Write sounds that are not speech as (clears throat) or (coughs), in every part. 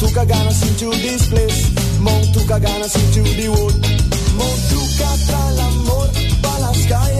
Montuca ganas into this place. Montuca ganas into the world. Montuca trae el amor pa' las calles.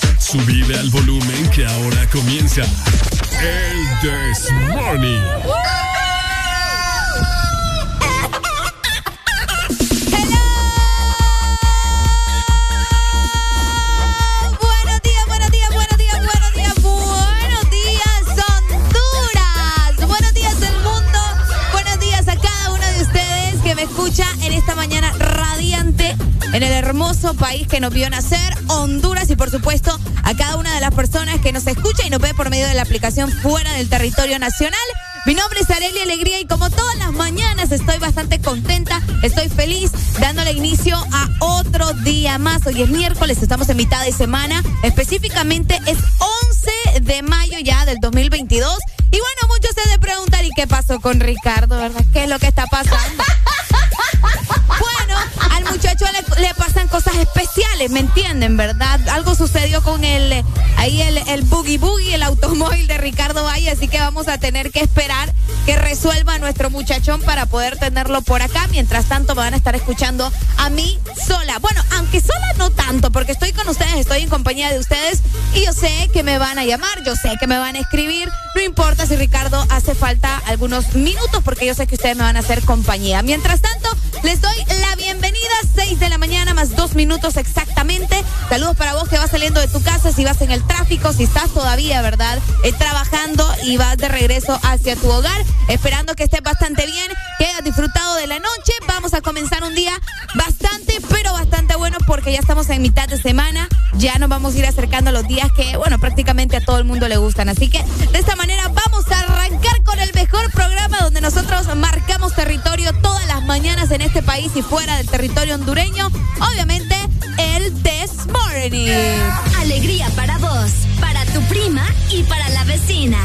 Subide al volumen que ahora comienza el This Morning. Buenos días, buenos días, buenos días, buenos días, buenos días, Honduras. Buenos días, el mundo. Buenos días a cada uno de ustedes que me escucha en esta mañana radiante en el hermoso país que nos vio nacer, Honduras, y por supuesto a cada una de las personas que nos escucha y nos ve por medio de la aplicación fuera del territorio nacional. Mi nombre es Areli Alegría y como todas las mañanas estoy bastante contenta, estoy feliz dándole inicio a otro día más. Hoy es miércoles, estamos en mitad de semana, específicamente es 11 de mayo ya del 2022. Y bueno, muchos se de preguntar, ¿y qué pasó con Ricardo, verdad? ¿Qué es lo que está pasando? (laughs) Le, pasan cosas especiales, ¿me entienden, verdad? Algo sucedió con el, ahí el, el boogie boogie, el automóvil de Ricardo Valle, así que vamos a tener que esperar que resuelva nuestro muchachón para poder tenerlo por acá. Mientras tanto, me van a estar escuchando a mí sola. Bueno, aunque sola no tanto, porque estoy con ustedes, estoy en compañía de ustedes y yo sé que me van a llamar, yo sé que me van a escribir. No importa si Ricardo hace falta algunos minutos, porque yo sé que ustedes me van a hacer compañía. Mientras tanto, les doy la bienvenida, 6 de la mañana más dos minutos exactamente. Saludos para vos que vas saliendo de tu casa, si vas en el tráfico, si estás todavía, ¿verdad? Eh, trabajando y vas de regreso hacia tu hogar. Esperando que estés bastante bien, que hayas disfrutado de la noche. Vamos a comenzar un día bastante, pero bastante bueno porque ya estamos en mitad de semana. Ya nos vamos a ir acercando a los días que, bueno, prácticamente a todo el mundo le gustan. Así que de esta manera vamos a arrancar con el mejor programa donde nosotros marcamos territorio todas las mañanas en este país y fuera del territorio hondureño. Obviamente, el This Morning. Alegría para vos, para tu prima y para la vecina.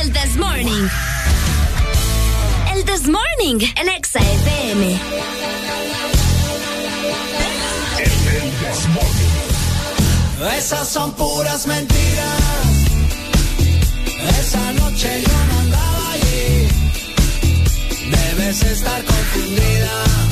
El This Morning. El This Morning, el Exa FM. Esas son puras mentiras. Esa noche yo no andaba allí. Debes estar confundida.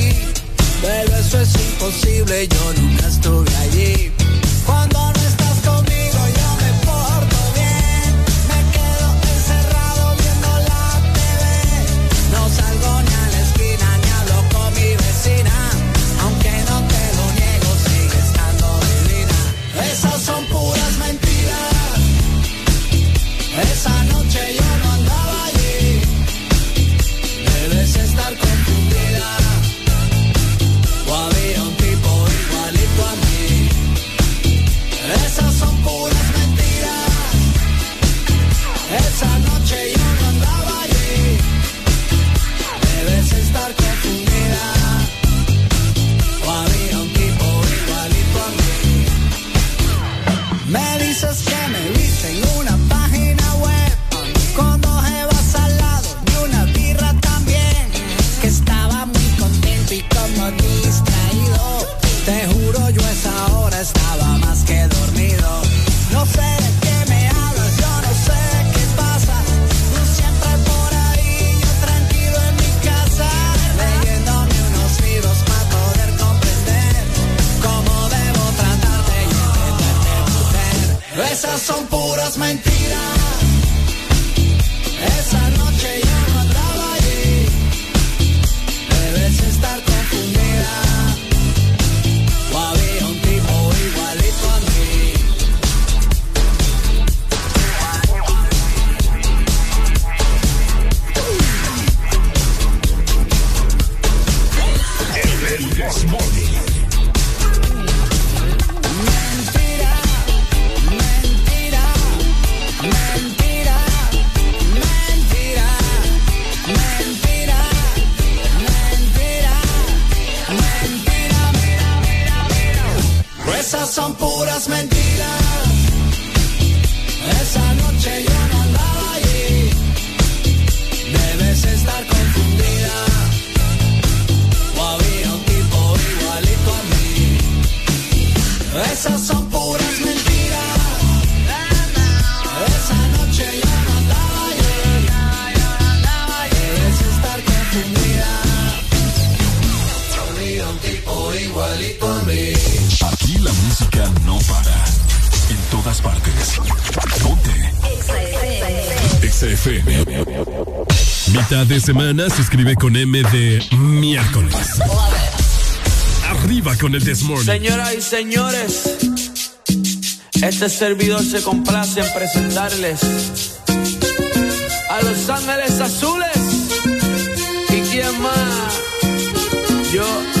pero eso es imposible, yo nunca estuve allí. son puras mentiras. de semana se escribe con M de miércoles. Arriba con el desmorning. Señoras y señores, este servidor se complace en presentarles a Los Ángeles Azules. ¿Y quién más? Yo.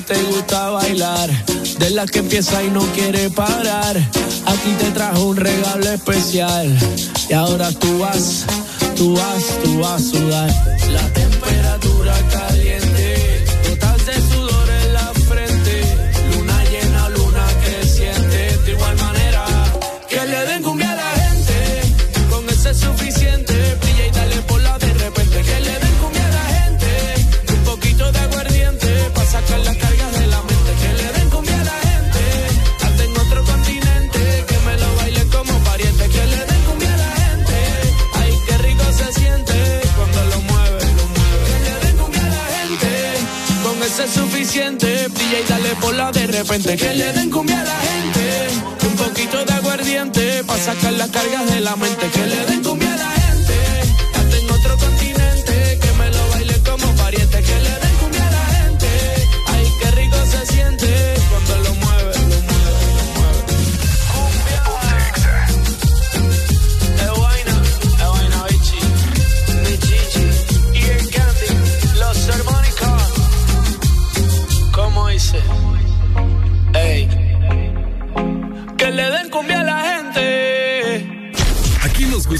te gusta bailar, de las que empieza y no quiere parar. Aquí te trajo un regalo especial y ahora tú vas, tú vas, tú vas a sudar. La y dale por la de repente, que le den cumbia a la gente, un poquito de aguardiente, para sacar las cargas de la mente, que le den cumbia a la gente,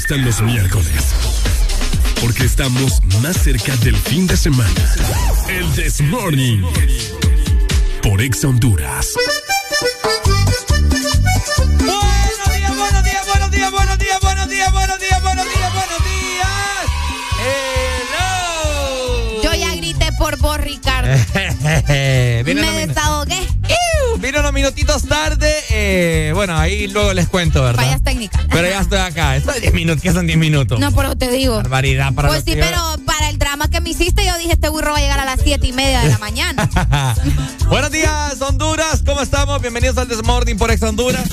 gustan los miércoles. Porque estamos más cerca del fin de semana. El This Morning. Por Ex Honduras. Buenos días, buenos días, buenos días, buenos días, buenos días, buenos días, buenos días, buenos días. Hello. Yo ya grité por vos, Ricardo. (laughs) Me minutitos tarde. eh, bueno, ahí luego les cuento, ¿verdad? Fallas técnicas. Pero ya estoy acá. (laughs) Estoy 10 minutos. ¿Qué son 10 minutos? No, pero te digo. Barbaridad para Pues sí, yo- pero para el drama que me hiciste, yo dije, este burro va a llegar a las siete y media de la mañana. (laughs) Buenos días, Honduras. ¿Cómo estamos? Bienvenidos al Desmorning por Ex Honduras.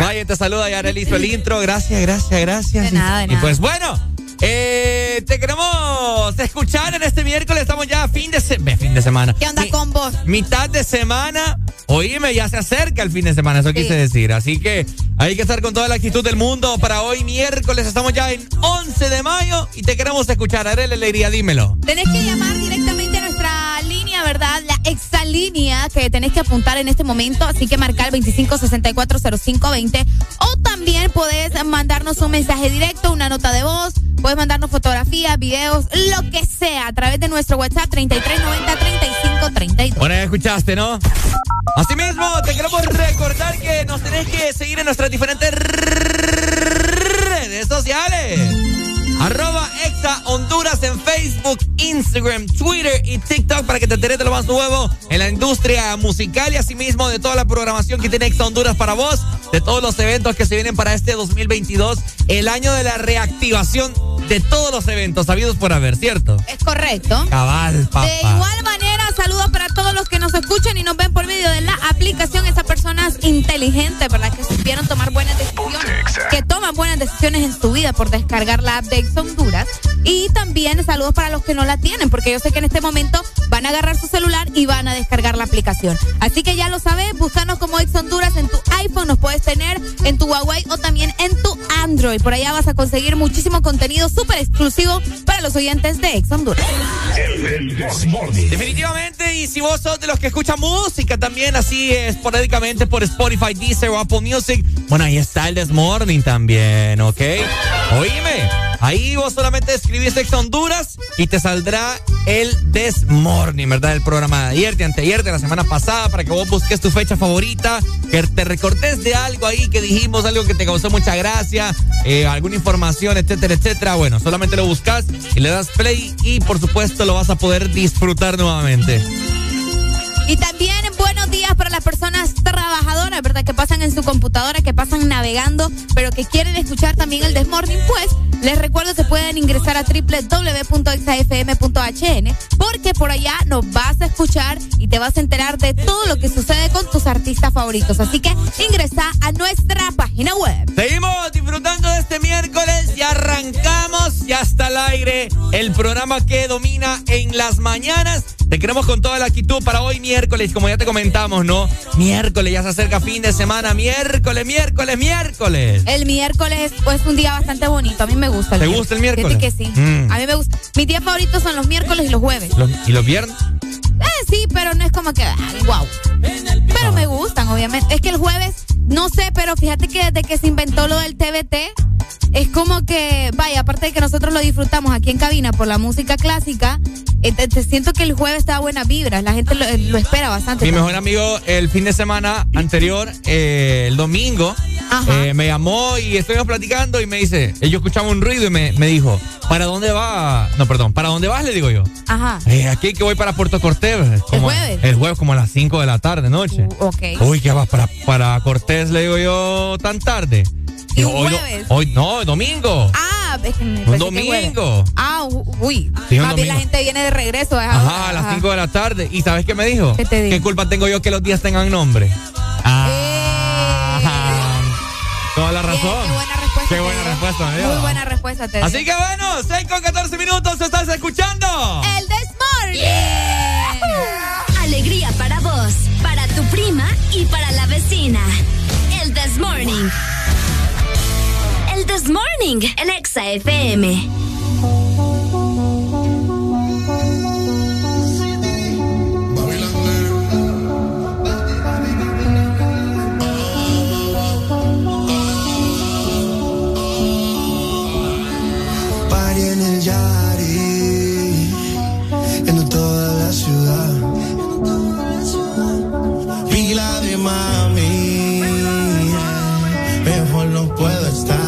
Vaya, te saluda Yarel hizo el intro. Gracias, gracias, gracias. De nada, de Y nada. pues bueno, eh, te queremos escuchar en este miércoles. Estamos ya a fin de, se- fin de semana. ¿Qué onda Mi- con vos? Mitad de semana. Oíme, ya se acerca el fin de semana, eso Sí. quise decir. Así que hay que estar con toda la actitud del mundo para hoy miércoles. Estamos ya en 11 de mayo y te queremos escuchar. Arele Alegría, dímelo. Tenés que llamar directamente línea, ¿verdad? La exalínea que tenés que apuntar en este momento. Así que marcar 25640520. O también podés mandarnos un mensaje directo, una nota de voz. Puedes mandarnos fotografías, videos, lo que sea, a través de nuestro WhatsApp 3390-3532. Bueno, ya escuchaste, ¿no? Asimismo, te queremos recordar que nos tenés que seguir en nuestras diferentes redes sociales. Arroba Exa Honduras en Facebook, Instagram, Twitter y TikTok para que te enteres de lo más nuevo en la industria musical y asimismo de toda la programación que tiene Exa Honduras para vos, de todos los eventos que se vienen para este 2022, el año de la reactivación de todos los eventos sabidos por haber, ¿cierto? Es correcto. Cabal, papá. De igual manera, saludos para todos los que nos escuchan y nos ven por medio de la aplicación. Esas personas inteligentes, ¿verdad? Que supieron tomar buenas decisiones. Que toman buenas decisiones en su vida por descargar la app de Ex Honduras. Y también saludos para los que no la tienen, porque yo sé que en este momento van a agarrar su celular y van a descargar la aplicación. Así que ya lo sabes, búscanos como Ex Honduras en tu iPhone, nos puedes tener en tu Huawei o también en tu Android. Por allá vas a conseguir muchísimo contenido súper exclusivo para los oyentes de Ex Honduras. Definitivamente, y si vos sos de los que escuchan música también, así esporádicamente por Spotify, Deezer o Apple Music, bueno, ahí está el This Morning también, ¿ok? Oíme, ahí vos solamente escribís Ex Honduras y te saldrá el This Morning, ¿verdad? El programa de ayer, de anteayer, de la semana pasada, para que vos busques tu fecha favorita, que te recordes de algo ahí que dijimos, algo que te causó mucha gracia, eh, alguna información, etcétera, etcétera. Bueno, solamente lo buscas y le das play y por supuesto lo vas a poder disfrutar nuevamente. Y también buenos días para las personas trabajadoras, ¿verdad? Que pasan en su computadora, que pasan navegando, pero que quieren escuchar también el Desmorning. Pues les recuerdo que pueden ingresar a www.exafm.hn porque por allá nos vas a escuchar y te vas a enterar de todo lo que sucede con tus artistas favoritos. Así que ingresa a nuestra página web. Seguimos disfrutando de este miércoles y arrancamos ya está al aire el programa que domina en las mañanas. Te queremos con toda la actitud para hoy miércoles, como ya te comentamos, ¿no? Miércoles, ya se acerca fin de semana, miércoles, miércoles, miércoles. El miércoles es un día bastante bonito. A mí me gusta. ¿Te gusta el miércoles? Fíjate que sí. Mm. A mí me gusta. Mis días favoritos son los miércoles y los jueves. Los- ¿Y los viernes? Eh, sí, pero no es como que, ay, wow. Pero me gustan, obviamente. Es que el jueves, no sé, pero fíjate que desde que se inventó lo del TBT, es como que, vaya, aparte de que nosotros lo disfrutamos aquí en cabina por la música clásica, eh, te, te siento que el jueves está a buena vibra. La gente lo, eh, lo espera bastante. Mi mejor amigo el fin de semana anterior, eh, el domingo, me llamó y estuvimos platicando y me dice, yo escuchaba un ruido y me, me dijo, ¿para dónde va? No, perdón, ¿para dónde vas? Le digo yo. Ajá. Aquí que voy para Puerto Cortés. Como, jueves? El jueves como a las 5 de la tarde, noche. Uh, ok. Uy, ¿qué vas para, para Cortés? Le digo yo tan tarde. ¿Y Digo, hoy, no- jueves? hoy no, domingo. Ah, es que me Un pensé que domingo. Ah, uy. Sí, un Más bien la domingo. gente viene de regreso. a- Ajá, a las ajá. 5 de la tarde. ¿Y sabes qué me dijo? ¿Qué te dijo? culpa tengo yo que los días tengan nombre? Ah, toda la razón. qué buena respuesta. Qué buena respuesta, me dio. Muy buena respuesta te Así que bueno, 6 con 14 minutos, ¿estás escuchando? El Desmorning. Alegría para vos, para tu prima y para la vecina. El This Morning. El This Morning en Exa FM. Puedo estar.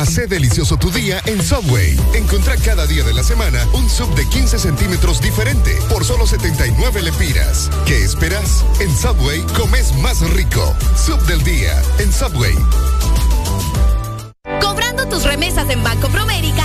Hace delicioso tu día en Subway. Encontrá cada día de la semana un sub de 15 centímetros diferente por solo 79 lempiras. ¿Qué esperas? En Subway comes más rico. Sub del día en Subway. Cobrando tus remesas en Banco Promérica,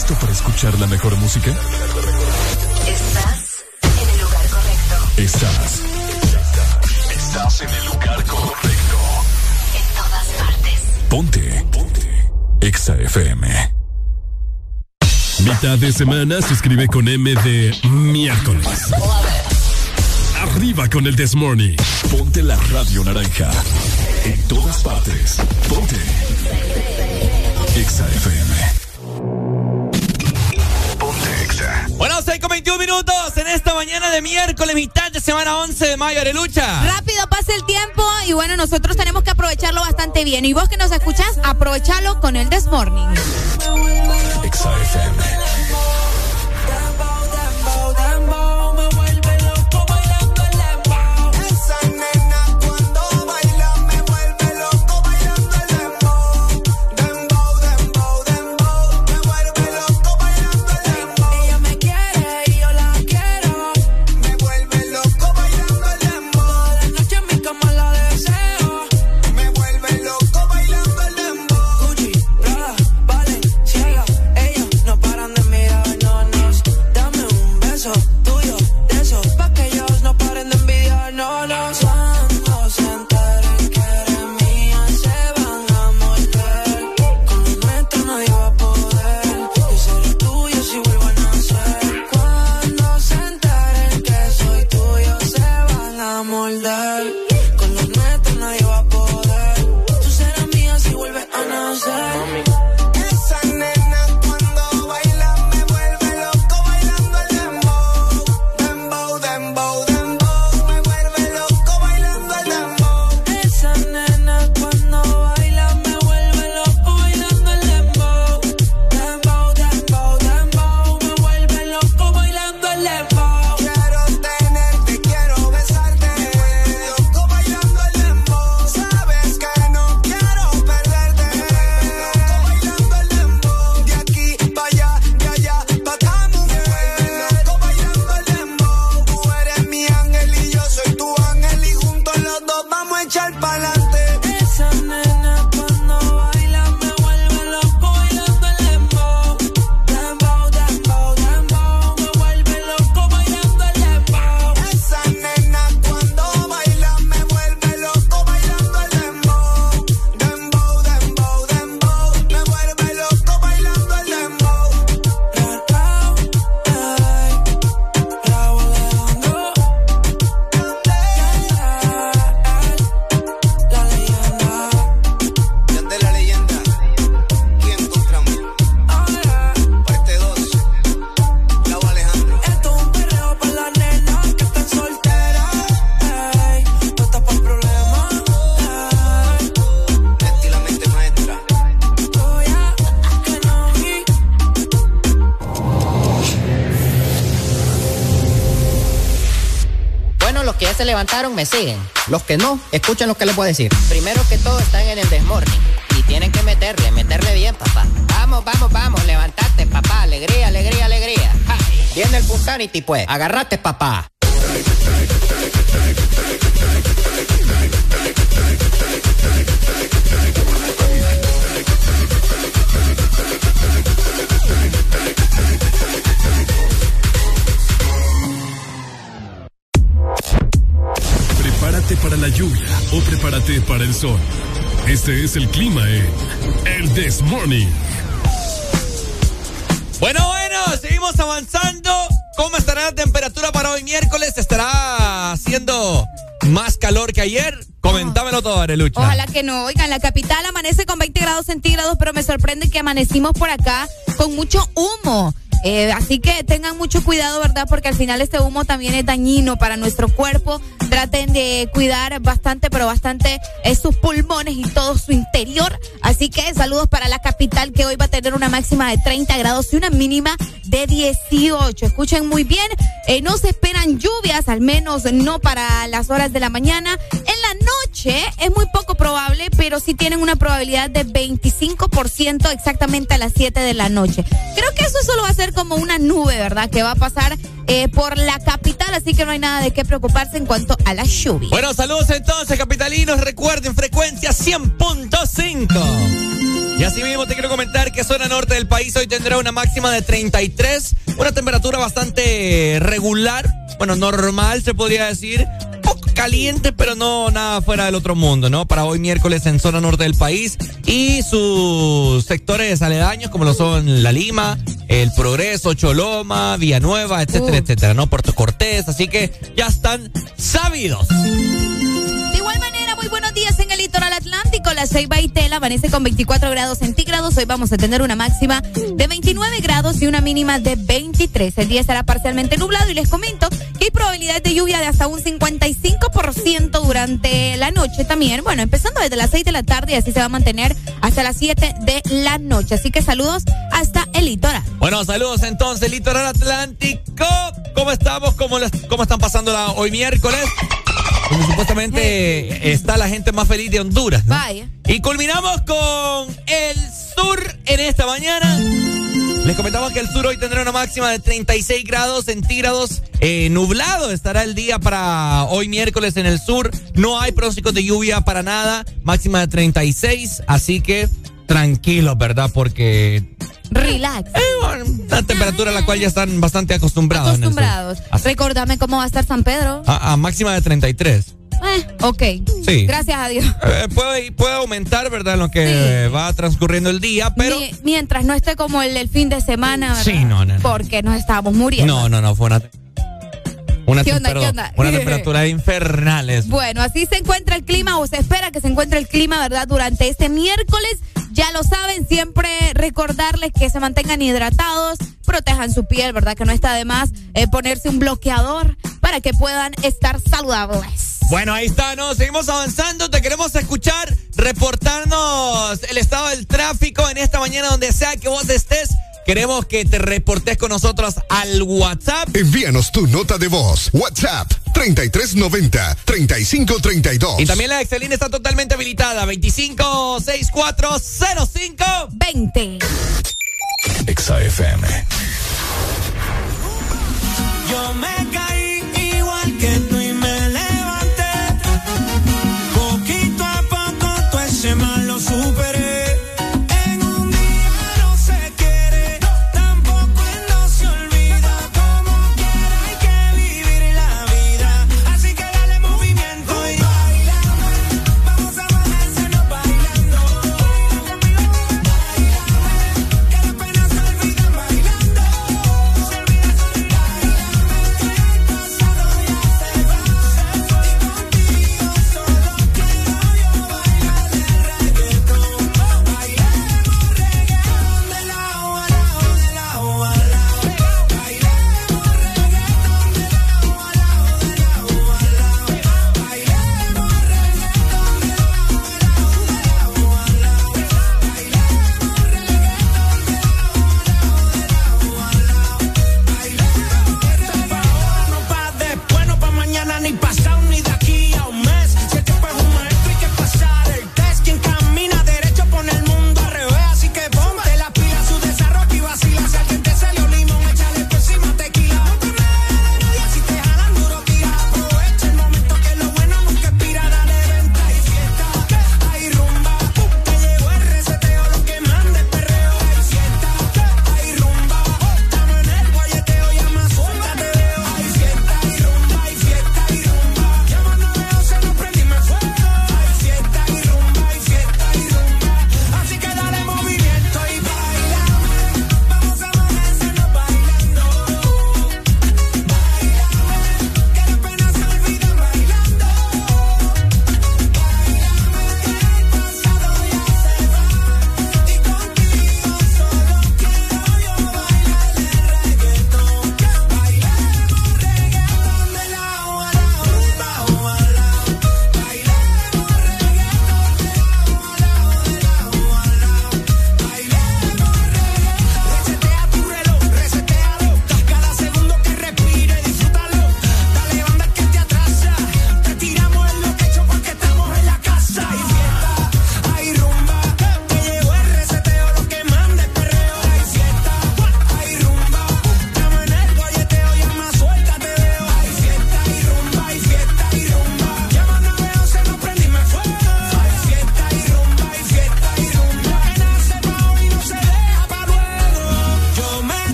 ¿Estás listo para escuchar la mejor música? Estás en el lugar correcto. Estás. Estás en el lugar correcto. En todas partes. Ponte. Ponte. Exa FM. Mitad de semana se escribe con M de miércoles. Arriba con el This Morning. Ponte la radio naranja. En todas partes. Ponte. Exa FM. 21 minutos en esta mañana de miércoles, mitad de semana 11 de mayo, Arelucha. Rápido pasa el tiempo y bueno, nosotros tenemos que aprovecharlo bastante bien. Y vos que nos escuchás, aprovechalo con el This Morning. Siguen. Los que no, escuchen lo que les voy a decir. Primero que todo están en el desmorning y tienen que meterle, meterle bien, papá. Vamos, vamos, vamos, levantate, papá. Alegría, alegría, alegría. Viene el Punsanity, pues. Agarrate, papá. Para el sol. Este es el clima en El This Morning. Bueno, bueno, seguimos avanzando. ¿Cómo estará la temperatura para hoy miércoles? ¿Estará haciendo más calor que ayer? Comentámelo todo, Arelucha. Ojalá que no. Oigan, la capital amanece con 20 grados centígrados, pero me sorprende que amanecimos por acá con mucho humo. Eh, así que tengan mucho cuidado, ¿verdad? Porque al final este humo también es dañino para nuestro cuerpo. Traten de cuidar bastante, pero bastante eh, sus pulmones y todo su interior. Así que saludos para la capital que hoy va a tener una máxima de 30 grados y una mínima de 18. Escuchen muy bien, eh, no se esperan lluvias, al menos no para las horas de la mañana. En la noche es muy poco probable, pero sí tienen una probabilidad de 25% exactamente a las 7 de la noche. Creo que eso solo va a ser como una nube, ¿verdad? Que va a pasar eh, por la capital, así que no hay nada de qué preocuparse en cuanto a la lluvia. Bueno, saludos entonces, capitalinos. Recuerden, frecuencia 100.5. Y así mismo te quiero comentar que zona norte del país hoy tendrá una máxima de 33, una temperatura bastante regular, bueno, normal se podría decir, caliente, pero no nada fuera del otro mundo, ¿no? Para hoy miércoles en zona norte del país y sus sectores aledaños como lo son La Lima, El Progreso, Choloma, Villanueva, etcétera, etcétera, ¿no? Puerto Cortés, así que ya están sabidos. Igual manera, muy buenos días en el litoral atlántico. La Ceiba y Tela amanece con 24 grados centígrados. Hoy vamos a tener una máxima de 29 grados y una mínima de 23. El día estará parcialmente nublado y les comento que hay probabilidad de lluvia de hasta un 55% durante la noche también. Bueno, empezando desde las 6 de la tarde y así se va a mantener hasta las 7 de la noche. Así que saludos hasta el litoral. Bueno, saludos entonces, litoral atlántico. ¿Cómo estamos? ¿Cómo, les- cómo están pasando la, hoy miércoles? Donde supuestamente (laughs) está la gente más feliz de Honduras. ¿no? Vaya. Y culminamos con el sur en esta mañana. Les comentamos que el sur hoy tendrá una máxima de 36 grados centígrados. Eh, nublado estará el día para hoy miércoles en el sur. No hay pronósticos de lluvia para nada. Máxima de 36. Así que tranquilos, ¿verdad? Porque Relax. eh, bueno, una temperatura a la cual ya están bastante acostumbrados. Acostumbrados. Así- Recordame cómo va a estar San Pedro. A, a máxima de 33. Eh, ok. Sí. Gracias a Dios. Eh, puede, puede aumentar, ¿verdad? En lo que va transcurriendo el día, pero... Mi- mientras no esté como el, el fin de semana, ¿verdad? Sí, no, no, no. Porque nos estábamos muriendo. No, no, no, fue una... Una, ¿Qué onda, qué onda? una (laughs) temperatura infernal eso. Bueno, así se encuentra el clima o se espera que se encuentre el clima, ¿verdad? Durante este miércoles. Ya lo saben, siempre recordarles que se mantengan hidratados, protejan su piel, ¿verdad? Que no está de más eh, ponerse un bloqueador para que puedan estar saludables. Bueno, ahí está, ¿no? Seguimos avanzando. Te queremos escuchar, reportarnos el estado del tráfico en esta mañana, donde sea que vos estés. Queremos que te reportes con nosotros al WhatsApp. Envíanos tu nota de voz. WhatsApp 3390-3532. Y también la Excelina está totalmente habilitada. 256405 20. Exa FM. Yo me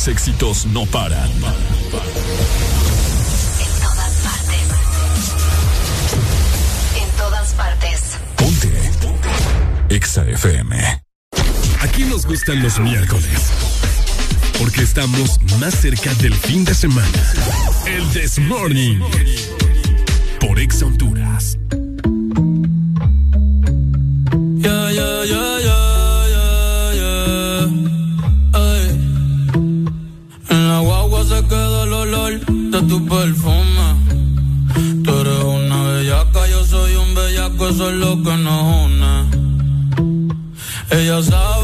Los éxitos no paran. En todas partes. En todas partes. Ponte. Ponte. Exa FM. Aquí nos gustan los miércoles. Porque estamos más cerca del fin de semana. El This Morning. Por Exa Honduras. tu perfume. Tú eres una bellaca, yo soy un bellaco, eso es lo que nos une. Ella sabe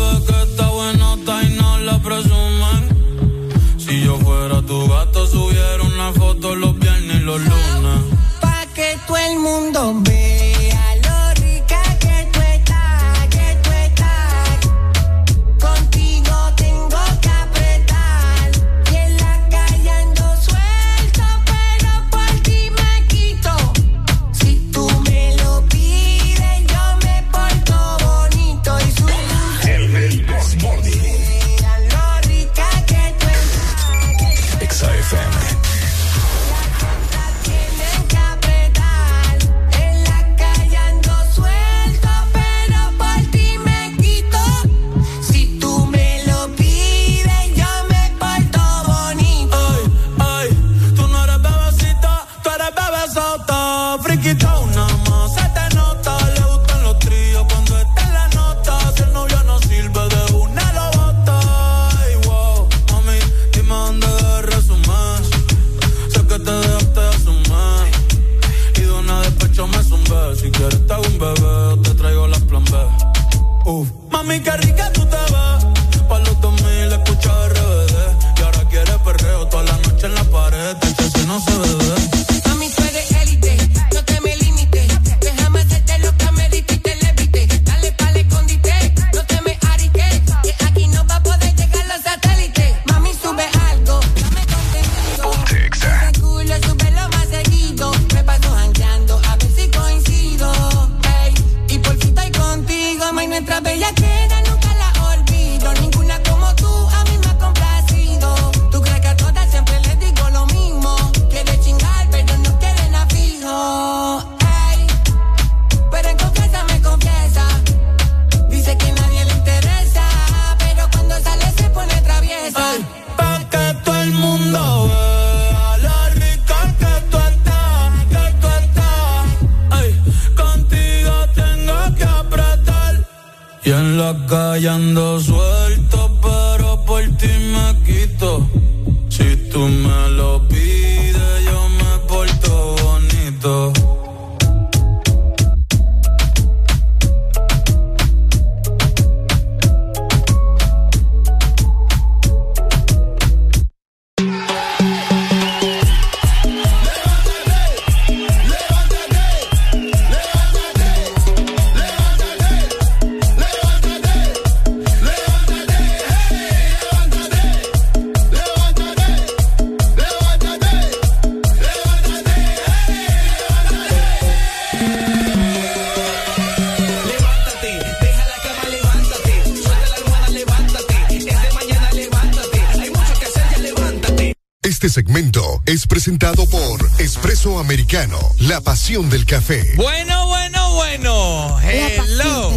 Americano, la pasión del café. Bueno, bueno, bueno. Hello.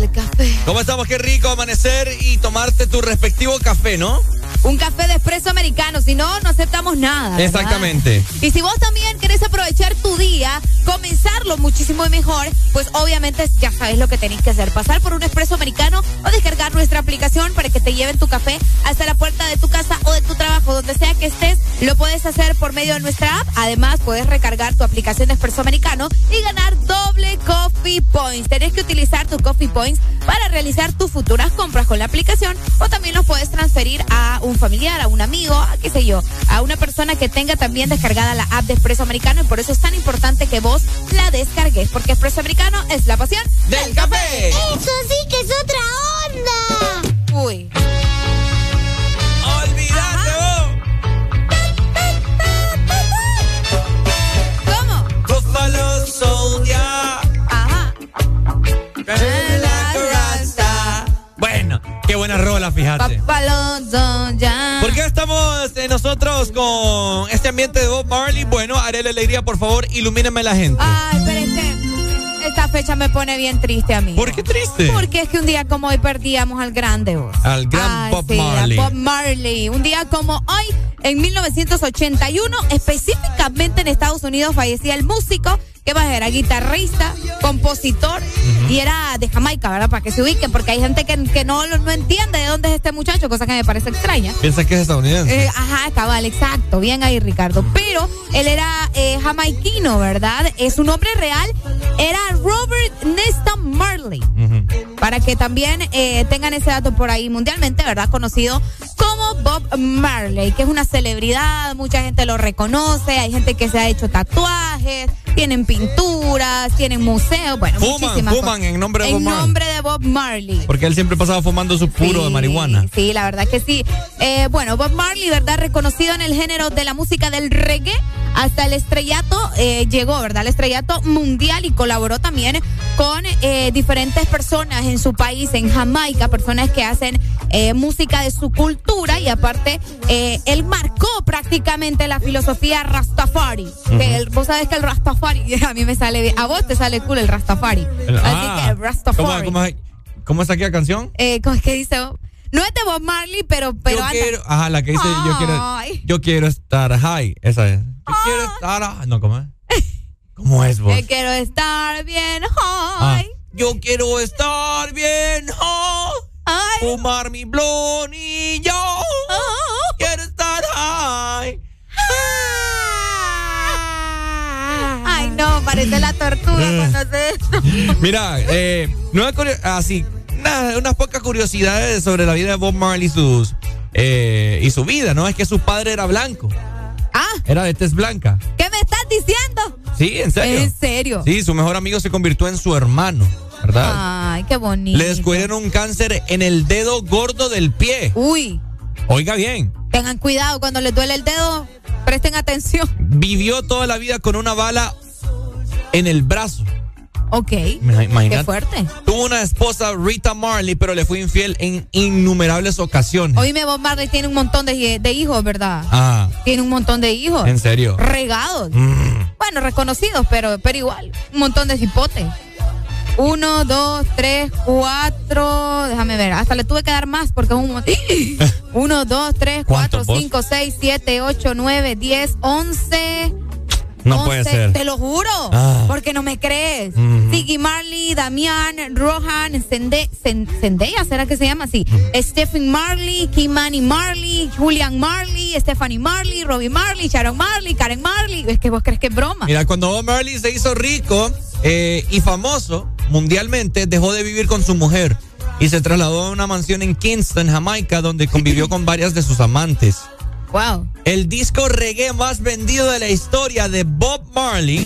¿Cómo estamos? Qué rico amanecer y tomarte tu respectivo café, ¿no? Un café de espresso americano, si no, no aceptamos nada. ¿verdad? Exactamente. Y si vos también querés aprovechar tu día, comenzarlo muchísimo mejor, pues obviamente ya sabes lo que tenés que hacer. Pasar por un espresso americano o descargar nuestra aplicación para que te lleven tu café hasta la puerta de tu casa o de tu trabajo, donde sea que estés, lo puedes hacer por medio de nuestra app. Además, puedes recargar tu aplicación de espresso americano y ganar doble coffee points. Tenés que utilizar tu coffee points para realizar tus futuras compras con la aplicación o también los puedes transferir a un familiar, a un amigo, a qué sé yo, a una persona que tenga también descargada la app de Espresso Americano y por eso es tan importante que vos la descargues, porque Espresso Americano es la pasión del café. Eso sí con este ambiente de Bob Marley? Bueno, haré la alegría, por favor, ilumíneme la gente. Ay, pero este, esta fecha me pone bien triste a mí. ¿Por qué triste? Porque es que un día como hoy perdíamos al grande vos. Al gran Ay, Bob sí, a Marley. Bob Marley. Un día como hoy, en 1981, específicamente en Estados Unidos, fallecía el músico que más era guitarrista, compositor y era de Jamaica, ¿verdad? Para que se ubiquen, porque hay gente que, que no, no entiende de dónde es este muchacho, cosa que me parece extraña. ¿Piensas que es estadounidense? Eh, ajá, cabal, exacto. Bien ahí, Ricardo. Pero él era eh, jamaiquino, ¿verdad? Eh, su nombre real era Robert Nesta Marley. Para que también eh, tengan ese dato por ahí mundialmente, ¿verdad? Conocido como Bob Marley, que es una celebridad, mucha gente lo reconoce, hay gente que se ha hecho tatuajes, tienen pinturas, tienen museos, bueno, Fuman, muchísimas fuman cosas. en nombre de Bob En Marley. nombre de Bob Marley. Porque él siempre pasaba fumando su puro de marihuana. Sí, la verdad que sí. Eh, bueno, Bob Marley, ¿verdad? Reconocido en el género de la música del reggae, hasta el estrellato eh, llegó, ¿verdad? El estrellato mundial y colaboró también con eh, diferentes personas en su país, en Jamaica, personas que hacen eh, música de su cultura y aparte eh, él marcó prácticamente la filosofía Rastafari. Que el- vos sabes que el Rastafari, (laughs) a mí me sale bien, a vos te sale cool el Rastafari. El- Así ah, que el Rastafari. ¿Cómo, cómo, es- cómo es aquella canción? Eh, ¿Cómo es que dice? No es de Bob Marley, pero, pero yo anda. quiero, ajá, la que dice yo quiero, yo quiero estar high, esa es. Yo quiero estar, no, ¿cómo es? (laughs) ¿Cómo es vos? Yo quiero estar bien Ah, high. yo quiero estar bien high, fumar mi blon y yo Ah. quiero estar high. Ay, no, parece la tortuga Eh. cuando hace esto. (laughs) Mira, eh, nueva así, nada, unas pocas curiosidades sobre la vida de Bob Marley y sus eh, y su vida, ¿no? Es que su padre era blanco. Ah, Era de tez blanca. ¿qué me estás diciendo? Sí, en serio. ¿En serio? Sí, su mejor amigo se convirtió en su hermano, ¿verdad? Ay, qué bonito. Le descubrieron un cáncer en el dedo gordo del pie. Uy, Oiga bien, tengan cuidado cuando les duele el dedo. Presten atención. vivió toda la vida con una bala en el brazo. Ok. Ima- Imagínate. Qué fuerte. Tuvo una esposa, Rita Marley, pero le fue infiel en innumerables ocasiones. Oíme, Bob Marley tiene un montón de, de hijos, ¿verdad? Ah, Tiene un montón de hijos. ¿en serio? Regados. Mm. Bueno, reconocidos, pero, pero igual. Un montón de hipotes. Uno, dos, tres, cuatro. Déjame ver. Hasta le tuve que dar más porque es un montón. (laughs) Uno, dos, tres, cuatro, cinco, seis, siete, ocho, nueve, diez, once. No puede ser. Te lo juro. Ah. Porque no me crees. Ujú. Siggy Marley, Damián, Rohan, Zendaya, ¿será que se llama así? Stephen Marley, Kimani Marley, Julian Marley, Stephanie Marley, Robbie Marley, Sharon Marley, Karen Marley. Es que vos crees que es broma. Mira, cuando Bob Marley se hizo rico eh, y famoso mundialmente, dejó de vivir con su mujer y se trasladó a una mansión en Kingston, Jamaica, donde convivió con varias de sus amantes. Wow. El disco reggae más vendido de la historia de Bob Marley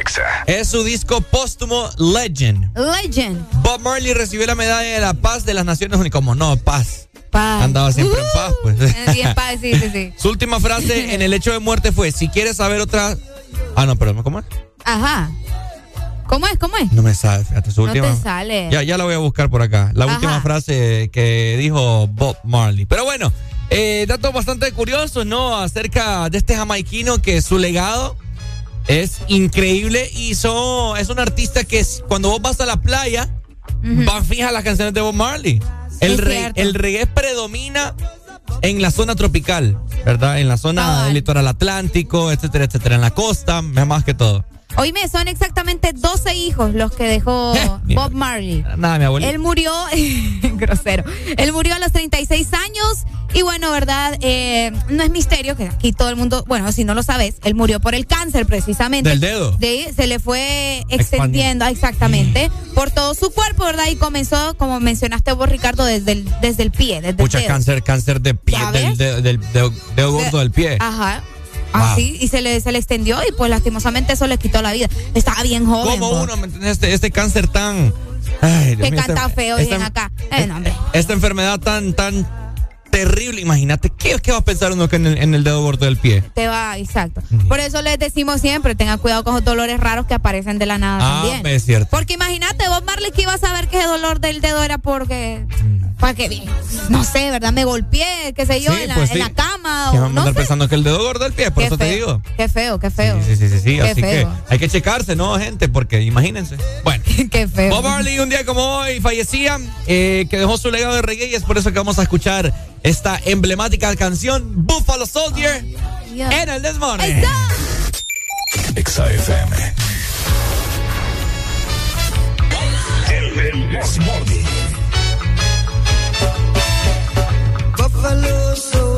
Exa. es su disco póstumo Legend. Legend. Bob Marley recibió la medalla de la paz de las Naciones Unidas. Como no, paz. Paz. Andaba siempre en paz, pues. Eh, bien, paz, sí, sí, sí. (laughs) Su última frase en el hecho de muerte fue: Si quieres saber otra. Ah, no, perdón, ¿cómo es? Ajá. ¿Cómo es? ¿Cómo es? No me sale, fíjate, su No última. te sale. Ya, ya la voy a buscar por acá. La Ajá. última frase que dijo Bob Marley. Pero bueno, eh, datos bastante curiosos, ¿no? Acerca de este jamaiquino que su legado es increíble y so- es un artista que es- cuando vos vas a la playa, vas fija a las canciones de Bob Marley. El, re- reggae predomina en la zona tropical, ¿verdad? En la zona del litoral atlántico, etcétera, etcétera. En la costa, más que todo. Oíme, son exactamente 12 hijos los que dejó (laughs) Bob Marley. Nada, mi abuelita. Él murió, (laughs) grosero, él murió a los 36 años y bueno, ¿verdad? Eh, no es misterio que aquí todo el mundo, bueno, si no lo sabes, él murió por el cáncer precisamente. Del dedo. De se le fue extendiendo, exactamente, por todo su cuerpo, ¿verdad? Y comenzó, como mencionaste vos, Ricardo, desde el, desde el pie, desde Mucha el dedo. cáncer, cáncer de pie, ¿Ya del, dedo- del dedo- dedo gordo del pie. Ajá. Wow. Así, y se le, se le extendió y pues lastimosamente eso le quitó la vida. Estaba bien joven. ¿Cómo vos. uno, me? Este, este cáncer tan. Ay, Dios que mío, canta esta- feo, esta- bien acá. Eh, no, hombre. Esta enfermedad tan, tan terrible, imagínate. ¿Qué, qué va a pensar uno que en el, en el dedo gordo del pie? Te va, exacto. Por eso les decimos siempre, tengan cuidado con los dolores raros que aparecen de la nada Ah, también. es cierto. Porque imagínate, Bob Marley que iba a saber que ese dolor del dedo era porque, para que, no sé, ¿verdad? Me golpeé, qué sé yo, Sí, en, la, pues en sí. la cama Que o a no andar sé. pensando que el dedo gordo del pie, por Qué eso te feo, digo. Qué feo, qué feo. Sí, sí, sí, sí. Qué Así feo. que hay que checarse, ¿no, gente? Porque imagínense. Bueno. (laughs) qué feo. Bob Marley un día como hoy fallecía, eh, que dejó su legado de reggae y es por eso que vamos a escuchar esta emblemática canción Buffalo Soldier en el Desmorning. Exa FM. El, el Desmorning. Buffalo soldier,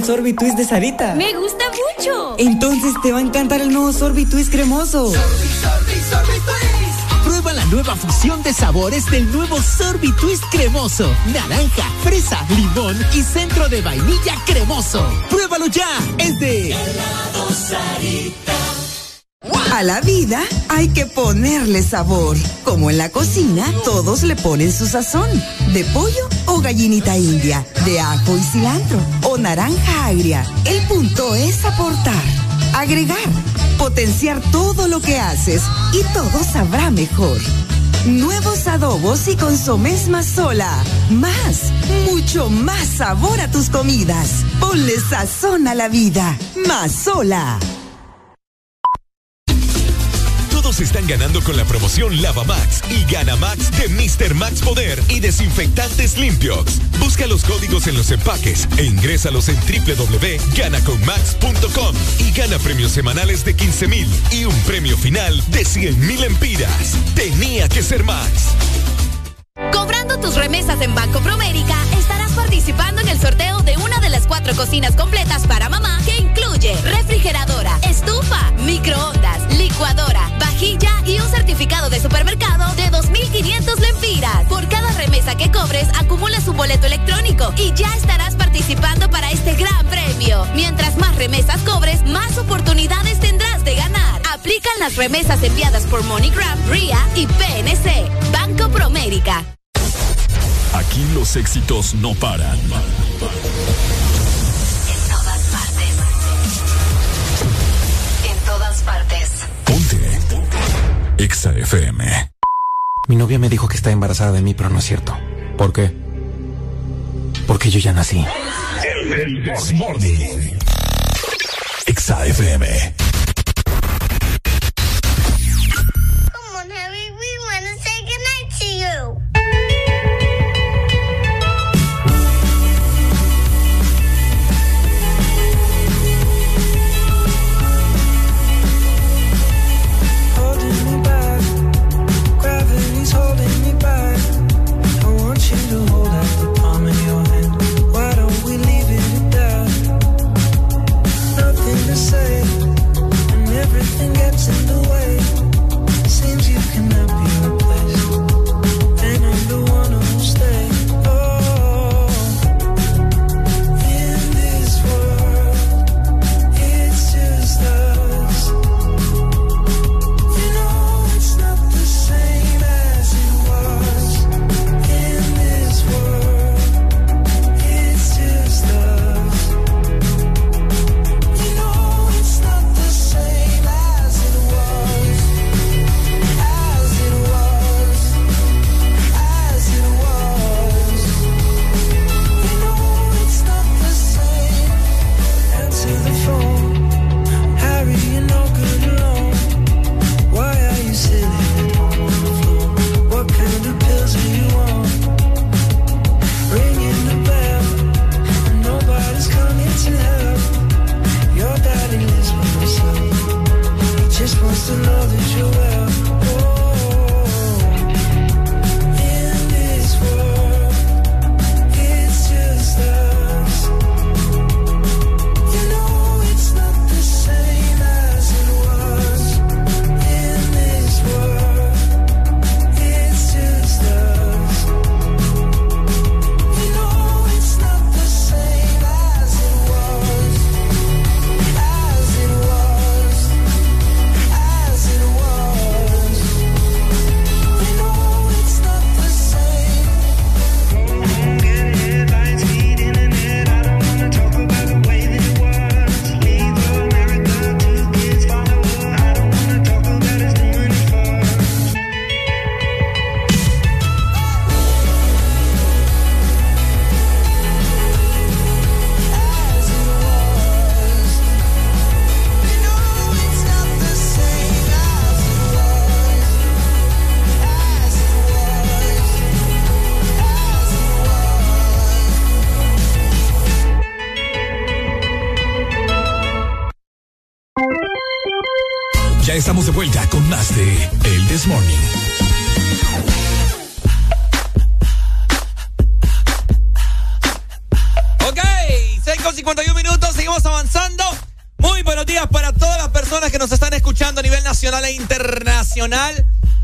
el sorbitwist de Sarita? Me gusta mucho. Entonces te va a encantar el nuevo sorbitwist cremoso. Prueba la nueva fusión de sabores del nuevo Sorbitwist cremoso. Naranja, fresa, limón y centro de vainilla cremoso. Pruébalo ya. Es de Sarita. A la vida hay que ponerle sabor. Como en la cocina, todos le ponen su sazón. De pollo o gallinita india, de ajo y cilantro naranja agria. El punto es aportar, agregar, potenciar todo lo que haces y todo sabrá mejor. Nuevos adobos y consomés más sola. Más, mucho más sabor a tus comidas. Ponle sazón a la vida. Más sola. Ganando con la promoción Lava Max y Gana Max de Mr. Max Poder y Desinfectantes Limpios. Busca los códigos en los empaques e ingrésalos en www.ganaconmax.com y gana premios semanales de 15 mil y un premio final de 100 mil empiras. Tenía que ser Max. Cobrando tus remesas en Banco Promérica, estarás participando en el sorteo de una de las cuatro cocinas completas para mamá que incluye refrigeradora, estufa, microondas, licuadora, vajilla de supermercado de 2.500 lempiras. Por cada remesa que cobres, acumulas un boleto electrónico y ya estarás participando para este gran premio. Mientras más remesas cobres, más oportunidades tendrás de ganar. Aplican las remesas enviadas por MoneyGram, RIA y PNC. Banco Promérica. Aquí los éxitos no paran. Exa FM. Mi novia me dijo que está embarazada de mí, pero no es cierto. ¿Por qué? Porque yo ya nací. El Morning. Exa FM.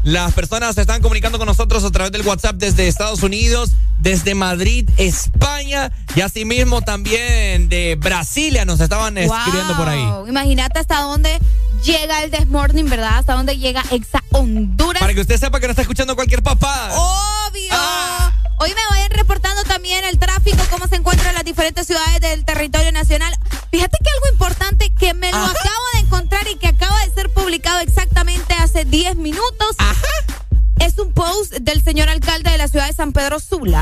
Las personas se están comunicando con nosotros a través del WhatsApp desde Estados Unidos, desde Madrid, España y asimismo también de Brasilia nos estaban escribiendo por ahí. Imagínate hasta dónde llega el Desmorning, ¿verdad? Hasta dónde llega Exa Honduras. Para que usted sepa que no está escuchando cualquier papá. Obvio. Hoy me vayan reportando también el tráfico, cómo se encuentra en las diferentes ciudades del territorio nacional. Fíjate que algo importante que me lo acabo de encontrar y que acaba de ser publicado exactamente hace 10 minutos.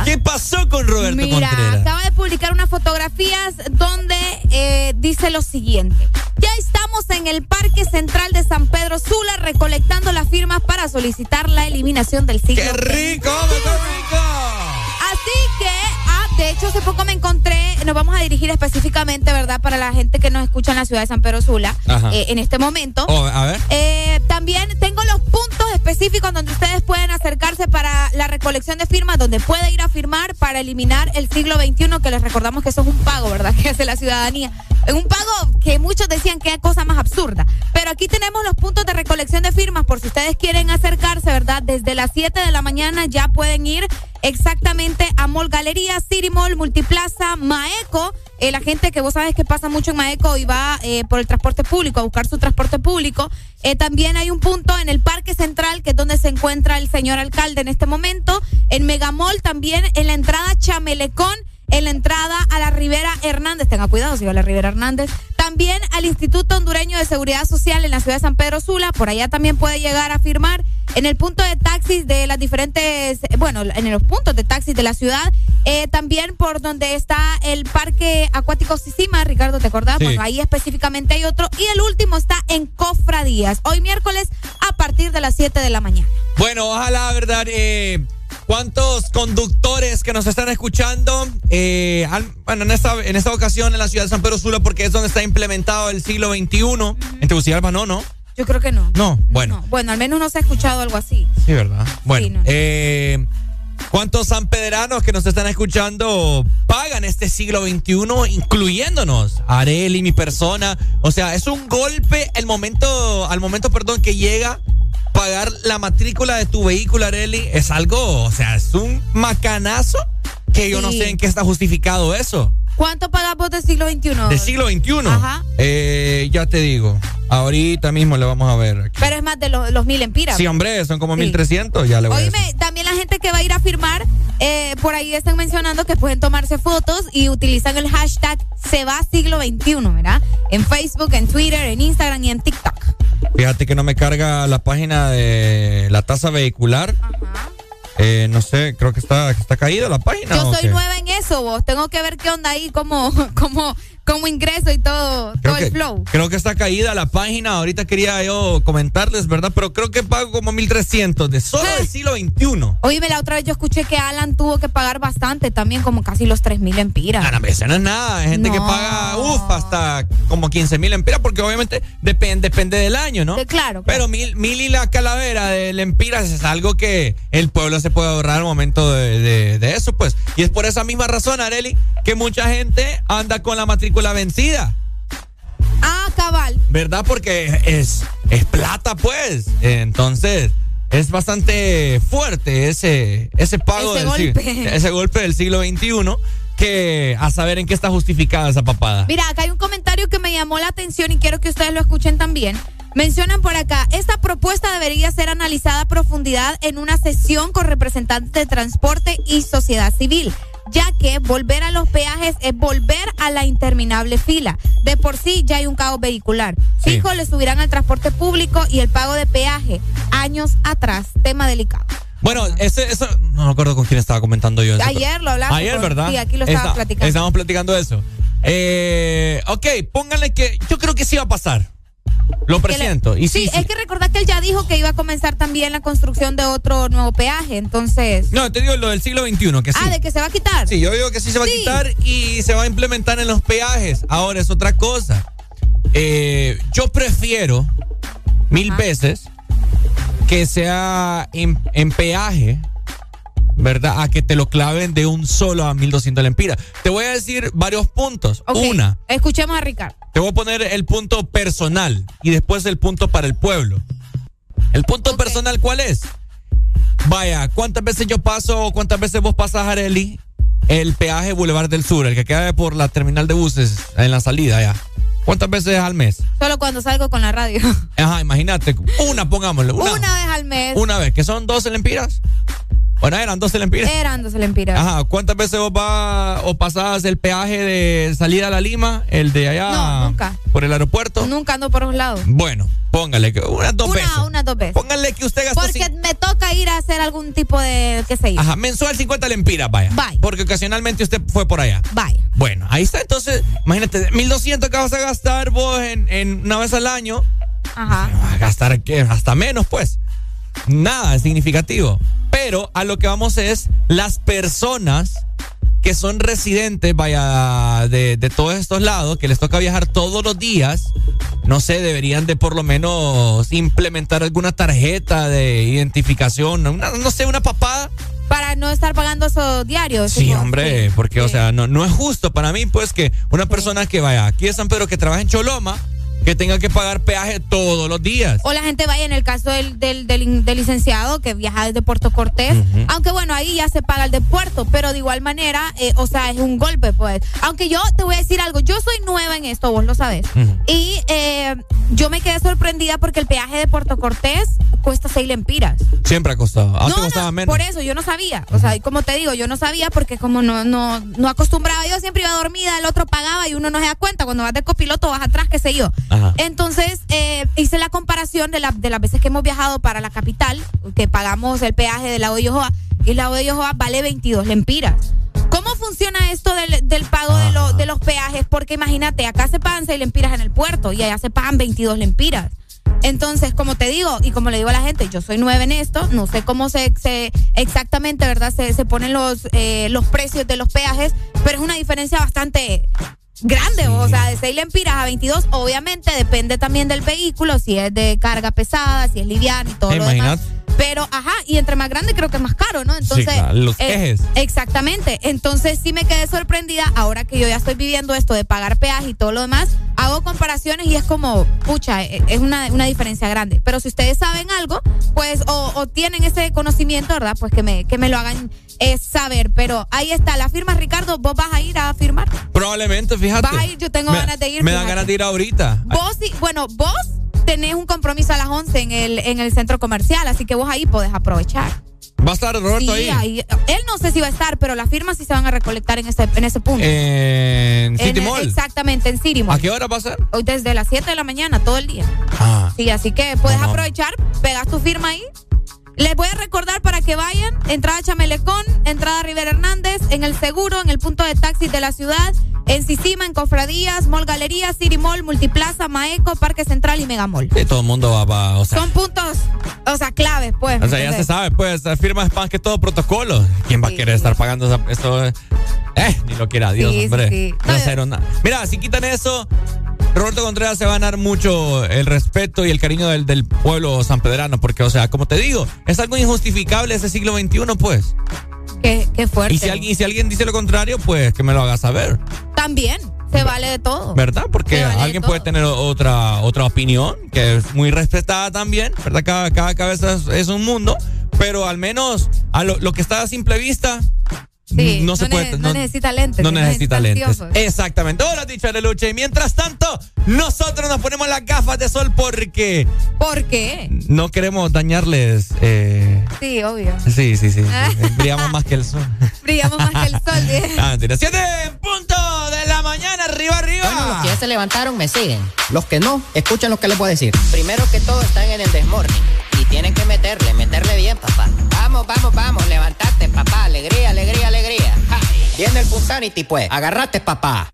¿Qué pasó con Roberto Mira, Contreras? acaba de publicar unas fotografías donde eh, dice lo siguiente. Ya estamos en el Parque Central de San Pedro Sula recolectando las firmas para solicitar la eliminación del siglo. ¡Qué rico! ¡Qué rico! Así que, ah, de hecho, hace poco me encontré, nos vamos a dirigir específicamente, ¿verdad? Para la gente que nos escucha en la ciudad de San Pedro Sula eh, en este momento. Oh, a ver. Eh, también tengo los puntos específicos donde ustedes pueden acercarse para recolección de firmas, donde puede ir a firmar para eliminar el siglo XXI, que les recordamos que eso es un pago, ¿verdad? (laughs) Que hace la ciudadanía. Es un pago que muchos decían que es cosa más absurda. Pero aquí tenemos los puntos de recolección de firmas, por si ustedes quieren acercarse, ¿verdad? Desde las 7 de la mañana ya pueden ir exactamente a Mall Galería, City Mall, Multiplaza, Maeco. Eh, la gente que vos sabes que pasa mucho en Maeco y va eh, por el transporte público, a buscar su transporte público. Eh, también hay un punto en el Parque Central, que es donde se encuentra el señor alcalde en este momento. En Megamall también, en la entrada Chamelecón en la entrada a la Rivera Hernández. Tenga cuidado si va a la Rivera Hernández. También al Instituto Hondureño de Seguridad Social en la ciudad de San Pedro Sula. Por allá también puede llegar a firmar. En el punto de taxis de las diferentes, bueno, en los puntos de taxis de la ciudad. Eh, también por donde está el Parque Acuático Sisima, Ricardo, ¿te acordás? Sí. Bueno, ahí específicamente hay otro. Y el último está en Cofradías. Hoy miércoles a partir de las 7 de la mañana. Bueno, ojalá, ¿verdad? Eh, ¿Cuántos conductores que nos están escuchando? eh, al- bueno, en esta, en esta ocasión en la ciudad de San Pedro Sula, porque es donde está implementado el siglo XXI. En Tegucigalpa no, ¿no? Yo creo que no. No, bueno. Bueno, al menos no se ha escuchado algo así. Sí, ¿verdad? Bueno, Sí, no, no. eh, ¿cuántos sanpederanos que nos están escuchando pagan este siglo XXI, incluyéndonos? Areli, mi persona. O sea, es un golpe el momento, al momento, perdón, que llega pagar la matrícula de tu vehículo, Areli. Es algo, o sea, es un macanazo que yo no sé en qué está justificado eso. ¿Cuánto pagas vos del siglo XXI? De siglo XXI. Ajá. Eh, ya te digo. Ahorita mismo le vamos a ver. aquí. Pero es más de los, los mil empiras. Sí, hombre, son como Sí. 1300. Ya le voy a decir. Oíme, también la gente que va a ir a firmar, eh, por ahí están mencionando que pueden tomarse fotos y utilizan el hashtag se va siglo XXI, ¿verdad? En Facebook, en Twitter, en Instagram y en TikTok. Fíjate que no me carga la página de la tasa vehicular. Eh, no sé, creo que está, está caída la página. Yo ¿o soy nueva en eso, vos. Tengo que ver qué onda ahí, cómo, (laughs) cómo, cómo ingreso y todo, Creo todo que, el flow. creo que está caída la página. Ahorita quería yo comentarles, ¿verdad? Pero creo que pago como 1300 de solo del siglo XXI. Oíme, la otra vez yo escuché que Alan tuvo que pagar bastante también, como casi los 3 mil empiras. Ah, no, eso no es nada. Hay gente que No. paga, uff, hasta como 15 mil empiras, porque obviamente depende, depende del año, ¿no? Sí, claro, Pero mil, mil y la calavera del empiras es algo que el pueblo se puede ahorrar al momento de, de- de eso, pues. Y es por esa misma razón, Areli, que mucha gente anda con la matrícula vencida. Ah, cabal. ¿Verdad? Porque es, es plata, pues. Entonces, es bastante fuerte ese, ese pago Ese del golpe. (laughs) ese golpe del siglo XXI que a saber en qué está justificada esa papada. Mira, acá hay un comentario que me llamó la atención y quiero que ustedes lo escuchen también. Mencionan por acá, esta propuesta debería ser analizada a profundidad en una sesión con representantes de transporte y sociedad civil, ya que volver a los peajes es volver a la interminable fila. De por sí ya hay un caos vehicular. Sí. Fijo, le subirán al transporte público y el pago de peaje. Años atrás, tema delicado. Bueno, ese, eso, no me acuerdo con quién estaba comentando yo. Ayer lo hablamos. Ayer, ¿verdad? Sí, aquí lo estábamos Está- platicando. Estábamos platicando eso. Eh, ok, pónganle que yo creo que sí va a pasar. Lo Que le- presiento. Y sí, sí. es que recordar que él ya dijo que iba a comenzar también la construcción de otro nuevo peaje, entonces. No, te digo lo del siglo XXI, que sí. Ah, de que se va a quitar. Sí, yo digo que sí se va Sí. a quitar y se va a implementar en los peajes. Ahora es otra cosa. Eh, yo prefiero mil veces que sea en, en peaje, ¿verdad? A que te lo claven de un solo a 1200 lempiras. Te voy a decir varios puntos. Una, Escuchemos a Ricardo. te voy a poner el punto personal y después el punto para el pueblo. ¿El punto personal cuál es? Vaya, ¿cuántas veces yo paso o cuántas veces vos pasas, Areli, el peaje Boulevard del Sur, el que queda por la terminal de buses en la salida allá? ¿Cuántas veces al mes? Solo cuando salgo con la radio. Ajá, imagínate. Una, pongámosle. Una, Una vez al mes. Una vez, que son 12 lempiras. Bueno, eran 12 lempiras. Eran 12 lempiras. Ajá, ¿cuántas veces vos vas o pasás el peaje de salida a la Lima? El de allá. No, nunca. Por el aeropuerto. Nunca ando por un lado. Bueno, póngale que unas dos una, veces. Una, dos veces. Póngale que usted gastó. Porque me toca ir a hacer algún tipo de, qué sé yo. Ajá, mensual 50 lempiras, vaya. Vaya. Porque ocasionalmente usted fue por allá. Vaya. Bueno, ahí está. Entonces, imagínate, 1200 que vas a gastar vos en, en una vez al año. Ajá. Vas a gastar ¿qué? hasta menos, pues. Nada, significativo. Pero a lo que vamos es las personas que son residentes, vaya, de, de todos estos lados, que les toca viajar todos los días, no sé, deberían de por lo menos implementar alguna tarjeta de identificación, una- no sé, una papada. Para no estar pagando esos diarios. Sí, hombre, sí, porque, o sea, no, no es justo para mí, pues, que una persona que vaya aquí de San Pedro, que trabaja en Choloma, que tenga que pagar peaje todos los días. O la gente vaya en el caso del, del, del licenciado que viaja desde Puerto Cortés. Aunque bueno, ahí ya se paga el de puerto, pero de igual manera, eh, o sea, es un golpe, pues. Aunque yo te voy a decir algo, yo soy nueva en esto, vos lo sabes. Ujú. Y eh, yo me quedé sorprendida porque el peaje de Puerto Cortés cuesta seis lempiras. Siempre ha costado. Antes no, costaba no, menos. por eso yo no sabía. O sea, y como te digo, yo no sabía porque como no, no, no acostumbraba, yo siempre iba dormida, el otro pagaba y uno no se da cuenta. Cuando vas de copiloto vas atrás, qué sé yo. Ajá. Entonces eh, hice la comparación de, la- de las veces que hemos viajado para la capital, que pagamos el peaje de la de Yojoa, y la de Yojoa vale 22 lempiras. ¿Cómo funciona esto del, del pago de, lo- de los peajes? Porque imagínate, acá se pagan 6 lempiras en el puerto y allá se pagan 22 lempiras. Entonces, como te digo, y como le digo a la gente, yo soy nueva en esto, no sé cómo se, se exactamente, ¿verdad? Se, se ponen los, eh, los precios de los peajes, pero es una diferencia bastante grande, o sea, de 6 lempiras a 22, obviamente depende también del vehículo, si es de carga pesada, si es liviano y todo ¿Te lo demás. Pero, ajá, y entre más grande creo que es más caro, ¿no? Entonces, claro, los eh, ejes. Exactamente. Entonces sí me quedé sorprendida ahora que yo ya estoy viviendo esto de pagar peaje y todo lo demás. Hago comparaciones y es como, pucha, eh, es una, una diferencia grande. Pero si ustedes saben algo, pues, o, o tienen ese conocimiento, ¿verdad? Pues que me, que me lo hagan eh, saber. Pero ahí está, la firma, Ricardo, vos vas a ir a firmar. Probablemente, fíjate. Vas a ir, yo tengo Me- ganas de ir. Me dan ganas de ir ahorita. Vos, sí, bueno, vos tenés un compromiso a las 11 en el, en el centro comercial, así que vos ahí podés aprovechar. ¿Va a estar Roberto Sí, ahí? ahí- Él no sé si va a estar, pero las firmas sí se van a recolectar en ese, en ese punto. En City En- Mall. Exactamente, en City Mall. ¿A qué hora va a ser? Hoy desde las 7 de la mañana, todo el día. Ah. Sí, así que puedes No, no. aprovechar, pegas tu firma ahí. Les voy a recordar para que vayan, entrada Chamelecón, entrada Rivera Hernández, en el seguro, en el punto de taxis de la ciudad, en Sisima, en Cofradías, Mall Galería, City Mall, Multiplaza, Maeco, Parque Central y Megamall. Sí, todo el mundo va, va, o sea. Son puntos, o sea, claves, pues. O sea, ya se sabe, pues, firma es más que todo protocolo. ¿Quién va a querer estar pagando esa- eso? Eh, ni lo quiera Dios, Sí, hombre. No cero nada. Mira, si quitan eso, Roberto Contreras se va a ganar mucho el respeto y el cariño del, del pueblo sanpedrano, porque, o sea, como te digo, es algo injustificable ese siglo XXI, pues. Qué, qué fuerte. Y si alguien, y si alguien dice lo contrario, pues que me lo haga saber. También, se vale de todo. ¿Verdad? Porque vale alguien puede tener otra, otra opinión, que es muy respetada también, ¿verdad? Cada, cada cabeza es, es un mundo, pero al menos a lo, lo que está a simple vista, Sí, no, se puede. no necesita lentes, No no necesita necesita lentes. Exactamente. Hola, dicho de lucha. Y mientras tanto, nosotros nos ponemos las gafas de sol porque ¿Por qué? no queremos dañarles. eh, Sí, obvio. Sí, sí, sí. (laughs) Brillamos más que el sol. Brillamos más que el sol. (laughs) ¿eh? Ah, mentira. Siete en punto de la mañana, arriba, arriba. Bueno, los que ya se levantaron me siguen. Los que no, escuchen lo que les voy a decir. Primero que todo están en el desmorning. Y tienen que meterle, meterle bien, papá. Vamos, vamos, vamos, levantate, papá. Alegría, alegría, alegría. Ja. Viene el Punsanity, pues. Agarrate, papá.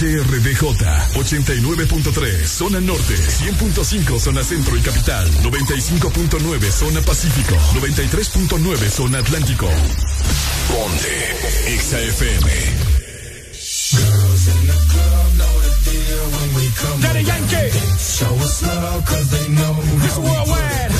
HRDJ 89.3 zona norte, 100.5 zona centro y capital, 95.9 zona pacífico, 93.9 zona atlántico. Ponte XAFM. Daddy Yankee. Show us love cause they know This worldwide.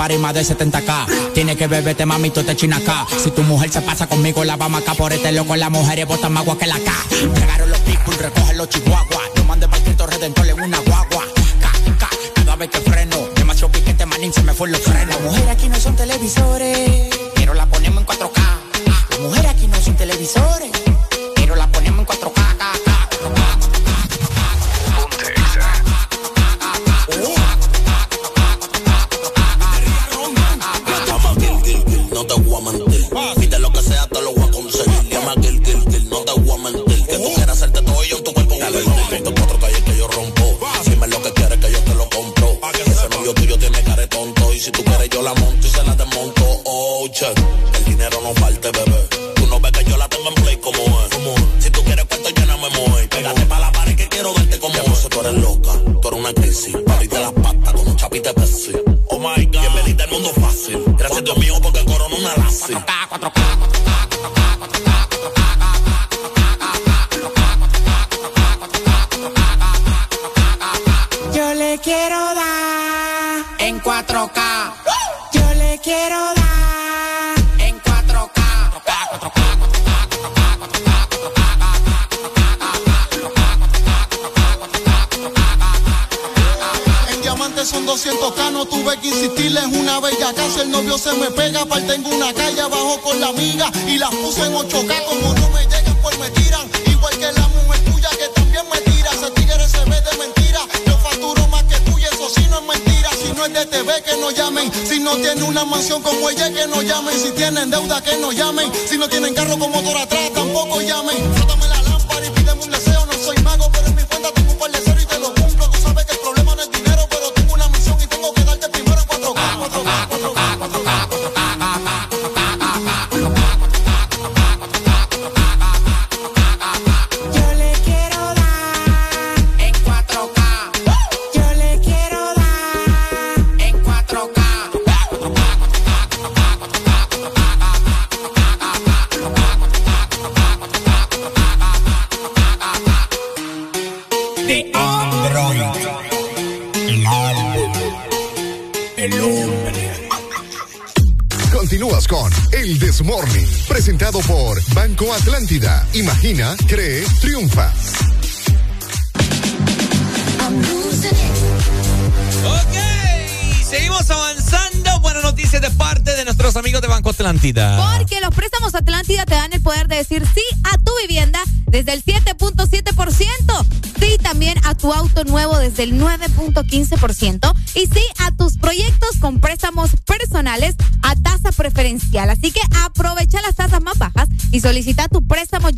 party más de 70k. Tiene que beberte mami, tú te acá. Si tu mujer se pasa conmigo, la vamos acá por este loco. Las mujeres botan más agua que la K. Llegaron los people, recogen los chihuahuas. No mande para Cristo Redentor en una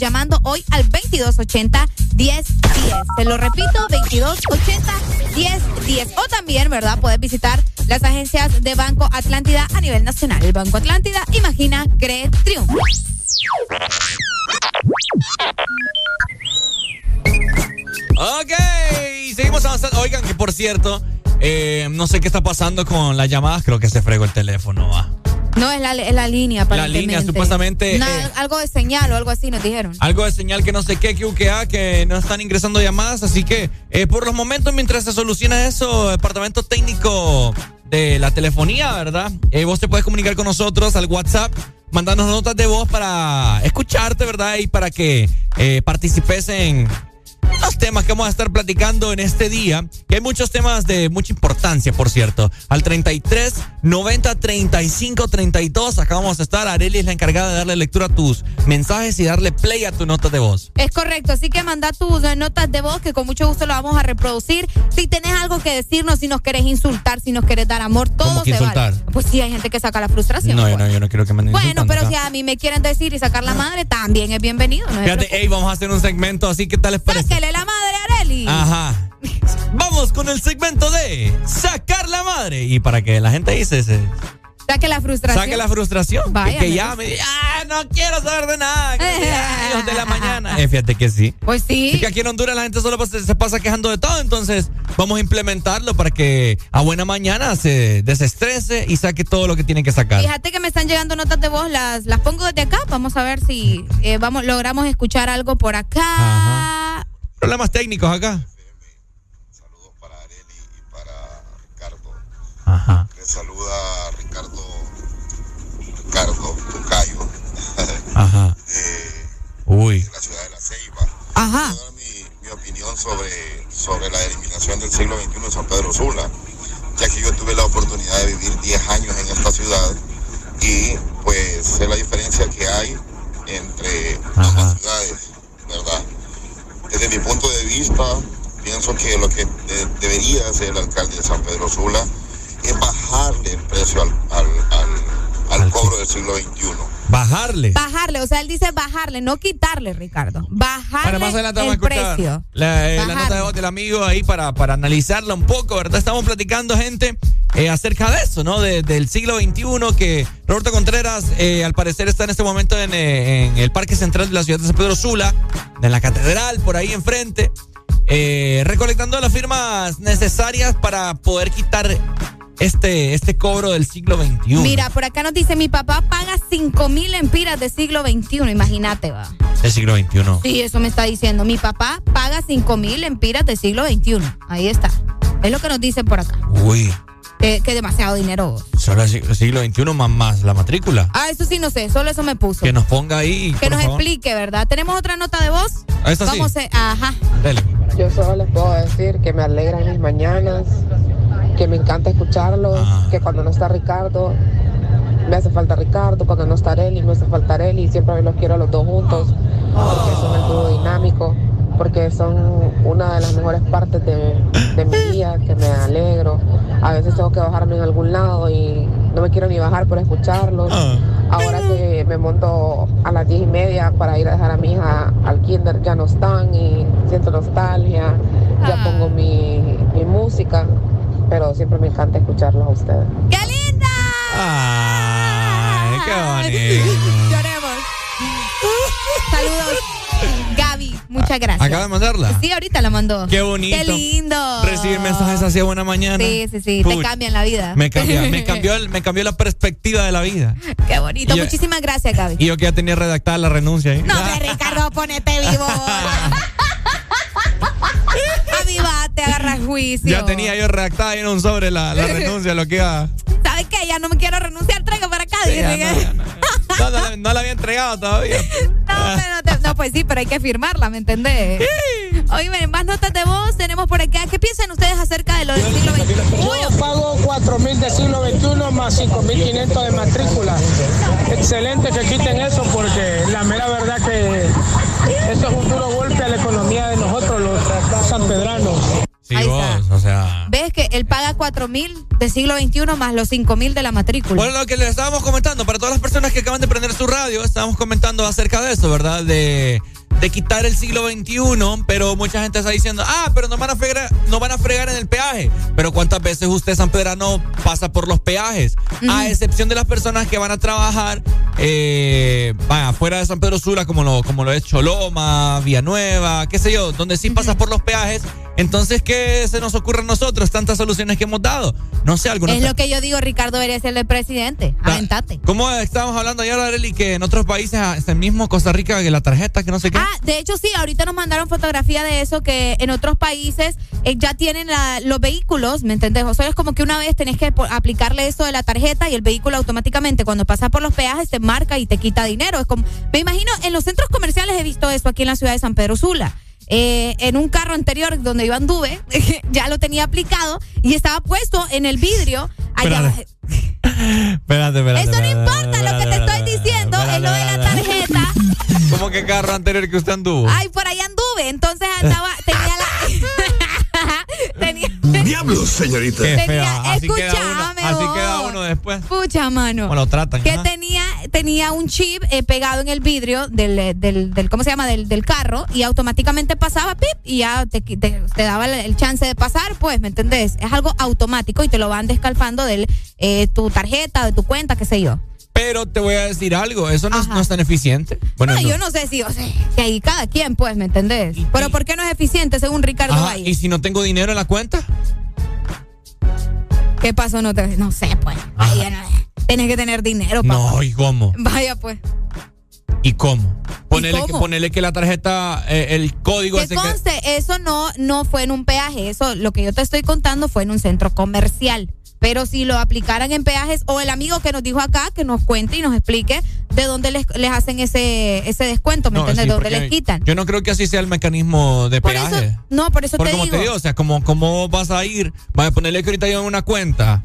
llamando hoy al 2280-1010. Se lo repito, 2280-1010. O también, ¿verdad? Puedes visitar las agencias de Banco Atlántida a nivel nacional. El Banco Atlántida, imagina, cree, triunfa. Ok, seguimos avanzando. Oigan, que por cierto, eh, no sé qué está pasando con las llamadas. Creo que se fregó el teléfono. ¿va? No, es la, es la línea, La línea, supuestamente, Na- eh, algo de señal o algo así nos dijeron. Algo de señal que no sé qué, que UQA, que no están ingresando llamadas. Así que, eh, por los momentos, mientras se soluciona eso, departamento técnico de la telefonía, ¿verdad? Eh, vos te puedes comunicar con nosotros al WhatsApp, mandarnos notas de voz para escucharte, ¿verdad? Y para que eh, participes en los temas que vamos a estar platicando en este día, que hay muchos temas de mucha por cierto. Al 33 90 35 32, acá vamos a estar. Areli es la encargada de darle lectura a tus mensajes y darle play a tu nota de voz. Es correcto, así que manda tus eh, notas de voz que con mucho gusto lo vamos a reproducir. Si tenés algo que decirnos, si nos querés insultar, si nos querés dar amor, todo ¿Cómo que se insultar? vale. Pues sí, hay gente que saca la frustración. No, pues. no, yo no quiero que me Bueno, pero acá. si a mí me quieren decir y sacar la madre, también es bienvenido. No Fíjate, hey, vamos a hacer un segmento así, ¿qué tal les parece? Sáquele la madre, Areli. Ajá. Vamos con el segmento de sacar la madre. Y para que la gente dice, se Saque la frustración. saque la frustración. Vaya, que me ya gusta. me diga, ah, no quiero saber de nada. que no sea (laughs) hijos de la mañana. Eh, fíjate que sí. Pues sí. Es que aquí en Honduras la gente solo se pasa quejando de todo, entonces vamos a implementarlo para que a buena mañana se desestrese y saque todo lo que tiene que sacar. Fíjate que me están llegando notas de voz, las, las pongo desde acá. Vamos a ver si eh, vamos, logramos escuchar algo por acá. Problemas técnicos acá. Ajá. Le saluda Ricardo, Ricardo Tocayo, Ajá. (laughs) Uy. de la ciudad de La Ceiba. Ajá. Mi, mi opinión sobre, sobre la eliminación del siglo XXI de San Pedro Sula, ya que yo tuve la oportunidad de vivir 10 años en esta ciudad y pues sé la diferencia que hay entre ambas ciudades, ¿verdad? Desde mi punto de vista, pienso que lo que de- debería hacer el alcalde de San Pedro Sula es bajarle el precio al, al, al, al cobro del siglo XXI. Bajarle. Bajarle, o sea, él dice bajarle, no quitarle, Ricardo. Bajarle Bueno, más adelante vamos a el escuchar precio. la, eh, la nota de voz del amigo ahí para, para analizarla un poco, ¿verdad? Estamos platicando, gente, eh, acerca de eso, ¿no? De- del siglo XXI, que Roberto Contreras, eh, al parecer, está en este momento en, en el Parque Central de la ciudad de San Pedro Sula, en la catedral, por ahí enfrente, eh, recolectando las firmas necesarias para poder quitar este, este cobro del siglo XXI. Mira, por acá nos dice, mi papá paga 5 mil empiras de siglo XXI, imagínate, va. Del siglo XXI. Sí, eso me está diciendo. Mi papá paga 5 mil empiras de siglo XXI. Ahí está. Es lo que nos dicen por acá. Uy, Que, que demasiado dinero. solo el sig- siglo XXI más, más la matrícula. Ah, eso sí no sé, solo eso me puso. Que nos ponga ahí. Que por nos favor. explique, ¿verdad? ¿Tenemos otra nota de voz? Ah, esta sí. Vamos a- ajá. Dele. Yo solo les puedo decir que me alegran mis mañanas, que me encanta escucharlos, que cuando no está Ricardo, me hace falta Ricardo, cuando no está Areli, me hace falta Areli, siempre los quiero a los dos juntos, porque son el dúo dinámico, porque son una de las mejores partes de, de mi día, que me alegro. A veces tengo que bajarme en algún lado y no me quiero ni bajar por escucharlos. Ahora que me monto a las diez y media para ir a dejar a mi hija al kinder, ya no están y siento nostalgia, ya pongo mi, mi música, pero siempre me encanta escucharlos a ustedes. ¡Qué linda! Ay, qué bonito. Lloremos. Saludos, Gaby. Muchas gracias. ¿Acaba de mandarla? Sí, ahorita la mandó. Qué bonito. Qué lindo. Recibir mensajes así a buena mañana. Sí, sí, sí. Puch, Te cambian la vida. Me, cambia, me, (laughs) cambió el- me cambió la perspectiva de la vida. Qué bonito. Y yo- Muchísimas gracias, Gaby. Y yo que ya tenía redactada la renuncia ahí. No, hombre, Ricardo, ponete vivo. (laughs) Avivate, agarra juicio. Ya tenía yo redactada en un sobre la, la renuncia, lo que iba. ¿Sabes qué? Ya no me quiero renunciar, traigo para acá. Sí, dice ya que- no, No, no, la- no la había entregado todavía. No, pero no, te- no, pues sí, pero hay que firmarla, ¿me entendés? Oye, más notas de voz tenemos por acá. ¿Qué piensan ustedes acerca de lo del siglo XXI? Yo pago 4.000 de siglo XXI más 5.500 de matrícula. Excelente que quiten eso porque la mera verdad que eso es un duro golpe a la economía de sanpedranos. Sí, Ahí vos, está. o sea. Ves que él paga 4 mil de siglo XXI más los 5 mil de la matrícula. Bueno, lo que le estábamos comentando, para todas las personas que acaban de prender su radio, estábamos comentando acerca de eso, ¿verdad? De, de quitar el siglo XXI, pero mucha gente está diciendo, ah, pero no van a fregar, no van a fregar en el peaje. Pero ¿cuántas veces usted, San Pedrano, pasa por los peajes? A excepción de las personas que van a trabajar, eh, vaya, fuera de San Pedro Sula, como lo, como lo es Choloma, Villanueva, qué sé yo, donde sí pasas por los peajes. Entonces, ¿qué se nos ocurre a nosotros? Tantas soluciones que hemos dado. No sé, alguna es lo que yo digo, Ricardo debería ser el presidente. Aventate. ¿Cómo estábamos hablando ayer, Arely, que en otros países, este mismo Costa Rica, que la tarjeta, que no sé qué? Ah, de hecho sí, ahorita nos mandaron fotografía de eso, que en otros países eh, ya tienen la- los vehículos, ¿me entendés? O sea, es como que una vez tenés que aplicarle eso de la tarjeta y el vehículo automáticamente cuando pasa por los peajes te marca y te quita dinero. Es como, me imagino, en los centros comerciales he visto eso aquí en la ciudad de San Pedro Sula. Eh, en un carro anterior donde yo anduve, (laughs) ya lo tenía aplicado y estaba puesto en el vidrio. Allá, Espérate, (laughs) espérate. eso no importa, lo que te estoy ¿Cómo que carro anterior que usted anduvo? Ay, por ahí anduve. Entonces andaba, (laughs) tenía la. (laughs) tenía, Diablos, señorita. Qué tenía- fea. Así queda uno, escúchame, así queda uno después. Pucha, mano. ¿Cómo lo tratan? Que tenía, tenía un chip eh, pegado en el vidrio del, eh, del, del- ¿cómo se llama? Del, del carro y automáticamente pasaba, pip, y ya te, te- te daba el- chance de pasar, pues, ¿me entendés? Es algo automático y te lo van descalfando de tu tarjeta, de tu cuenta, qué sé yo. Pero te voy a decir algo, eso no, es- no es tan eficiente. Bueno, no, no. yo no sé si, o sea, que ahí cada quien, pues, ¿me entendés? Pero ¿por qué no es eficiente según Ricardo Ajá, Valle? ¿Y si no tengo dinero en la cuenta? ¿Qué pasó? No, te, no sé, pues. Ay, ya no- tienes que tener dinero, papá. No, ¿y cómo? Vaya, pues. ¿Y cómo? Ponele, cómo? Que, ponele que la tarjeta, eh, el código que... conste, eso no, no fue en un peaje, eso lo que yo te estoy contando fue en un centro comercial. Pero si lo aplicaran en peajes, o el amigo que nos dijo acá, que nos cuente y nos explique de dónde les, les hacen ese, ese descuento, ¿me No, entiendes? sí, de dónde les quitan. Yo no creo que así sea el mecanismo de Por peaje. eso, no, por eso Porque te como digo. te digo, o sea, como, como vas a ir, vas a ponerle que ahorita yo en una cuenta.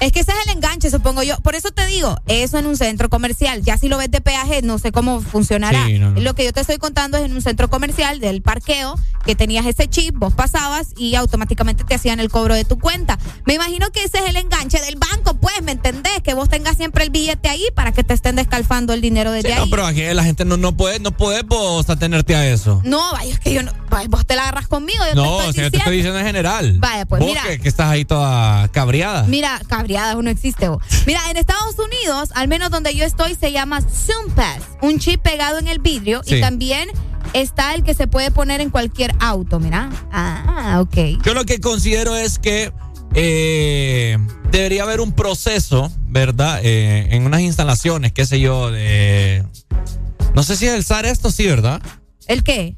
Es que ese es el enganche, supongo yo. Por eso te digo, eso en un centro comercial. Ya si lo ves de peaje, no sé cómo funcionará. Sí, no, no. Lo que yo te estoy contando es en un centro comercial del parqueo, que tenías ese chip, vos pasabas y automáticamente te hacían el cobro de tu cuenta. Me imagino que ese es el enganche del banco, pues, ¿me entendés? Que vos tengas siempre el billete ahí para que te estén descalfando el dinero desde Sí, ahí. no, pero aquí la gente no, no puede, no puede vos atenerte a eso. No, vaya, es que yo no. vaya, vos te la agarras conmigo, yo No, te o estoy yo te estoy diciendo en general. Vaya, pues, Vos mira. Que, que estás ahí toda cabreada. Mira, cabreada, no existe. vos. Mira, en Estados Unidos, al menos donde yo estoy, se llama Zoom Pass, un chip pegado en el vidrio Sí. y también está el que se puede poner en cualquier auto, mira. Ah, ok. Yo lo que considero es que eh, debería haber un proceso, ¿verdad? Eh, en unas instalaciones, qué sé yo, de... No sé si es el SAR esto, sí, ¿verdad? ¿El qué?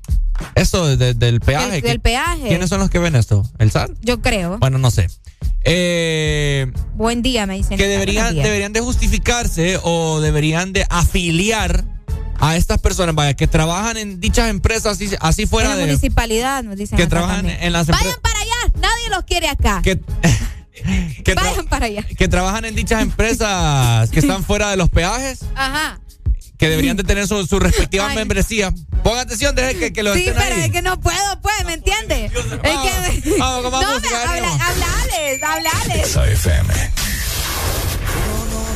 Esto de- del peaje. ¿qué- del peaje. ¿Quiénes son los que ven esto? ¿El SAR? Yo creo. Bueno, no sé. Eh, Buen día, me dicen. que deberían, deberían de justificarse o deberían de afiliar a estas personas, vaya, que trabajan en dichas empresas así, así En fuera la de... municipalidad, nos dicen. Que trabajan también. en las Vayan empresas... para allá, nadie los quiere acá. Que, (laughs) Vayan para allá. que trabajan en dichas empresas que están fuera de los peajes, Ajá. Que deberían de tener su, su respectiva Ay. membresía. Pongan atención, dejen que, que lo Sí, estén pero ahí. es que no puedo, pues, ¿me entiendes? Es que. vamos más (laughs) no, música, me, habla, hablales. FM.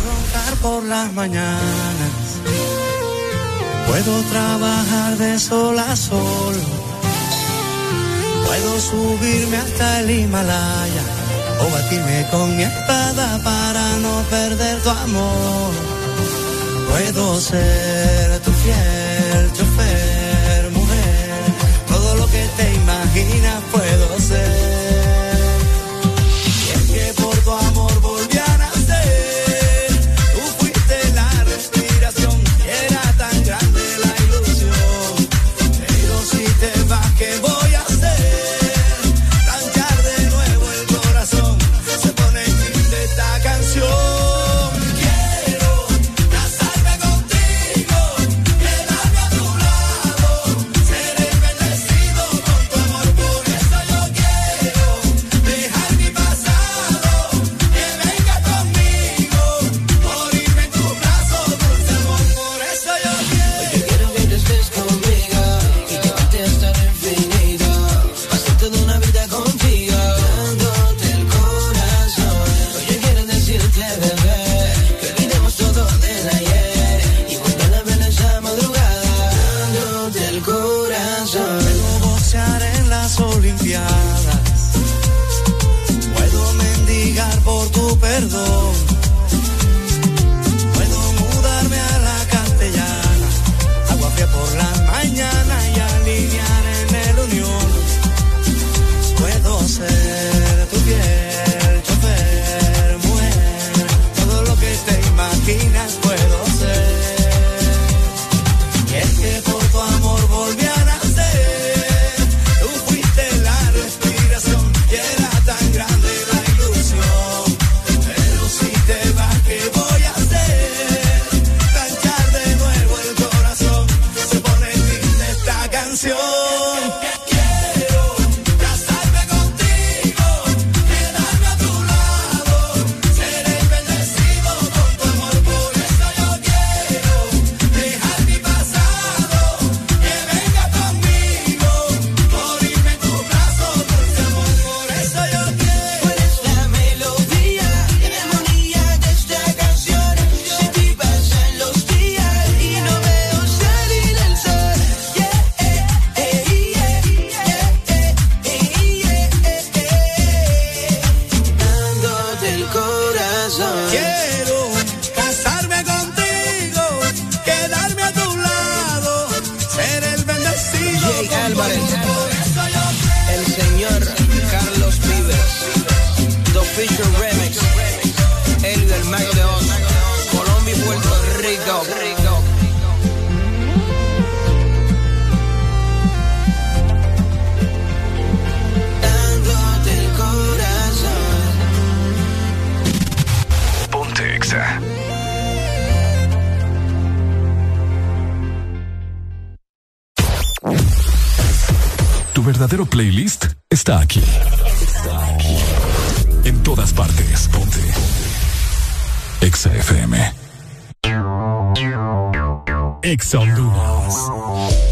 roncar por las mañanas. Puedo trabajar de sol a sol. Puedo subirme hasta el Himalaya o batirme con mi espada para no perder tu amor. Puedo ser tu fiel chofer, mujer. Todo lo que te imaginas puedo ser. Perdón. Verdadero playlist está aquí. En todas partes. Ponte. Exa FM. Exa Honduras.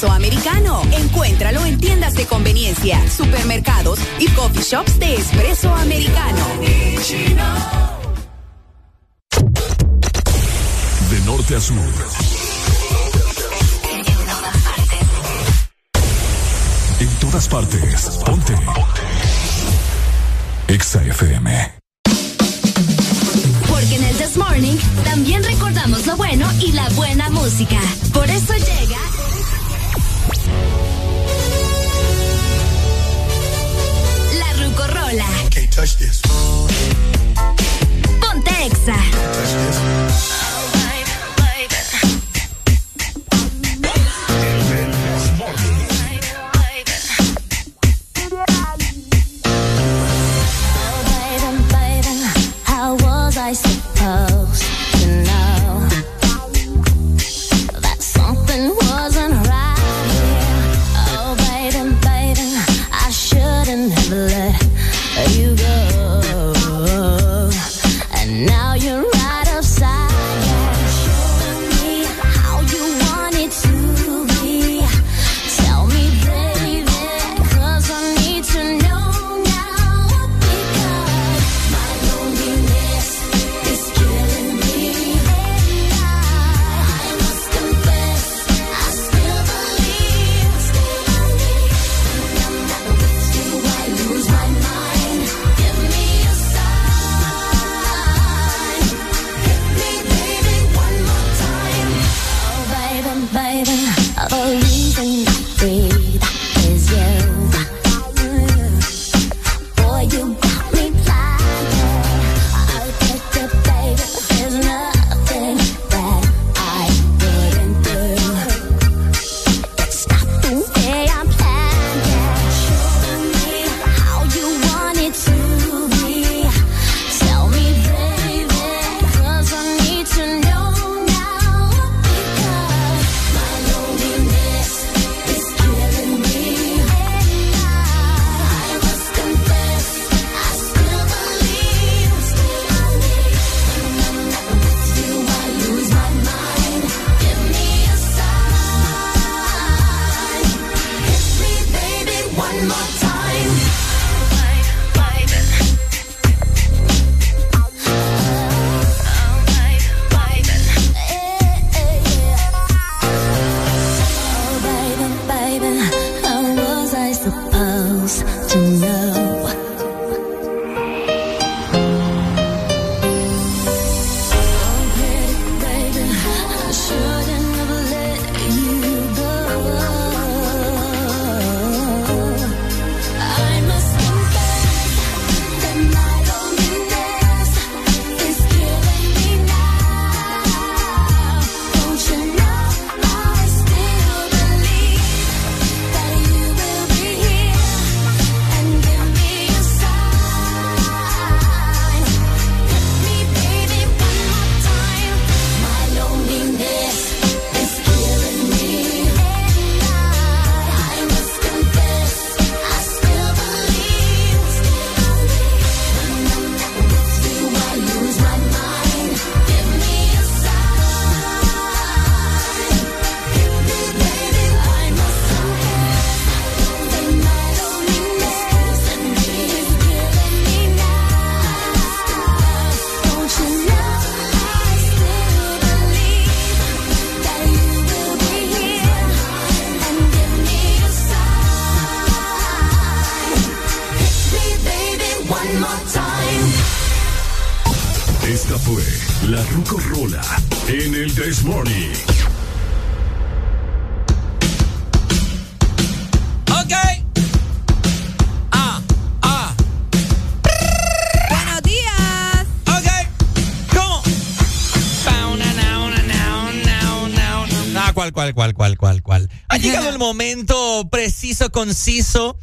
Espresso americano. Encuéntralo en tiendas de conveniencia, supermercados y coffee shops de espresso americano. De norte a sur. En todas partes. Ponte. Exa FM. Porque en el This Morning también recordamos lo bueno y la buena música. Por eso llega. Rucorola. Can't touch this. Ponte Exa. Momento preciso, conciso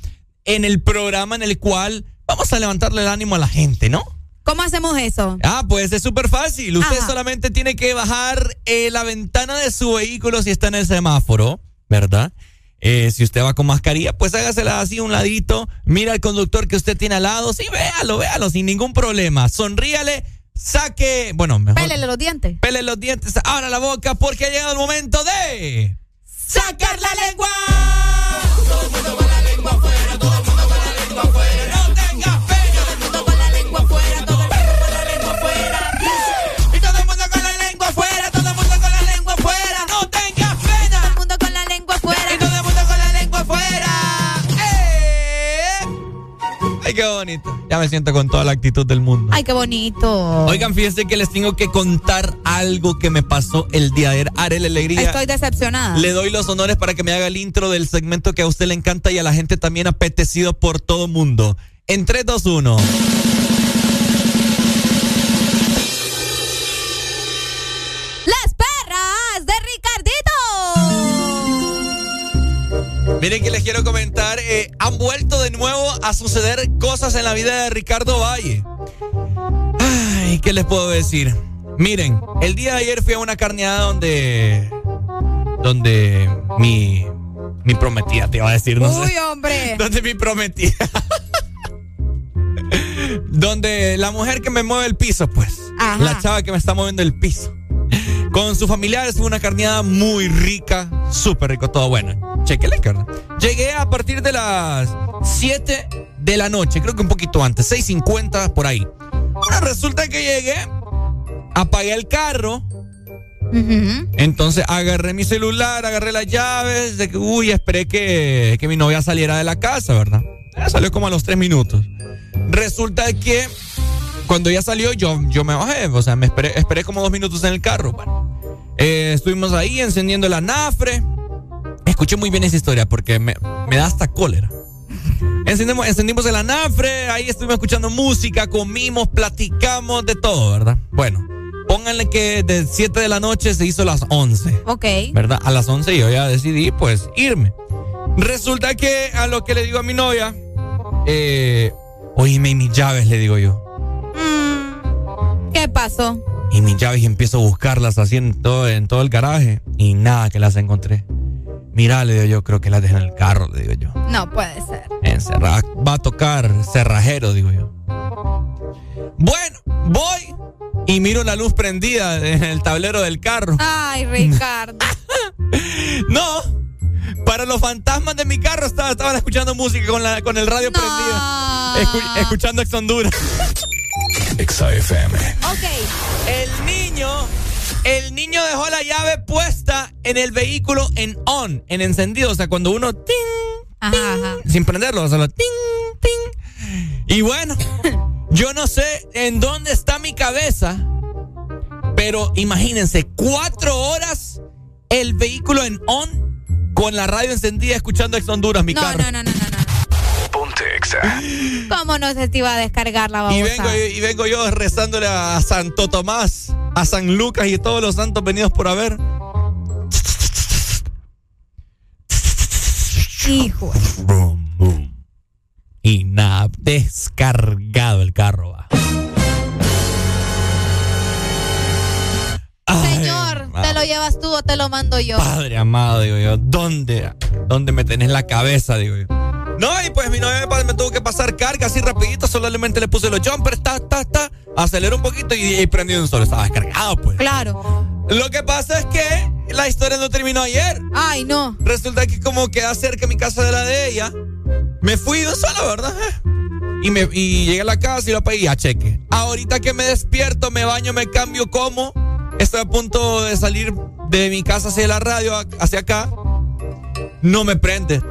en el programa en el cual vamos a levantarle el ánimo a la gente, ¿no? ¿Cómo hacemos eso? Ah, pues es súper fácil. Usted Ajá. solamente tiene que bajar eh, la ventana de su vehículo si está en el semáforo, ¿verdad? Eh, si usted va con mascarilla, pues hágasela así a un ladito. Mira al conductor que usted tiene al lado. Sí, véalo, véalo, sin ningún problema. Sonríale, saque. Bueno, mejor. Pélele los dientes. Pele los dientes, abra la boca porque ha llegado el momento de. ¡Sacar la lengua! Todo el mundo con la lengua afuera, todo el mundo con la lengua afuera. Qué bonito. Ya me siento con toda la actitud del mundo. Ay, qué bonito. Oigan, fíjense que les tengo que contar algo que me pasó el día de ayer. Arel Alegría. Estoy decepcionada. Le doy los honores para que me haga el intro del segmento que a usted le encanta y a la gente también apetecido por todo mundo. En 3, 2, 1. Miren que les quiero comentar, eh, han vuelto de nuevo a suceder cosas en la vida de Ricardo Valle. Ay, ¿qué les puedo decir? Miren, el día de ayer fui a una carneada donde. donde mi. mi prometida, te iba a decir, no Uy, sé. hombre. (laughs) Donde mi prometida. (laughs) donde la mujer que me mueve el piso, pues. Ajá. La chava que me está moviendo el piso. Con sus familiares fue una carneada muy rica, súper rico, todo bueno. Chequele, carnal. Llegué a partir de las 7 de la noche, creo que un poquito antes, 6.50 por ahí. Bueno, resulta que llegué, apagué el carro, entonces agarré mi celular, agarré las llaves, de que, uy, esperé que, que mi novia saliera de la casa, ¿verdad? Salió como a los tres minutos. Resulta que cuando ella salió, yo, yo me bajé, o sea, me esperé, esperé como dos minutos en el carro. Bueno, eh, estuvimos ahí encendiendo la nafre. Escuché muy bien esa historia porque me, me da hasta cólera. Encendimos, encendimos el anafre, ahí estuvimos escuchando música, comimos, platicamos de todo, ¿verdad? Bueno, pónganle que de 7 de la noche se hizo las 11. Ok. ¿verdad? A las 11 yo ya decidí, pues, irme. Resulta que a lo que le digo a mi novia, eh, oíme, y mis llaves, le digo yo. ¿Qué pasó? Y mis llaves y empiezo a buscarlas así en todo, en todo el garaje y nada que las encontré. Mira, le digo yo, creo que las dejé en el carro, le digo yo. No puede ser. Encerrada. Va a tocar cerrajero, digo yo. Bueno, voy y miro la luz prendida en el tablero del carro. Ay, Ricardo. (laughs) No, para los fantasmas de mi carro estaba, estaban escuchando música con, la, con el radio prendida. Escu- escuchando Ex Honduras. (laughs) Exa FM. Ok. El niño, el niño dejó la llave puesta en el vehículo en on, en encendido. O sea, cuando uno ting, Ajá, ajá. sin prenderlo, solo ting, ting. Y bueno, (laughs) yo no sé en dónde está mi cabeza, pero imagínense, cuatro horas el vehículo en on con la radio encendida escuchando Ex Honduras, mi No, carro. no, no, no, no, no. Ponte Exa. ¿Cómo no se te iba a descargar la babosa? Y vengo, y vengo yo rezándole a Santo Tomás, a San Lucas y a todos los santos venidos por haber. Hijo. Y nada, descargado el carro. va. Señor, ¿te lo llevas tú o te lo mando yo? Padre amado, digo yo, ¿dónde, ¿dónde me tenés la cabeza? Digo yo. No, y pues mi novia me, tuvo que pasar carga así rapidito, solamente le puse los jumpers, ta, ta, ta, aceleró un poquito y, y prendió un solo, estaba descargado pues. Claro. Lo que pasa es que la historia no terminó ayer. Ay, no. Resulta que como queda cerca mi casa de la de ella, me fui de un solo, ¿verdad? Y, me, y llegué a la casa y lo pedí a cheque. Ahorita que me despierto, me baño, me cambio como. Estoy a punto de salir de mi casa hacia la radio, hacia acá. No me prende.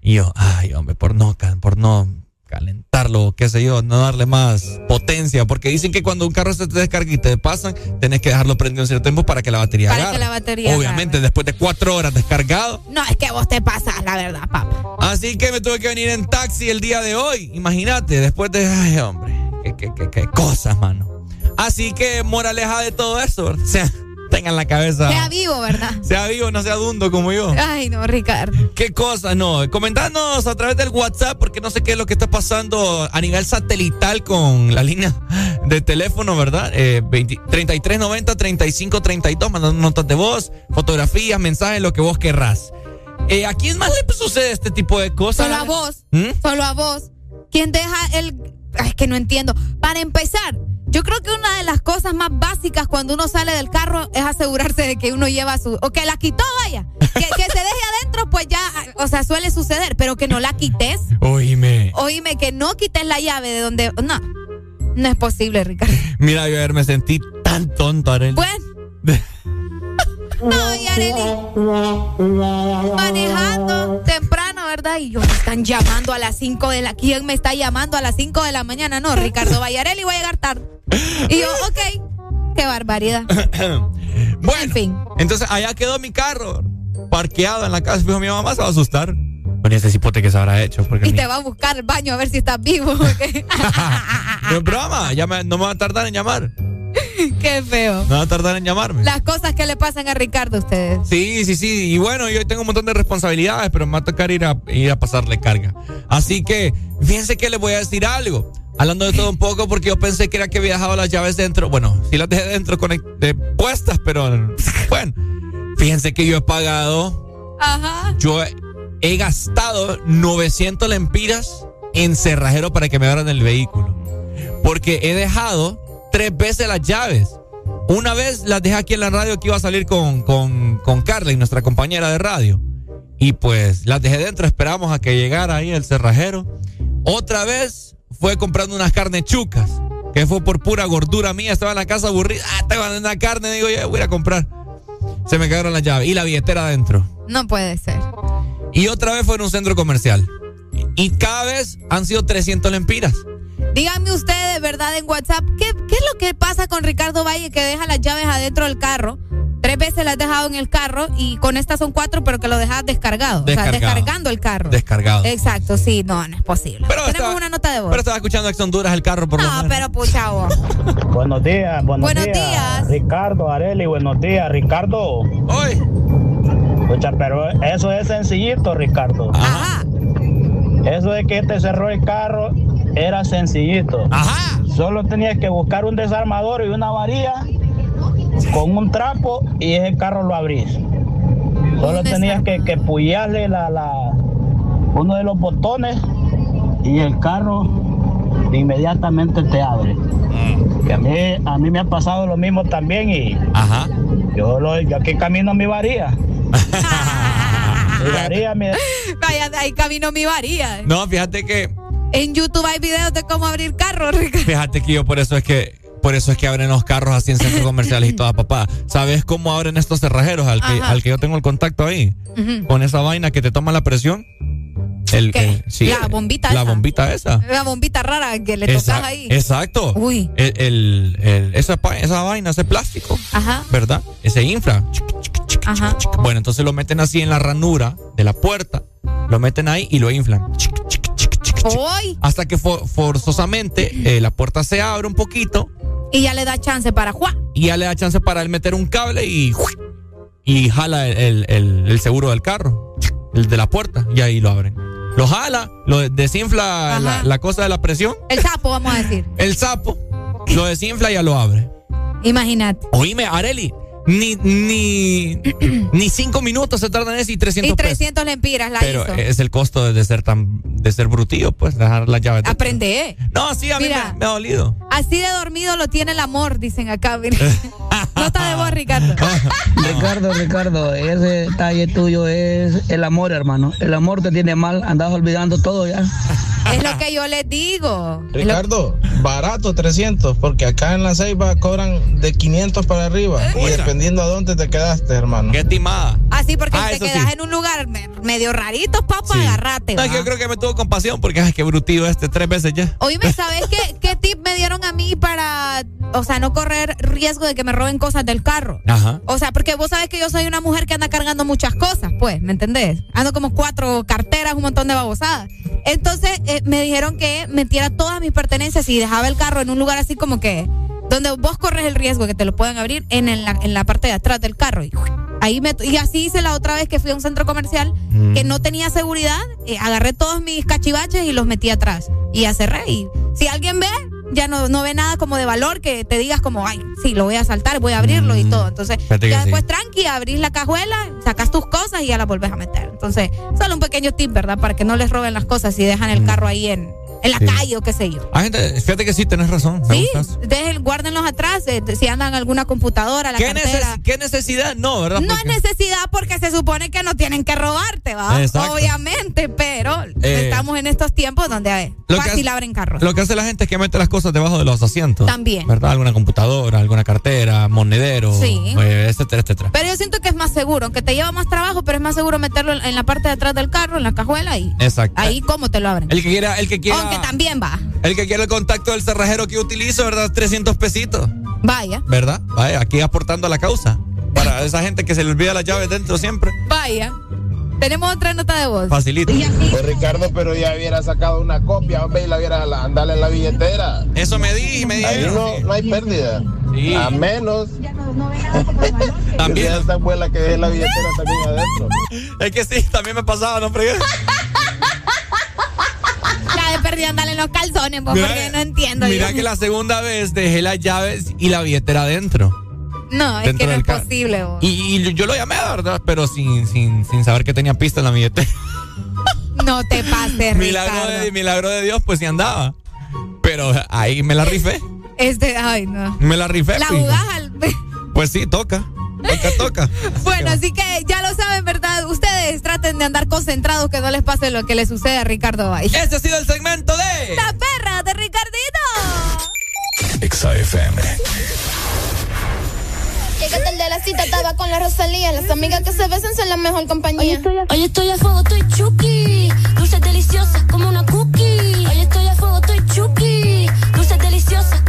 Y yo, ay, hombre, por no, por no calentarlo, qué sé yo, no darle más potencia, porque dicen que cuando un carro se te descarga y te pasan, tenés que dejarlo prendido un cierto tiempo para que la batería Para agarre. que la batería Obviamente, después de cuatro horas descargado. No, es que vos te pasas, la verdad, papá. Así que me tuve que venir en taxi el día de hoy. Imagínate, después de. Ay, hombre. Qué, qué, qué, qué cosas, mano. Así que, moraleja de todo eso, ¿verdad? (laughs) O sea, tengan la cabeza. Sea vivo, ¿verdad? (laughs) Sea vivo, no sea dundo como yo. Ay, no, Ricardo. ¿Qué cosas? No, comentanos a través del WhatsApp porque no sé qué es lo que está pasando a nivel satelital con la línea de teléfono, ¿verdad? Eh, 20 3390 3532, mandando notas de voz, fotografías, mensajes, lo que vos querrás. Eh, ¿A quién más le sucede este tipo de cosas? Solo a vos. ¿Mm? Solo a vos. ¿Quién deja el.? Ay, es que no entiendo. Para empezar, yo creo que una de las cosas más básicas cuando uno sale del carro es asegurarse de que uno lleva su. O que la quitó, vaya. Que, que se deje adentro, pues ya. O sea, suele suceder, pero que no la quites. Oíme. Oíme, que no quites la llave de donde. No. No es posible, Ricardo. Mira, yo ayer me sentí tan tonto, Arely. Bueno. No, y Arely. Manejando temprano, ¿verdad? Y yo me están llamando a las 5 de la. ¿Quién me está llamando a las 5 de la mañana? No, Ricardo Vallarelli, voy a llegar tarde. Y yo, ok. Qué barbaridad. (coughs) bueno, en fin. Entonces, allá quedó mi carro parqueado en la casa. Dijo, mi mamá se va a asustar. Con ese cipote que se habrá hecho. Porque Y te va a buscar el baño a ver si estás vivo. (laughs) No es broma, ya me- no me va a tardar en llamar. (laughs) Qué feo. No va a tardar en llamarme. Las cosas que le pasan a Ricardo a ustedes. Sí, sí, sí. Y bueno, yo tengo un montón de responsabilidades, pero me va a tocar ir a, ir a pasarle carga. Así que, fíjense que les voy a decir algo. Hablando de todo un poco, porque yo pensé que era que había dejado las llaves dentro. Bueno, sí las dejé dentro conect- eh, puestas, pero bueno. Fíjense que yo he pagado, Ajá. yo he, he gastado 900 lempiras en cerrajero para que me abran el vehículo. Porque he dejado tres veces las llaves. Una vez las dejé aquí en la radio que iba a salir con, con, con Carla, nuestra compañera de radio. Y pues las dejé dentro, esperamos a que llegara ahí el cerrajero. Otra vez fue comprando unas carnes chucas, que fue por pura gordura mía. Estaba en la casa aburrida. Ah, tengo una carne, digo, ya voy a comprar. Se me quedaron las llaves y la billetera adentro. No puede ser. Y otra vez fue en un centro comercial. Y cada vez han sido 300 lempiras. Díganme ustedes, ¿verdad? En WhatsApp, ¿qué, qué es lo que pasa con Ricardo Valle que deja las llaves adentro del carro? Tres veces las has dejado en el carro y con estas son cuatro, pero que lo dejas descargado. O sea, descargando el carro. Descargado. Exacto, sí, no, no es posible. Tenemos estaba- una nota de voz. Pero estaba escuchando Ex Honduras el carro por lo no, menos. pero pucha vos. (laughs) Buenos días, buenos, Buenos días. días. Ricardo, Areli, buenos días, Ricardo. Hoy. Pucha, pero eso es sencillito, Ricardo. Ajá. Eso de que te cerró el carro era sencillito. Ajá. Solo tenías que buscar un desarmador y una varilla con un trapo y ese carro lo abrís. Solo tenías que, que puyarle la, la, uno de los botones y el carro inmediatamente te abre. Que a, mí, a mí me ha pasado lo mismo también y Yo, lo, yo aquí camino mi varilla. (laughs) mi mi- Vaya, ahí camino mi varía. No, fíjate que, En YouTube hay videos de cómo abrir carros, Ricardo. fíjate que yo por eso es que, por eso es que abren los carros así en centros comerciales y toda papá. ¿Sabes cómo abren estos cerrajeros al que, Ajá. al que yo tengo el contacto ahí? Con esa vaina que te toma la presión. La bombita La esa. bombita esa. La bombita rara que le Esa- tocas ahí. Exacto. Uy. El, el- el- esa, esa vaina, ese plástico, Ajá, ¿verdad? Se infla. ajá. Bueno, entonces lo meten así en la ranura de la puerta, lo meten ahí y lo inflan. Hasta que fo- forzosamente eh, la puerta se abre un poquito Y ya le da chance para Juan. y ya le da chance para él meter un cable y, y jala el- el seguro del carro, el de la puerta, y ahí lo abren. Lo jala, lo desinfla la, la cosa de la presión, El sapo, vamos a decir. el sapo, lo desinfla y ya lo abre. Imagínate. Oíme, Areli, ni, ni, (clears throat) ni cinco minutos se tardan en eso y 300 Y pesos. 300 lempiras la Pero hizo. es el costo de, ser tan de ser brutillo, pues, dejar las llaves. Aprende. No, sí, a mí Mira. me, me ha dolido. Así de dormido lo tiene el amor, dicen acá. mira. Nota de voz, Ricardo. (laughs) Ricardo, Ricardo, ese detalle tuyo es el amor, hermano. El amor te tiene mal, andas olvidando todo ya. Es lo que yo les digo. Ricardo, barato 300, porque acá en la Ceiba cobran de 500 para arriba y dependiendo a dónde te quedaste, hermano. Qué timada. Así porque Ah, te quedas sí. en un lugar me- medio rarito, papá, Sí. agarrate. No, yo creo que me tuvo compasión porque, ay, qué brutillo este, tres veces ya. Oíme, (laughs) ¿sabes qué, qué tip me dieron a mí para, o sea, no correr riesgo de que me roben cosas del carro? Ajá. O sea, porque vos sabés que yo soy una mujer que anda cargando muchas cosas, pues, ¿me entendés? Ando como cuatro carteras, un montón de babosadas. Entonces, eh, me dijeron que metiera todas mis pertenencias y dejaba el carro en un lugar así como que, donde vos corres el riesgo de que te lo puedan abrir en, el- en la parte de atrás del carro. Y, ahí me, y así hice la otra vez que fui a un centro comercial Mm. que no tenía seguridad, eh, agarré todos mis cachivaches y los metí atrás. Y ya cerré. Y si alguien ve, ya no, no ve nada como de valor que te digas como, ay, sí, lo voy a saltar, voy a abrirlo y todo. Entonces, Fíjate ya sí. después tranqui, abrís la cajuela, sacas tus cosas y ya las volvés a meter. Entonces, solo un pequeño tip, ¿verdad? Para que no les roben las cosas y dejan el carro ahí en, en la Sí. calle o qué sé yo. Ah, gente, fíjate que sí, tenés razón. Sí, dejen, guárdenlos atrás, eh, si andan alguna computadora, la ¿Qué, cartera. neces- ¿Qué necesidad? No, ¿verdad? No es necesidad porque se supone que no tienen que robarte, ¿va? Exacto. Obviamente, pero Eh, estamos en estos tiempos donde, que fácil hace- abren carros. Lo que hace la gente es que mete las cosas debajo de los asientos. También. ¿Verdad? Alguna computadora, alguna cartera, monedero, Sí. eh, etcétera, etcétera. Pero yo siento que es más seguro, aunque te lleva más trabajo, pero es más seguro meterlo en en la parte de atrás del carro, en la cajuela y Exacto. ahí cómo te lo abren. El que quiera, el que quiera, Aunque también va. el que quiera el contacto del cerrajero que yo utilizo, ¿verdad? 300 pesitos, Vaya, ¿verdad? Vaya, aquí aportando a la causa. Para esa gente que se le olvida las llaves dentro siempre. vaya. Tenemos otra nota de voz. Facilito. Pues Ricardo, pero ya hubiera sacado una copia, hombre, y la hubiera andale en la billetera. Eso me di, me Ahí dijeron, no, sí. no hay pérdida. A menos También. que sea esta abuela que deje la billetera también adentro. Es que sí, también me pasaba, no fregué. (laughs) La de perdida andar en los calzones, pues, Mira- porque no entiendo. Mira yo. que la segunda vez dejé las llaves y la billetera adentro. No, es que no es posible. vos. Y, y yo lo llamé, ¿verdad? Pero sin, sin, sin saber que tenía pista en la billetera. (laughs) No te pases, milagro, de, milagro de Dios, pues sí andaba. Pero ahí me la rifé. Este, ay, no. Me la rifé. La fijo. jugás al... (laughs) Pues sí, toca. Toca, toca. (laughs) Bueno, así que ya lo saben, ¿verdad? Ustedes traten de andar concentrados, que no les pase lo que le sucede a Ricardo Valle. Ese ha sido el segmento de... ¡La perra de Ricardito! Exa FM. Llegaste el de la cita, estaba con la Rosalía. Las amigas que se besan son la mejor compañía. Hoy estoy a fuego, estoy chuki. Dulces deliciosas como una cookie. Hoy estoy a fuego, estoy chuki. Dulces deliciosas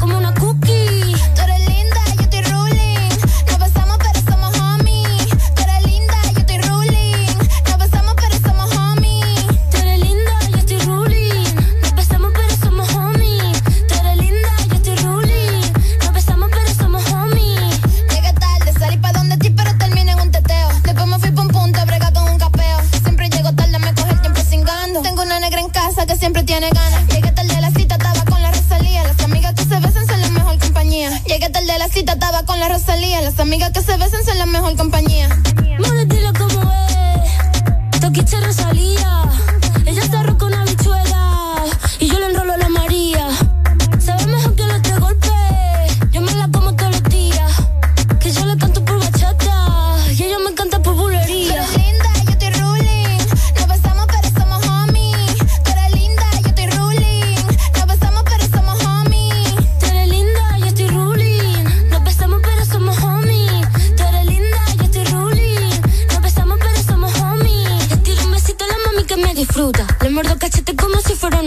siempre tiene ganas. Llegué tarde a la cita, estaba con la Rosalía. Las amigas que se besan son la mejor compañía. Llegué tarde a la cita, estaba con la Rosalía. Las amigas que se besan son la mejor compañía. Mami, dile cómo es. Toquiche Rosalía.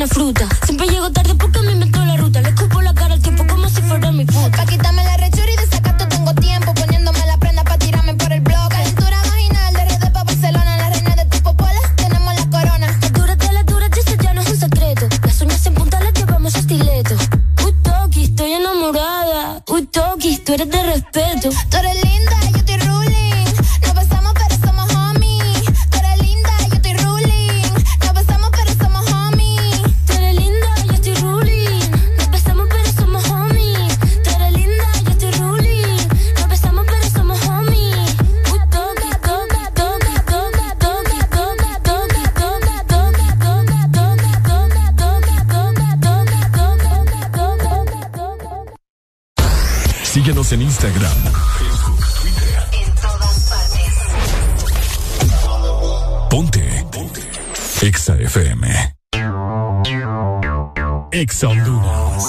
Fruta. Siempre llego tarde porque me inventó la ruta. Le escupo la cara al tiempo como si fuera mi puta. Pa' quitarme la rechura y de sacato tengo tiempo. Poniéndome la prenda pa' tirarme por el blog. Calentura vaginal de RD pa' Barcelona. La reina de tu popola, tenemos la corona. Las duras de las duras, eso ya no es un secreto. Las uñas en punta las llevamos a estileto. Uy, Toki, estoy enamorada. Uy, Toki, tú eres de respeto. Tú eres En Instagram, Facebook, Twitter. En todas partes. Ponte. Ponte. Exa FM. Exa Honduras.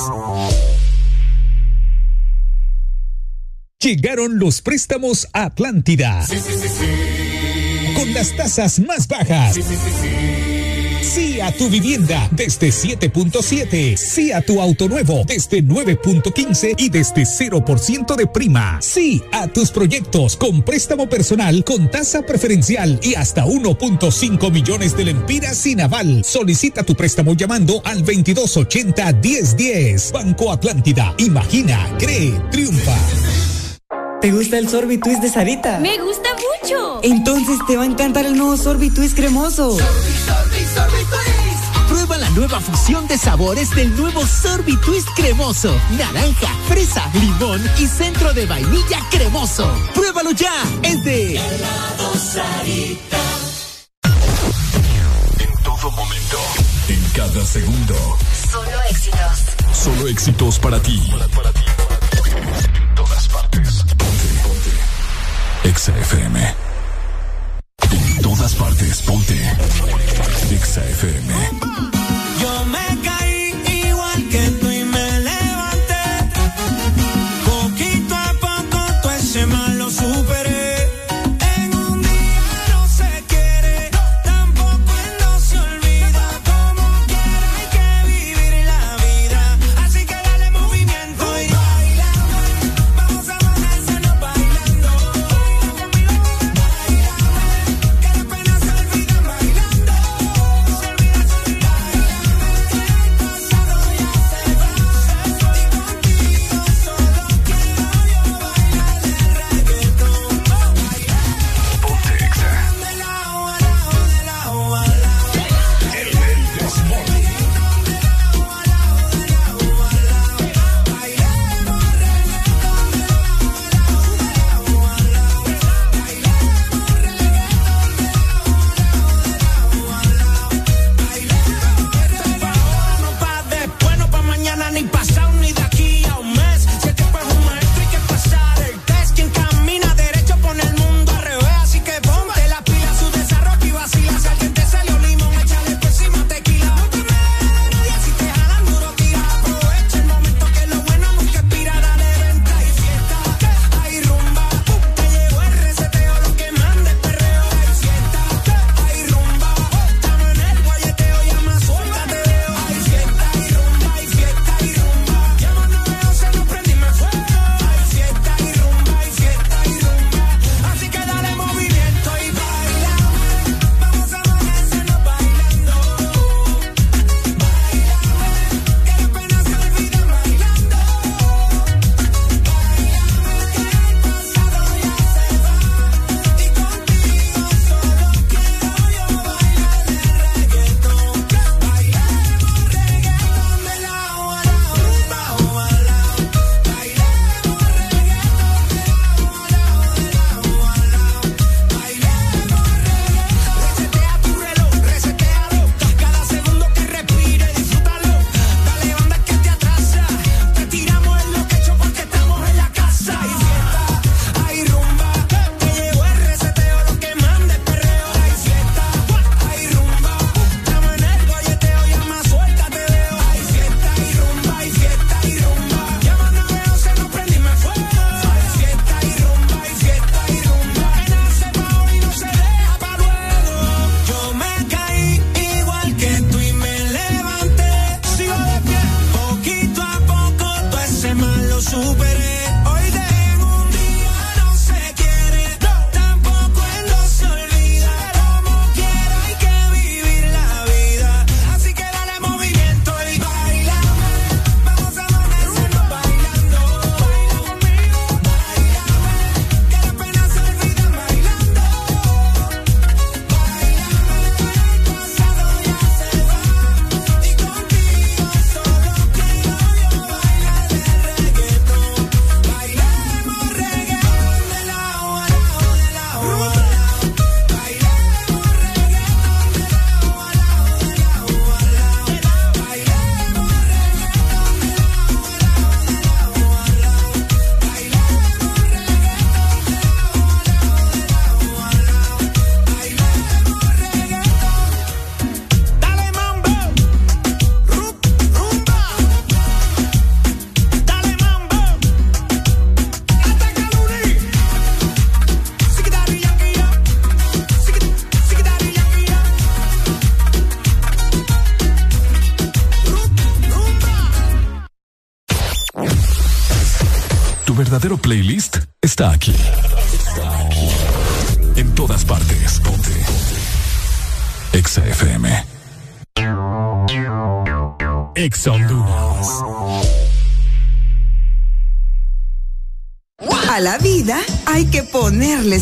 Llegaron los préstamos a Atlántida. Sí, sí, sí, sí. con las tasas más bajas. Sí a tu vivienda desde 7.7. Sí a tu auto nuevo desde 9.15 y desde 0% de prima. Sí a tus proyectos con préstamo personal con tasa preferencial y hasta 1.5 millones de lempiras sin aval. Solicita tu préstamo llamando al 2280 1010. Banco Atlántida. Imagina, cree, triunfa. ¿Te gusta el Sorbitwist de Sarita? Me gusta mucho. Entonces te va a encantar el nuevo Sorbitwist cremoso. Prueba la nueva fusión de sabores del nuevo Sorbitwist cremoso. Naranja, fresa, limón y centro de vainilla cremoso. Pruébalo ya. Es de Sarita. En todo momento, en cada segundo. Solo éxitos. Solo éxitos para ti. En todas partes. Ponte, ponte. Exa FM. Todas partes, ponte. Exa FM. Yo me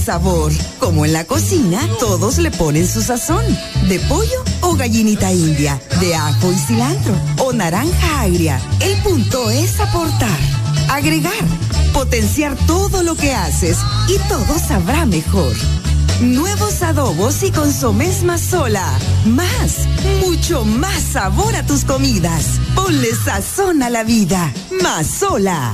sabor. Como en la cocina, todos le ponen su sazón. De pollo o gallinita india, de ajo y cilantro o naranja agria. El punto es aportar, agregar, potenciar todo lo que haces y todo sabrá mejor. Nuevos adobos y consomés más sola. Más, mucho más sabor a tus comidas. Ponle sazón a la vida. Más sola.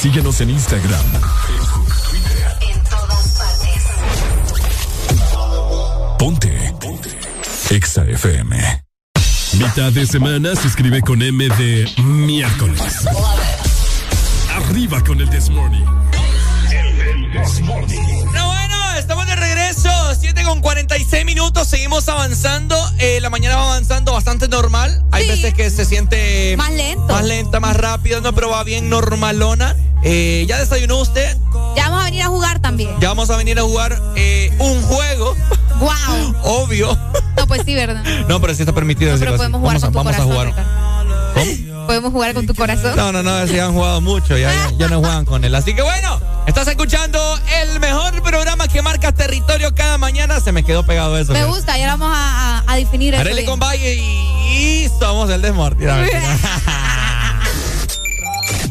Síguenos en Instagram, En todas partes. Ponte. Ponte. Exa FM. Mitad de semana se escribe con M de miércoles. Arriba con el This Morning. Pero bueno, estamos de regreso. 7 con 46 minutos. Seguimos avanzando. Eh, la mañana va avanzando bastante normal. Hay veces que se siente Más lento. más lenta, más rápida, no, pero va bien normalona. Eh, ¿Ya desayunó usted? Ya vamos a venir a jugar también. Ya vamos a venir a jugar eh, un juego. ¡Wow! Obvio. No, pues sí, ¿verdad? No, pero sí está permitido. No, pero decirlo así. podemos jugar vamos a, con tu vamos a corazón, jugar. Ricardo. Podemos jugar con tu corazón. No, no, no, ya han jugado mucho, ya, ya, ya no juegan con él. Así que bueno, estás escuchando el mejor programa que marca territorio cada mañana. Se me quedó pegado eso. Me gusta, ya vamos a, a- a definir eso. Arele bien. con Valle y, y somos el desmorti. la (laughs)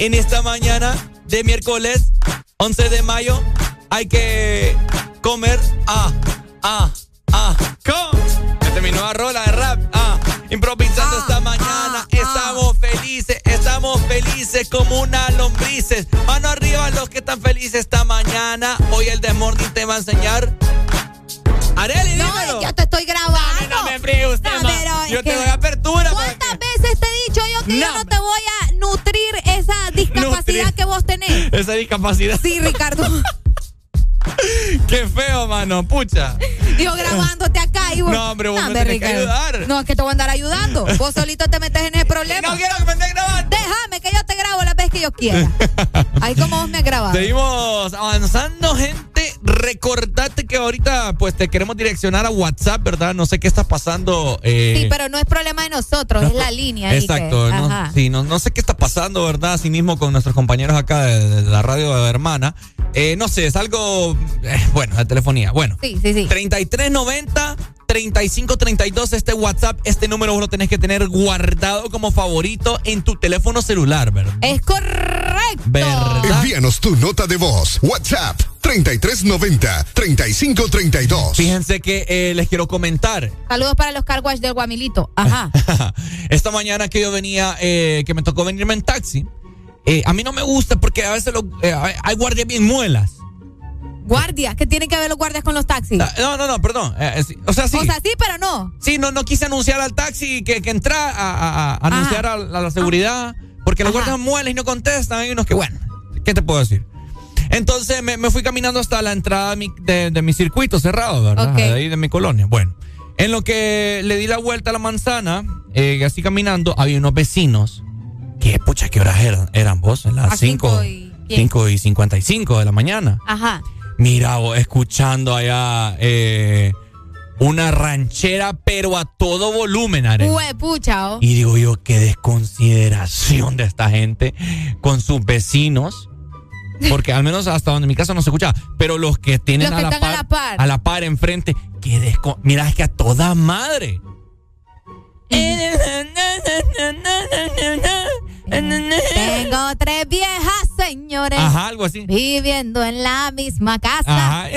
en esta mañana de miércoles 11 de mayo. Hay que comer. Ah, ah, ah. Con. Esta es mi nueva rola de rap. Ah, improvisando esta mañana. estamos felices, estamos felices como una lombrices. Mano arriba los que están felices esta mañana. Hoy el Desmorning te va a enseñar. Areli, No, dímelo. yo te estoy grabando. No me fríe usted, No, pero Yo te doy apertura. ¿Cuántas veces te he dicho yo que yo No, no te voy a nutrir discapacidad que vos tenés? Esa discapacidad. Sí, Ricardo. (laughs) Qué feo, mano. Pucha. Yo grabándote acá y vos. No, hombre, vos me hombre, tenés que Ricardo. ayudar. No, es que te voy a andar ayudando. Vos solito te metes en el problema. No quiero que me estés grabando. Déjame que yo te grabo la vez que yo quiera. Ahí como vos me has grabado. Seguimos avanzando, gente. Recordate que ahorita, pues, te queremos direccionar a WhatsApp, ¿verdad? No sé qué está pasando. eh, Sí, pero no es problema de nosotros, no es la línea. Exacto, que- no, sí, no, no sé qué está pasando, ¿verdad? Así mismo con nuestros compañeros acá de, de la radio hermana. Eh, no sé, es algo, eh, bueno, de telefonía. Bueno, Sí, sí, sí. 3390 3532 este WhatsApp, este número vos lo tenés que tener guardado como favorito en tu teléfono celular, ¿verdad? Es correcto. ¿Verdad? Envíanos tu nota de voz. WhatsApp 3390 3532. Fíjense que eh, les quiero comentar. Saludos para los car wash del Guamilito. Ajá. (laughs) Esta mañana que yo venía, eh, que me tocó venirme en taxi, eh, a mí no me gusta porque a veces lo- eh, hay- guardias bien muelas. Guardias, ¿qué tienen que ver los guardias con los taxis? Ah, No, no, no, perdón. Eh, sí, o sea, sí. O sea, sí, pero no. Sí, no, no quise anunciar al taxi que, que entra a, a- a anunciar a, la- a la seguridad. Porque los guardias mueles y no contestan. Hay unos que, bueno, ¿qué te puedo decir? Entonces me, me fui caminando hasta la entrada de mi, de, de mi circuito cerrado, ¿verdad? De ahí de mi colonia. Bueno, en lo que le di la vuelta a la manzana, así caminando, había unos vecinos. Que, pucha, ¿qué horas eran? Eran vos, las 5 cinco y- y 55 de la mañana. Ajá. Mira, vos, escuchando allá eh, una ranchera, pero a todo volumen, Are. Hue, pucha, oh. Y digo yo, qué desconsideración de esta gente con sus vecinos. Porque al menos hasta donde en mi casa no se escucha. Pero los que tienen Los que a, la están a par, la par. a la par enfrente, qué desco Mira, es que a toda madre. Tengo tres viejas señores. Ajá, algo así. Viviendo en la misma casa. Ajá.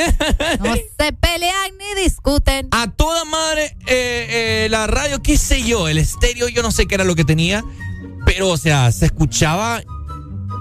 No (laughs) se pelean ni discuten. A toda madre, eh, eh, la radio, qué sé yo, el estéreo, yo no sé qué era lo que tenía, pero o sea, se escuchaba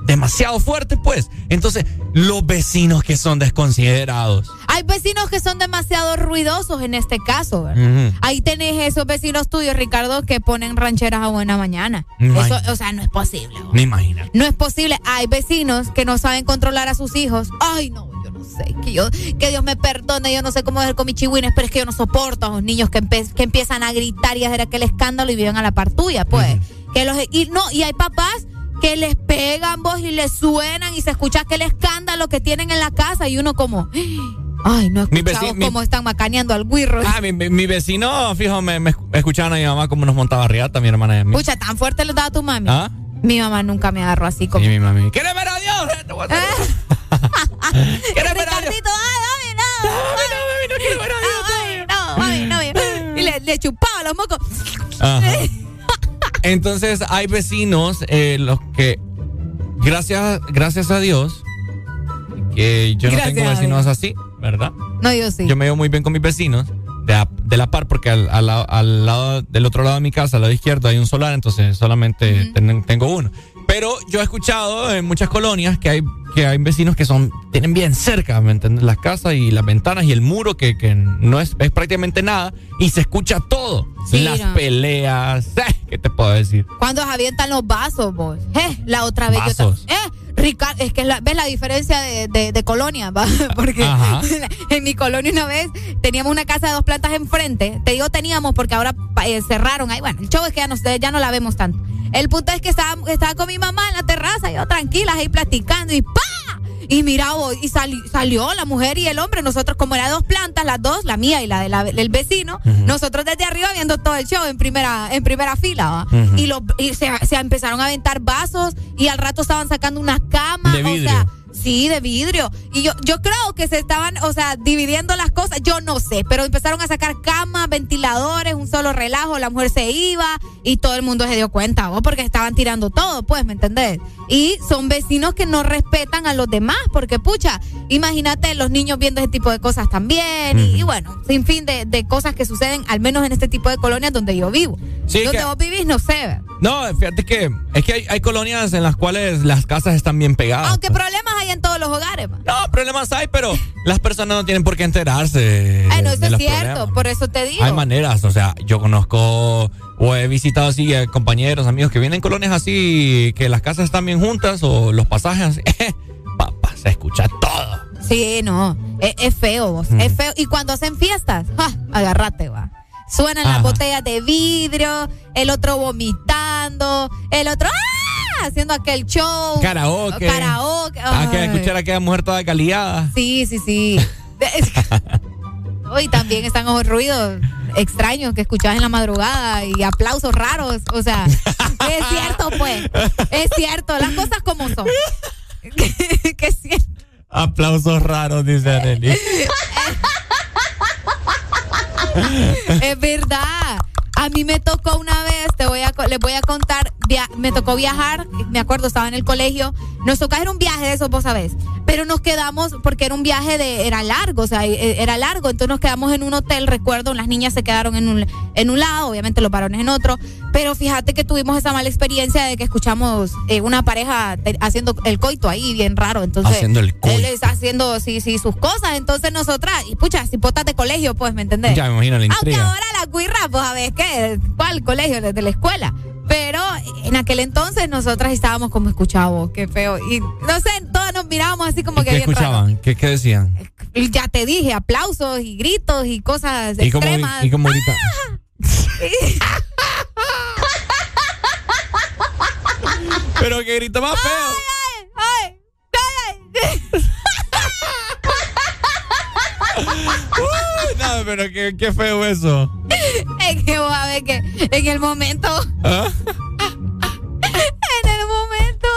demasiado fuerte, pues. Entonces, los vecinos que son desconsiderados. Hay vecinos que son demasiado ruidosos en este caso, ¿verdad? Ahí tenés esos vecinos tuyos, Ricardo, que ponen rancheras a buena mañana. Eso, o sea, no es posible. Me imagino. No es posible. Hay vecinos que no saben controlar a sus hijos. Ay, no, yo no sé. Que, yo, que Dios me perdone. Yo no sé cómo es con mis chihuines, pero es que yo no soporto a los niños que, empe- que empiezan a gritar y a hacer aquel escándalo y viven a la par tuya, pues. que los, y, no, y hay papás que les pegan vos y les suenan y se escucha aquel escándalo que tienen en la casa y uno como. (gasps) Ay, no escuchamos mi- cómo están macaneando al guirro. Ah, mi, mi- mi vecino, fijo, me, me escuchaban a mi mamá cómo nos montaba riata, mi hermana y a mí. Pucha, tan fuerte les daba tu mami. ¿Ah? Mi mamá nunca me agarró así como. Y mi mami. ¿Quieres ver a Dios? (laughs) Te voy a hacer- (laughs) Ricardito, ay, no. Mami, no, mami, no quiero ver a Dios. No, mami, no, mami. Y le, le chupaba los mocos. Ajá. (laughs) Entonces hay vecinos, eh, los que, gracias, gracias a Dios, que yo no tengo vecinos así, ¿verdad? No, yo sí. Yo me veo muy bien con mis vecinos de, la par porque al, al lado- al lado del otro lado de mi casa, al lado izquierdo, hay un solar, entonces solamente ten- tengo uno. Pero yo he escuchado en muchas colonias que hay que hay vecinos que son tienen bien cerca, ¿me entiendes? Las casas y las ventanas y el muro que, que no es, es prácticamente nada y se escucha todo. Sí, Las no. peleas, eh, (laughs) ¿qué te puedo decir? Cuando avientan los vasos, vos. Eh, la otra vez Vasos. yo. Eh, Ricardo, es que la- ves la diferencia de, de- de colonia, ¿va? (laughs) Porque Ajá. (laughs) en mi colonia una vez teníamos una casa de dos plantas enfrente. Te digo teníamos porque ahora eh, cerraron ahí. Bueno, el show es que ya no, ya no la vemos tanto. El punto es que estaba, estaba con mi mamá en la terraza, yo tranquilas ahí platicando y ¡pa! Y mira y sali- salió la mujer y el hombre, nosotros como era dos plantas, las dos, la mía y la de la- del vecino, nosotros desde arriba viendo todo el show en primera, en primera fila. Y, los, y se, se empezaron a aventar vasos y al rato estaban sacando unas camas, De o sea, sí, de vidrio. Y yo, yo creo que se estaban, o sea, dividiendo las cosas, yo no sé, pero empezaron a sacar camas, ventiladores, un solo relajo, la mujer se iba y todo el mundo se dio cuenta, ¿vos? porque estaban tirando todo, pues, ¿me entendés? Y son vecinos que no respetan a los demás, porque pucha, imagínate los niños viendo ese tipo de cosas también, y, y bueno, sin fin de, de cosas que suceden, al menos en este tipo de colonias donde yo vivo. Sí, donde que- vos vivís, no sé. No, fíjate que es que hay, hay colonias en las cuales las casas están bien pegadas. Aunque problemas hay en todos los hogares. ma. No, problemas hay, pero las personas no tienen por qué enterarse. Ay, no, eso es cierto, problemas. por eso te digo. Hay maneras, o sea, yo conozco o he visitado así eh, compañeros, amigos que vienen en colonias así, que las casas están bien juntas o los pasajes así. (laughs) Papá, se escucha todo. Sí, no, es, es feo, vos, Mm. es feo. Y cuando hacen fiestas, ¡ja! agárrate, va. Suenan las botellas de vidrio, el otro vomitando, el otro ¡ah! haciendo aquel show. Karaoke. Karaoke. Ah, que escuchar a aquella mujer toda caliada. Sí, sí, sí. (laughs) Hoy también están los ruidos extraños que escuchabas en la madrugada y aplausos raros. O sea, es cierto, pues. Es cierto, las cosas como son. que es cierto. Aplausos raros, dice Arely. (laughs) Es verdad. A mí me tocó una vez, te voy a, les voy a contar, via- me tocó viajar, me acuerdo, estaba en el colegio, nos tocó hacer un viaje de esos, vos sabés, pero nos quedamos, porque era un viaje de, era largo, o sea, e- era largo, entonces nos quedamos en un hotel, recuerdo, las niñas se quedaron en un, en un lado, obviamente los varones en otro, pero fíjate que tuvimos esa mala experiencia de que escuchamos eh, una pareja te- haciendo el coito ahí, bien raro, entonces... Haciendo el coito. Él está haciendo, sí, sí, sus cosas, entonces nosotras, y pucha, cipotas de colegio, pues, ¿me entendés? Ya me imagino la Aunque intriga. ahora la cuirra, pues a ver qué, cuál colegio, desde la escuela. Pero en aquel entonces nosotras estábamos como escuchavos, qué feo. Y no sé, todas nos mirábamos así como que ¿Qué raro. escuchaban? ¿Qué, qué decían? Ya te dije, aplausos y gritos y cosas ¿Y extremas. y cómo grita? (laughs) Pero que grita más feo. ¡Ay! ¡Ay! Uy, (laughs) (laughs) (laughs) no, pero qué, qué feo eso. (laughs) Es que vos a ver que en el momento, ¿Ah? (laughs) en el momento.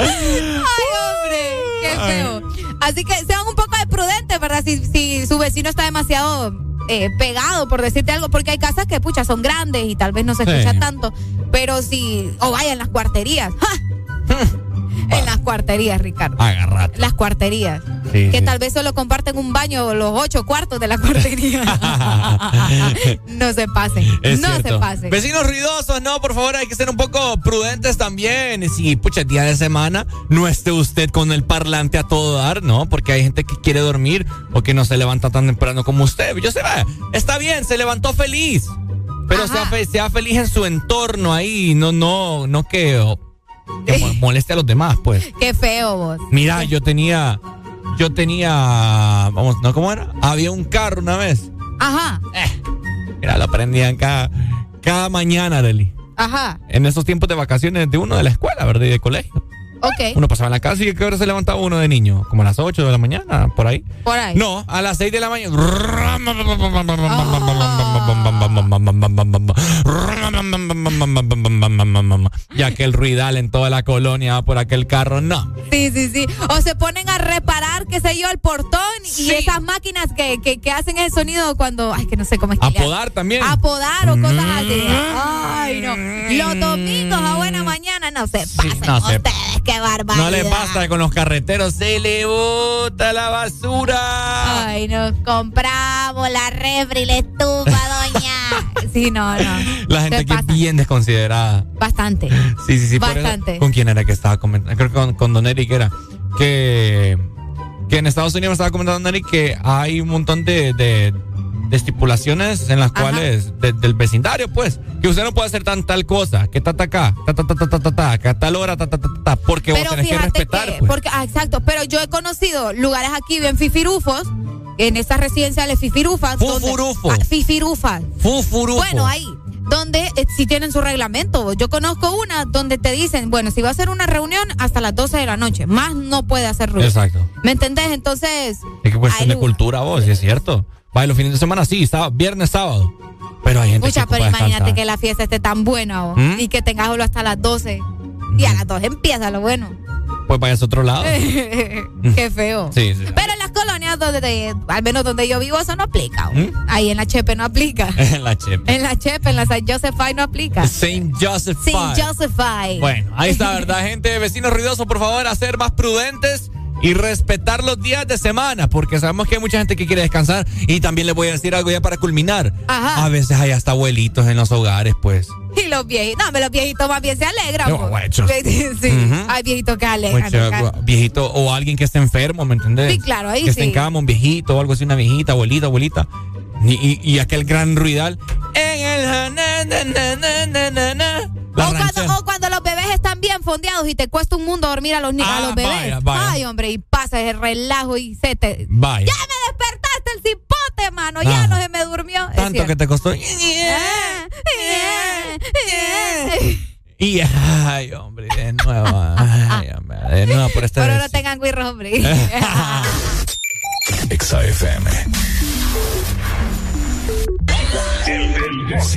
Ay, hombre, qué feo. Así que sean un poco de prudentes, ¿verdad? Si, si su vecino está demasiado eh, pegado, por decirte algo, porque hay casas que, pucha, son grandes y tal vez no se Sí. escucha tanto. Pero si, o vaya en las cuarterías. ¡Ja! En las cuarterías, Ricardo. Agarrate. Las cuarterías. Sí, que sí. tal vez solo comparten un baño los ocho cuartos de la cuartería. (laughs) no se pasen. Es no cierto. se pasen. Vecinos ruidosos, no, por favor, hay que ser un poco prudentes también. Si, pucha, día de semana, no esté usted con el parlante a todo dar, ¿no? Porque hay gente que quiere dormir o que no se levanta tan temprano como usted. Yo sé, está bien, se levantó feliz. Pero sea, fe- sea feliz en su entorno ahí, no, no, no que, que mo- (laughs) moleste a los demás, pues. Qué feo vos. Mira, yo tenía, yo tenía, vamos, ¿no? ¿Cómo era? Había un carro una vez. Ajá, Mira, lo prendían cada, cada mañana, Arely. ajá. En esos tiempos de vacaciones de uno de la escuela, ¿verdad? Y de colegio. Ok. Uno pasaba en la casa y ¿a qué hora se levantaba uno de niño? Como a las 8 de la mañana, por ahí. Por ahí. No, a las 6 de la mañana. y aquel ruidal en toda la colonia va por aquel carro, no. Sí, sí, sí. O se ponen a reparar, qué sé yo, el portón y esas máquinas que, que, que hacen ese sonido cuando, ay, que no sé cómo es que A le hacen. podar también. A podar o cosas así. Mm. Ay, no. Los domingos a buena mañana no se pasen no se- ustedes, qué barbaridad. No les basta con los carreteros, se le bota la basura. Ay, nos compramos la refri, la estufa, doña. (laughs) Sí, no, no. La gente aquí es bien desconsiderada. Bastante. Sí, sí, sí. eso- Bastante. ¿Con quién era que estaba comentando? Creo que con, con Don Eric era. Que, que en Estados Unidos me estaba comentando Don Eric que hay un montón de, de, de estipulaciones en las cuales, de- del vecindario, pues, que usted no puede hacer tan tal cosa, que ta ta acá, ta ta ta ta ta ta, ta, que a tal hora, ta ta ta ta, ta, porque vos Pero tenés que respetar. que, pues. porque, ah, exacto, pero yo he conocido lugares aquí bien fifirufos, en estas residenciales fifirufas. donde- Fufurufo. Ah, fifirufas. Fufurufo. Bueno, ahí, donde eh, sí tienen su reglamento. Yo conozco una donde te dicen, bueno, si va a ser una reunión hasta las 12 de la noche, más no puede hacer ruido. Exacto. ¿Me entendés? Entonces, Es que cuestión de cultura, vos, sí es cierto. Vaya, los fines de semana sí, sábado, viernes, sábado. Pero hay gente Mucha, que pero imagínate descansar. que la fiesta esté tan buena vos, ¿Mm? y que tengas solo hasta las 12. Y a las 12 empieza lo bueno. Pues vayas a otro lado. (laughs) Qué feo. Sí, sí. Pero en las colonias donde, te- al menos donde yo vivo, eso no aplica. ¿Mm? Ahí en la Chepe no aplica. En la chepa. En la Chepe, en la San Joseph no aplica. Saint Joseph. Saint Joseph Bueno, ahí está, (laughs) ¿verdad, gente? Vecinos ruidosos, por favor, a ser más prudentes y respetar los días de semana, porque sabemos que hay mucha gente que quiere descansar. Y también les voy a decir algo ya para culminar. Ajá. A veces hay hasta abuelitos en los hogares, pues. Y los viejitos, no, los viejitos más bien se alegran. No, pues. (laughs) Sí, Ujú. hay viejitos que alegran. Viejito o alguien que esté enfermo, ¿me entendés? Sí, claro, ahí Que esté sí. en cama, un viejito o algo así, una viejita, abuelita, abuelita. Y, y- y aquel gran ruidal. En el. O cuando, o cuando los bebés están bien fondeados y te cuesta un mundo dormir a los, ni- a Ah, los bebés. vaya, vaya. Ay, hombre, y pasa ese relajo y se te. Vaya. Ya me despertaste el cipote, mano. Ya Ah. no se me durmió. Tanto que te costó. Y ay, hombre, de nuevo. Ay, hombre, de nuevo por este. Pero no tengan guirros, hombre. (laughs) Exa FM. El This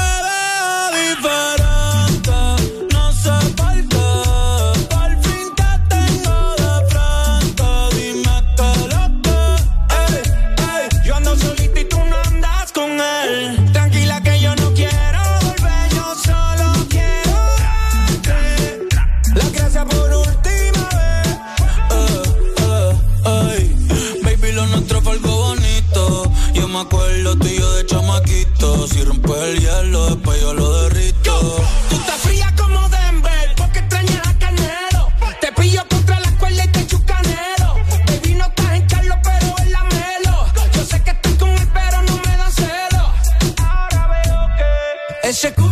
rompe el hielo, después yo lo derrito. Tú estás fría como Denver, porque extrañas a Canelo. Te pillo contra la cuerda y te echo canelo. Baby, no estás en Carlos, pero en la Melo. Yo sé que estás con él, pero no me da celo. Ahora veo que ese culo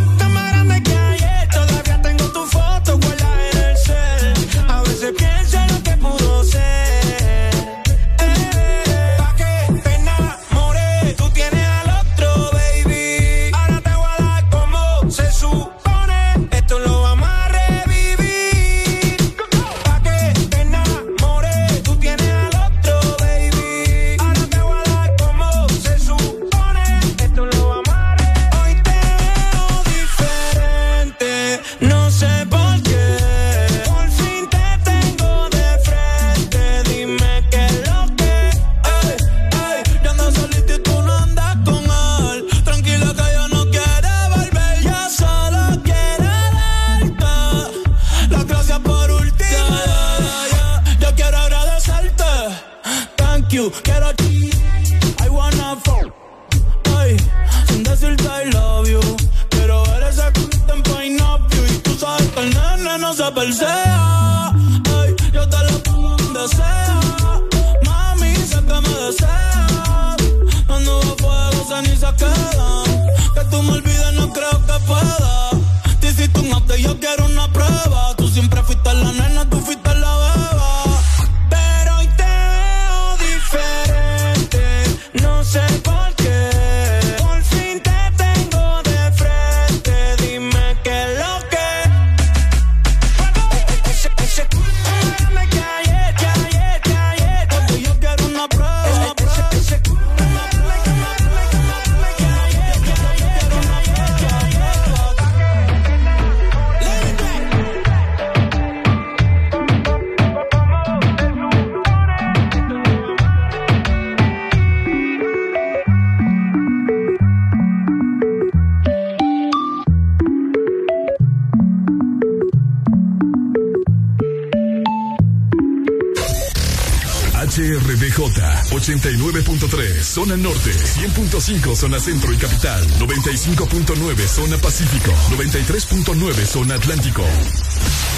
95 zona centro y capital, 95.9 zona pacífico, 93.9 zona atlántico.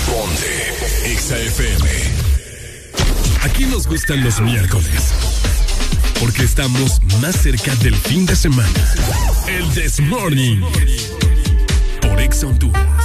Ponte XAFM. Aquí nos gustan los miércoles. Porque estamos más cerca del fin de semana. El This Morning. Por Exa Honduras.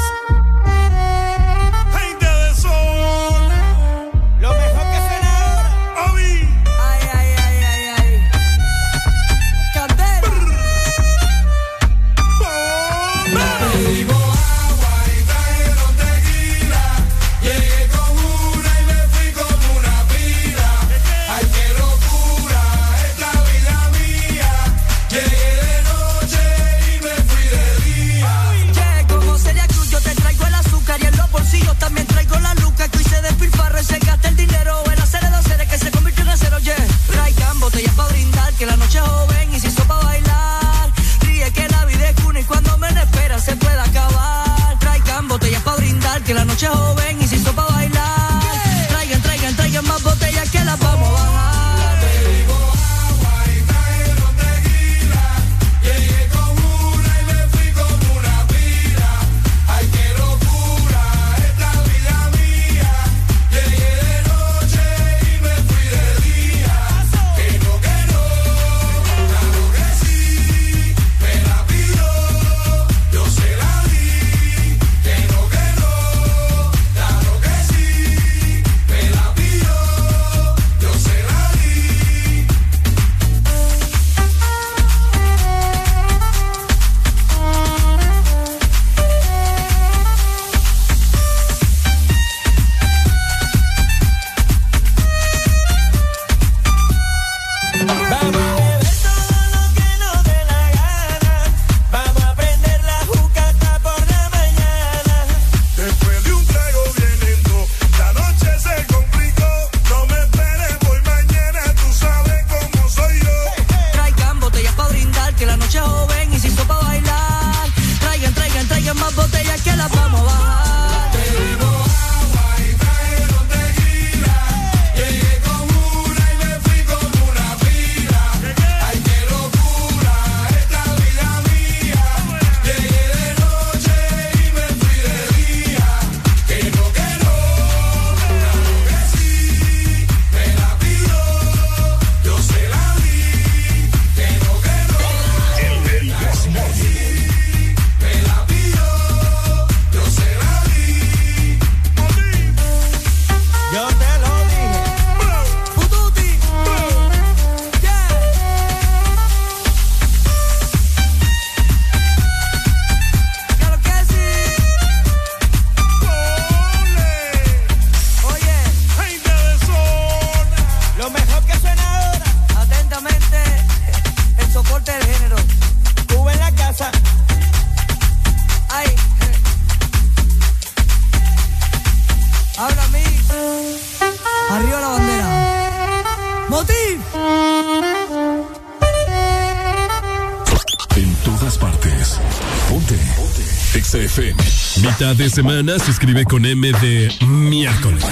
de semana se escribe con M de miércoles.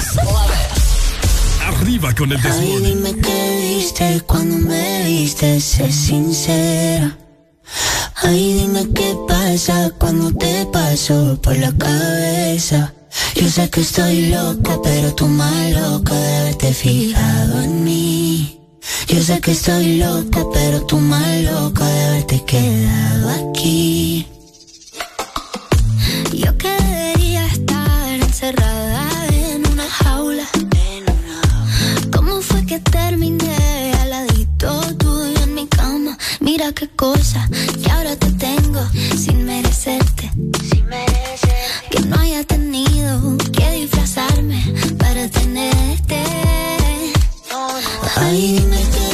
Arriba con el desmorning. Ay, dime qué viste cuando me viste, sé sincera. Ay, dime qué pasa cuando te paso por la cabeza. Yo sé que estoy loca, pero tú más loca de haberte fijado en mí. Yo sé que estoy loca, pero tú más loca de haberte quedado aquí. Yo que encerrada en una jaula. ¿Cómo fue que terminé aladito tuyo en mi cama? Mira qué cosa que ahora te tengo sin merecerte. Sin merecerte. Que no haya tenido que disfrazarme para tenerte. Ay, dime qué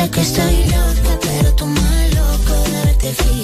sé que estoy loca, pero tú más loco de haberte fijado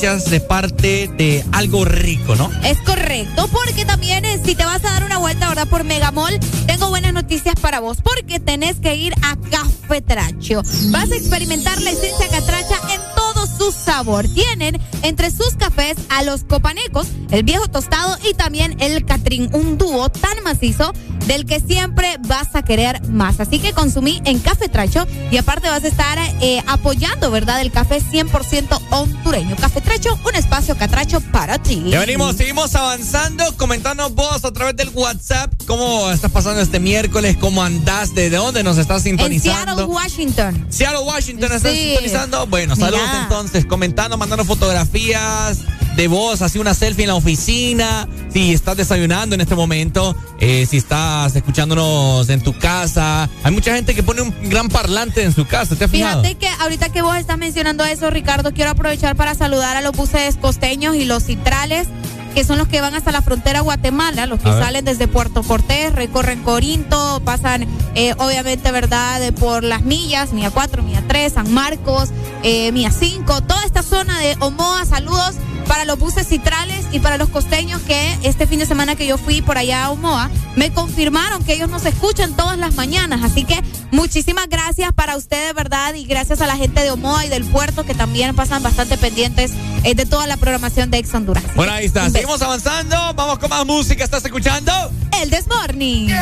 de parte de algo rico, ¿no? Es correcto, porque también eh, si te vas a dar una vuelta, ¿verdad? Por Megamall, tengo buenas noticias para vos, porque tenés que ir a Cafetracho. Vas a experimentar la esencia catracha en todo su sabor. Tienen entre sus cafés a los copanecos, el viejo tostado y también el catrín, un dúo tan macizo del que siempre vas a querer más. Así que consumí en Cafetracho y aparte vas a estar eh, apoyando, ¿verdad? El café 100% hondureño. Cafetracho, un espacio catracho para ti. Ya venimos, seguimos avanzando, comentando vos a través del WhatsApp cómo estás pasando este miércoles, cómo andás, de dónde nos estás En sintonizando. Seattle, Washington. Seattle, Washington, ¿estás Sí. sintonizando? Bueno, saludos entonces, comentando, mandando fotografías de vos, así una selfie en la oficina, si estás desayunando en este momento, eh, si estás escuchándonos en tu casa. Hay mucha gente que pone un gran parlante en su casa, ¿te has fijado? Fíjate que ahorita que vos estás mencionando eso, Ricardo, quiero aprovechar para saludar a los buses costeños y los citrales, que son los que van hasta la frontera Guatemala, los que A ver. salen desde Puerto Cortés, recorren Corinto, pasan eh, obviamente, ¿verdad?, de por las millas, Milla 4, Milla 3, San Marcos, eh, Milla 5, toda esta zona de Omoa, saludos para los buses citrales y para los costeños que este fin de semana que yo fui por allá a Omoa, me confirmaron que ellos nos escuchan todas las mañanas. Así que muchísimas gracias para ustedes, ¿verdad? Y gracias a la gente de Omoa y del puerto que también pasan bastante pendientes eh, de toda la programación de Ex Honduras. Bueno, ahí está, seguimos avanzando, vamos con más música, ¿estás escuchando? El Desmorning.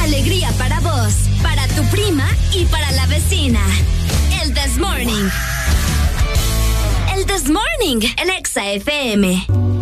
Alegría para vos, para tu prima y para la vecina. El This Morning. El This Morning, el Exa FM.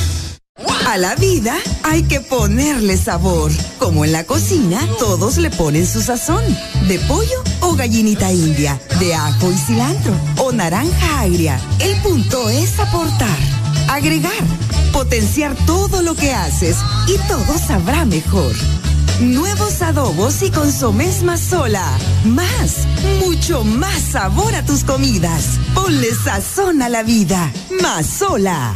A la vida hay que ponerle sabor. Como en la cocina, todos le ponen su sazón. De pollo o gallinita india, de ajo y cilantro o naranja agria. El punto es aportar, agregar, potenciar todo lo que haces y todo sabrá mejor. Nuevos adobos y consomés más sola. Más, mucho más sabor a tus comidas. Ponle sazón a la vida. Más sola.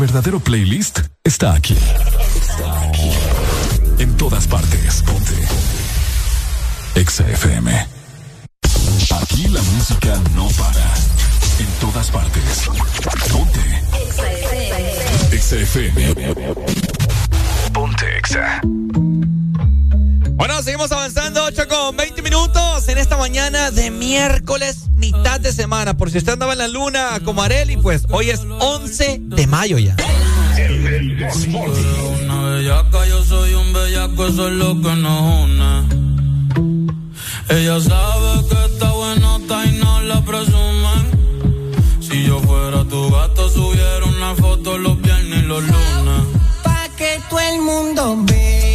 Verdadero playlist está aquí. Está aquí. En todas partes. Ponte. Exa. Aquí la música no para. En todas partes. Ponte. Exa FM. Ponte Exa. Bueno, seguimos avanzando, 8 con 20 minutos en esta mañana de miércoles, mitad de semana. Por si usted andaba en la luna como Areli, pues hoy es 11 de mayo ya. Una bellaca, yo soy un bellaco, eso es lo que nos une. Ella sabe que está buenota y no la presumen. Si yo fuera tu gato, subiera una foto los viernes y los lunes. Pa' que todo el mundo vea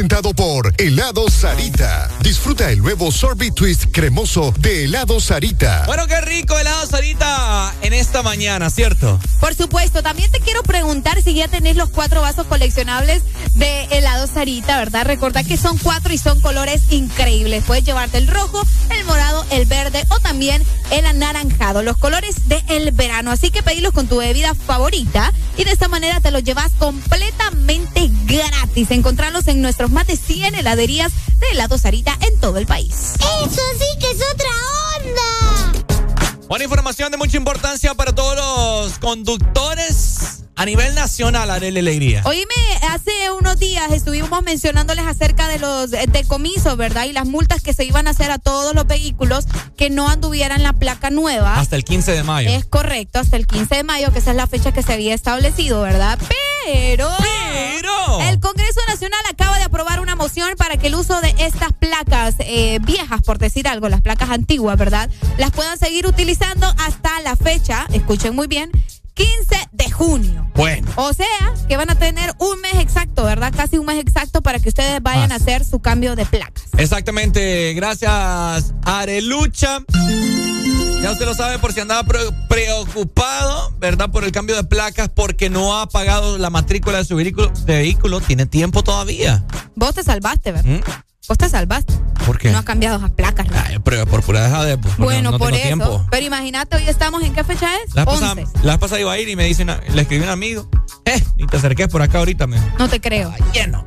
presentado por Helado Sarita. Disfruta el nuevo sorbet twist cremoso de Helado Sarita. Bueno, qué rico helado Sarita en esta mañana, ¿cierto? Por supuesto, también te quiero preguntar si ya tenés los cuatro vasos coleccionables de helado Sarita, ¿verdad? Recordad que son cuatro y son colores increíbles. Puedes llevarte el rojo, el morado, el verde o también el anaranjado, los colores del verano. Así que pedilos con tu bebida favorita y de esta manera te los llevas completamente gratis. Encontrarlos en nuestros más de 100 heladerías de helado Sarita en todo el país. Eso sí que es otra onda. Buena información de mucha importancia para todos los conductores a nivel nacional, Arely Alegría. Oíme, hace unos días estuvimos mencionándoles acerca de los eh, decomisos, ¿verdad? Y las multas que se iban a hacer a todos los vehículos que no anduvieran la placa nueva. Hasta el 15 de mayo. Es correcto, hasta el 15 de mayo, que esa es la fecha que se había establecido, ¿verdad? Pero. Pero. El Congreso Nacional acaba de aprobar una moción para que el uso de estas placas eh, viejas, por decir algo, las placas antiguas, ¿verdad? Las puedan seguir utilizando hasta la fecha, escuchen muy bien, 15 de junio. Bueno. O sea, que van a tener un mes exacto, ¿verdad? Casi un mes exacto para que ustedes vayan Más. a hacer su cambio de placas. Exactamente, gracias Arelucha. Ya usted lo sabe por si andaba pre- preocupado, ¿verdad? Por el cambio de placas porque no ha pagado la matrícula de su vehículo. De vehículo. Tiene tiempo todavía. Vos te salvaste, ¿verdad? ¿Mm? Vos te salvaste. ¿Por qué? No has cambiado esas placas. ¿no? Ay, pero por pura deja de. pues, bueno, no por eso. tiempo. Pero imagínate, hoy estamos en qué fecha es? La vez 11. pasada, iba a ir y me dice, una- le escribí a un amigo, eh, ni te acerques por acá ahorita, me. No te creo. lleno.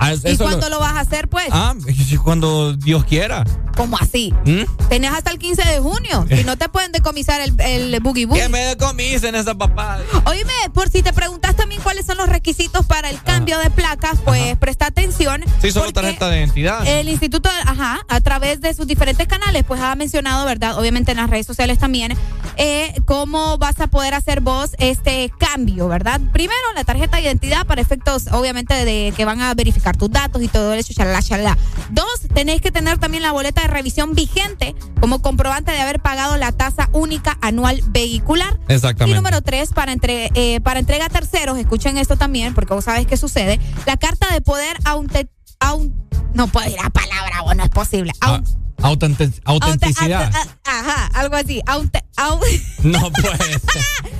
Ah, ¿Y cuándo lo... vas a hacer, pues? Ah, cuando Dios quiera. ¿Cómo así? ¿Mm? Tenés hasta el 15 de junio. (laughs) Si no te pueden decomisar el, el boogie boogie. Que me decomisen esa papá. Oíme, por si te preguntas también cuáles son los requisitos para el cambio de placas, pues presta atención. Sí, solo porque tarjeta de identidad. El instituto, ajá, a través de sus diferentes canales, pues ha mencionado, ¿verdad? Obviamente en las redes sociales también, eh, cómo vas a poder hacer vos este cambio, ¿verdad? Primero, la tarjeta de identidad para efectos, obviamente, de que van a verificar tus datos y todo eso, shalala, shalala. Dos, tenéis que tener también la boleta de revisión vigente como comprobante de haber pagado la tasa única anual vehicular. Exactamente. Y número tres, para, entre, eh, para entrega a terceros, escuchen esto también, porque vos sabés qué sucede, la carta de poder aunte, aun- no puedo ir a palabra, o no es posible. Aun- Ah, autentic- autenticidad. aunte- a- a- ajá, algo así. Aunte, au- (laughs) No puede.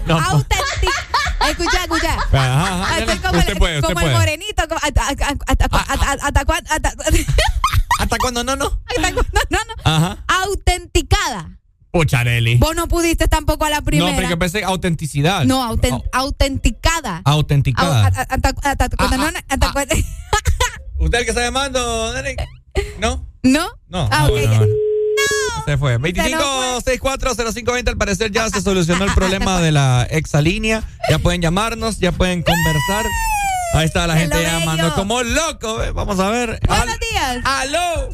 No, pues. autentic- Escucha, escucha. Ajá, ajá. Estoy como, Usted el, puede, como el morenito. como- hasta- hasta- hasta- hasta- hasta cuán- hasta- (laughs) ¿Hasta cuándo no, no? hasta cuándo no, no. Ajá. Autenticada. Pucharelli. Vos no pudiste tampoco a la primera. No, pero yo pensé autenticidad. No, auten- autenticada. Autenticada. No- ¿Usted el que está llamando, Derek? ¿No? ¿No? No. Ah, no, ok. no, no. Se fue. Se nos 25640520. Al parecer ya se solucionó el (laughs) problema de la exalínea. Ya pueden llamarnos, ya pueden conversar. Ahí está la gente llamando bello. como loco. ¿eh? Vamos a ver. Buenos días. ¡Aló!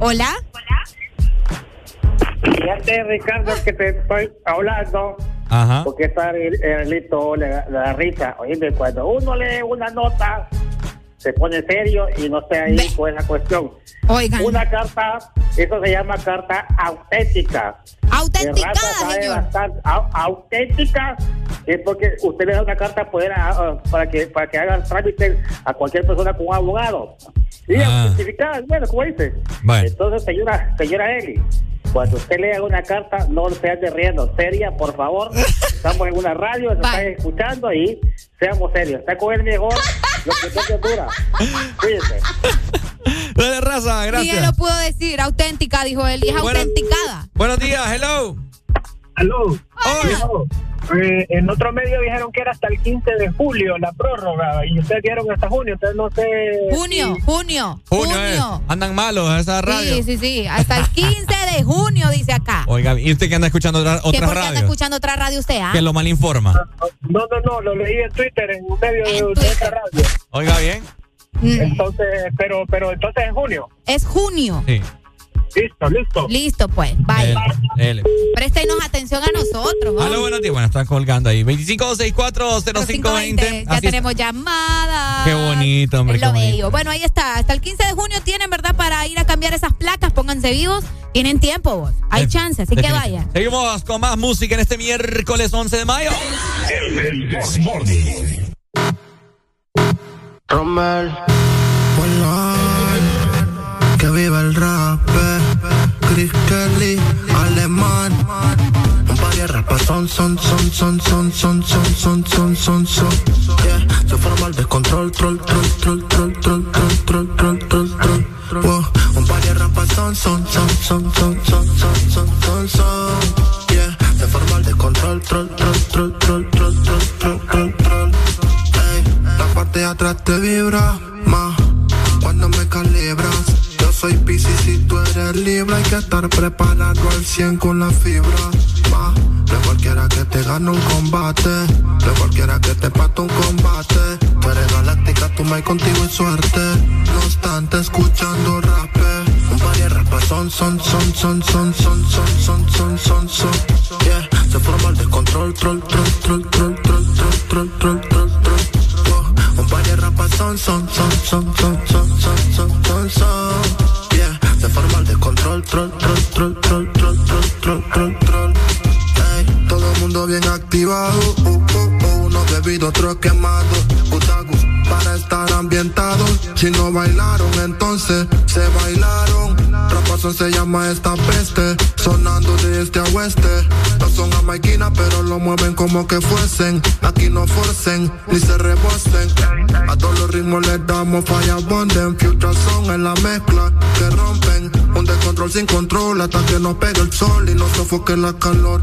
Hola. Fíjate, Ricardo, que te estoy hablando. Ajá. Porque está el, el Lito le, le da risa. Oye, cuando uno lee una nota, se pone serio y no sé ahí cuál es la cuestión. Oigan. Una carta, eso se llama carta auténtica. Sabe señor. bastante. Auténtica es porque usted le da una carta poder a- a- para que para que haga el trámite a cualquier persona con un abogado. Y Ah. autenticada, bueno, como dice. Bueno. Entonces, señora, señora Eli, cuando usted lea una carta, no se ande riendo. Seria, por favor. Estamos en una radio, se están escuchando y seamos serios. Está con el mejor, lo que usted dura. Cuídense. Dale, raza, Ni él gracias. lo pudo decir. Auténtica, dijo él. Y es autenticada. Buenos días, hello. Aló. Aló. Eh, en otro medio dijeron que era hasta el 15 de julio la prórroga y ustedes dijeron hasta junio, entonces no sé. Junio, junio, Junio, eh. Andan malos esa radio. Sí, sí, sí. Hasta el 15 de junio, dice acá. Oiga, ¿y usted que anda escuchando otra, ¿Que otra por qué anda radio? escuchando otra radio usted, ah? Que lo mal informa. No, no, no, lo leí en Twitter, en un medio de, de otra radio. Oiga bien. Entonces, pero, pero entonces en junio. Es junio. Sí. Listo, listo. Listo, pues. Vaya. L. Préstenos atención a nosotros. ¿no? Aló, buenos días. Bueno, están colgando ahí. 25640520. Ya tenemos llamadas. Qué bonito, hombre. Lo bonito. bello. Bueno, ahí está. Hasta el 15 de junio tienen, ¿verdad? Para ir a cambiar esas placas. Pónganse vivos. Tienen tiempo, vos. Hay Def- chance, así que vayan. Seguimos con más música en este miércoles 11 de mayo. El Desmorning. Romel, que viva el rap. Chris Kelly, alemán. Un par de rapas son, son, son, son, son, son, son, son, son, son, son. Yeah, se forma el descontrol, troll, troll, troll, troll, troll, troll, troll, troll, troll, troll. Un par de rapas son, son, son, son, son, son, son, son, son, son. Yeah, se forma el descontrol, troll, troll, troll, troll, troll, troll, troll, troll, troll. Ey, la parte de atrás te vibra más cuando me calibras. Yo soy Pisces y tú eres Libra. Hay que estar preparado al 100 con la fibra. Ma, de cualquiera que te gane un combate. De cualquiera que te pate un combate. Tú eres galáctica, tú me contigo en suerte. No obstante, escuchando rap. Un par de rapas son, son, son, son, son, son, son, son, son, son, son. Yeah, se forma el descontrol, troll, troll, troll, troll, troll, troll, troll, troll, troll, Un par de rapas son, son, son, son, son, son, son, son, son. Troll, troll, troll, troll, troll, troll, troll, troll, troll. Todo el mundo bien activado, uh, uh, uh, unos bebidos, otros quemados, para estar ambientados. Si no bailaron, entonces se bailaron. Rapazón se llama esta peste, sonando de este a oeste. No son jamaiquinas, pero lo mueven como que fuesen. Aquí no forcen, ni se rebosen. A todos los ritmos les damos falla bonden. Future son en la mezcla que rompen. Un descontrol sin control hasta que nos pegue el sol y nos sofoque la calor.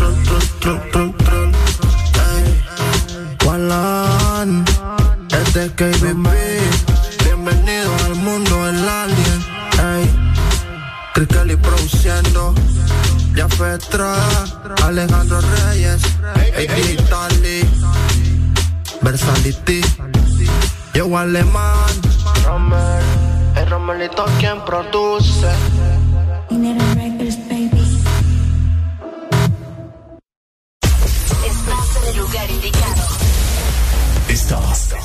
KBB. Bienvenido al mundo el alien. Ey, Chris Kelly produciendo. Ya fue Estrada, Alejandro Reyes, Ey, Tali, Versality, yo alemán, Romel, el Romelito quien produce.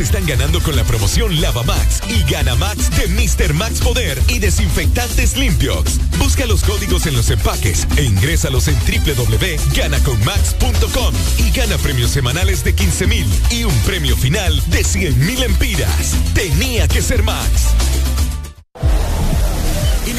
Están ganando con la promoción Lava Max y Gana Max de Mr. Max Poder y Desinfectantes Limpios. Busca los códigos en los empaques e ingrésalos en www.ganaconmax.com y gana premios semanales de 15 mil y un premio final de 100 mil empiras. Tenía que ser Max.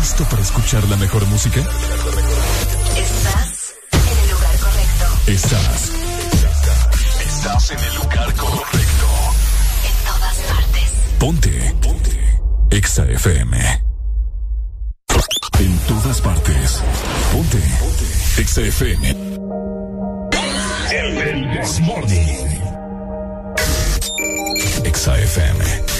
¿Listo para escuchar la mejor música? Estás en el lugar correcto. Estás. Estás en el lugar correcto. En todas partes. Ponte. Ponte. Exa FM. En todas partes. Ponte. Ponte. Exa FM. El, el Morning. Exa FM.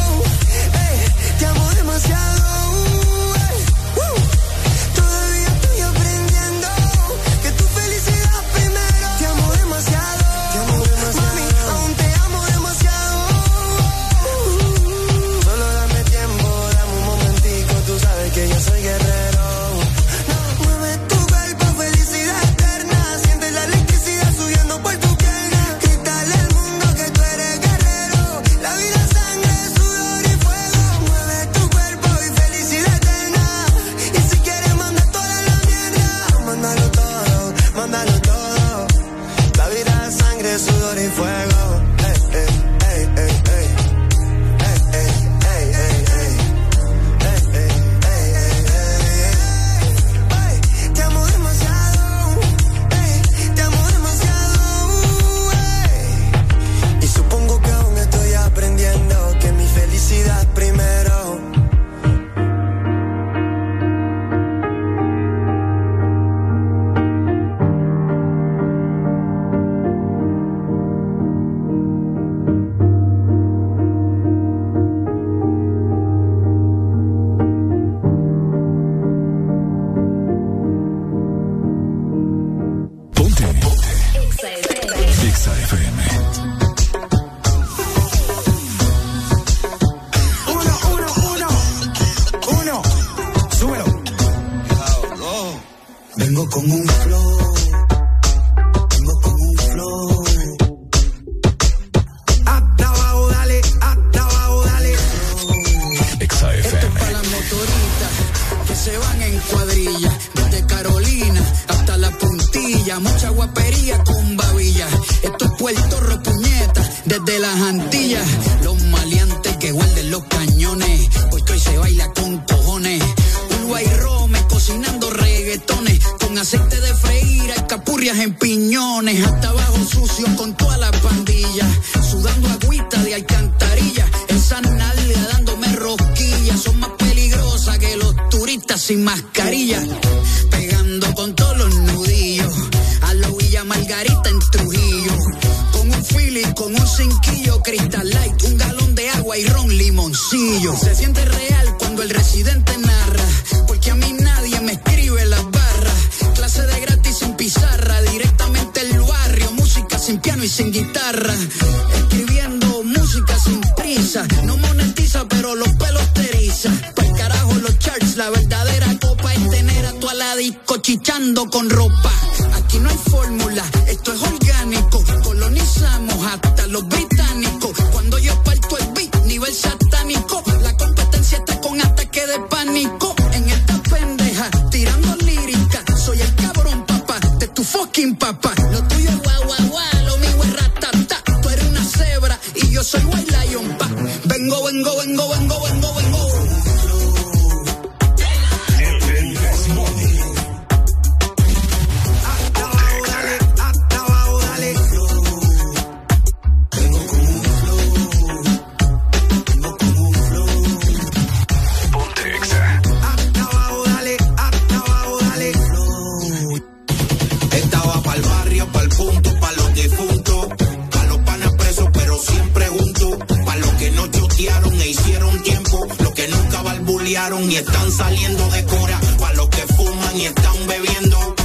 y están saliendo de cora. Pa' los que fuman y están bebiendo.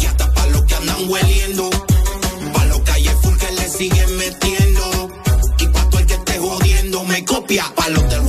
Y hasta pa' los que andan hueliendo. Pa' los calle full que le siguen metiendo. Y pa' todo el que esté jodiendo me copia. Pa' los del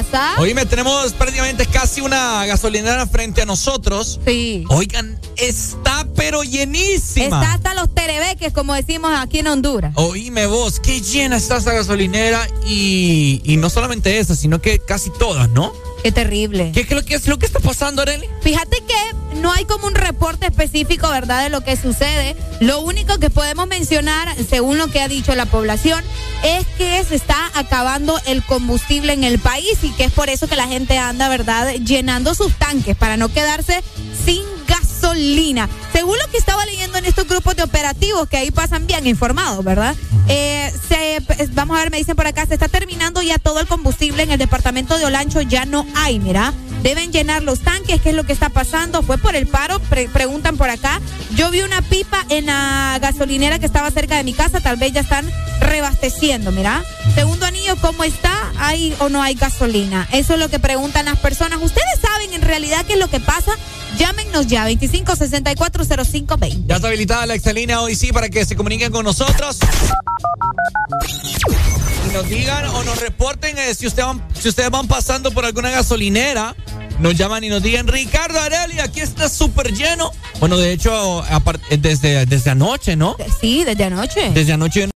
pasa? Oíme, tenemos prácticamente casi una gasolinera frente a nosotros. Sí. Oigan, está pero llenísima. Está hasta los terebeques, como decimos aquí en Honduras. Oíme vos, qué llena está esa gasolinera y, y no solamente esa, sino que casi todas, ¿no? Qué terrible. ¿Qué, qué, lo que es lo que está pasando, Arely? Fíjate que no hay como un reporte específico, ¿verdad?, de lo que sucede. Lo único que podemos mencionar, según lo que ha dicho la población, es que se está acabando el combustible en el país y que es por eso que la gente anda, ¿verdad?, llenando sus tanques para no quedarse sin gasolina. Según lo que estaba leyendo en estos grupos de operativos, que ahí pasan bien informados, ¿verdad? Eh, se, vamos a ver, me dicen por acá, se está terminando ya todo el combustible en el departamento de Olancho, ya no hay, mira. Deben llenar los tanques, ¿qué es lo que está pasando? Fue por el paro, Pre- preguntan por acá. Yo vi una pipa en la gasolinera que estaba cerca de mi casa, tal vez ya están rebasteciendo, mira. Segundo anillo, ¿cómo está? ¿Hay o no hay gasolina? Eso es lo que preguntan las personas. ¿Ustedes saben en realidad qué es lo que pasa? Llámenos ya, 25640520. Ya está habilitada la excelínea hoy sí para que se comuniquen con nosotros. Y nos digan o nos reporten eh, si, usted van- si ustedes van pasando por alguna gasolinera. Nos llaman y nos digan, Ricardo Areli, aquí está súper lleno. Bueno, de hecho, desde, desde anoche, ¿no? Sí, desde anoche. Desde anoche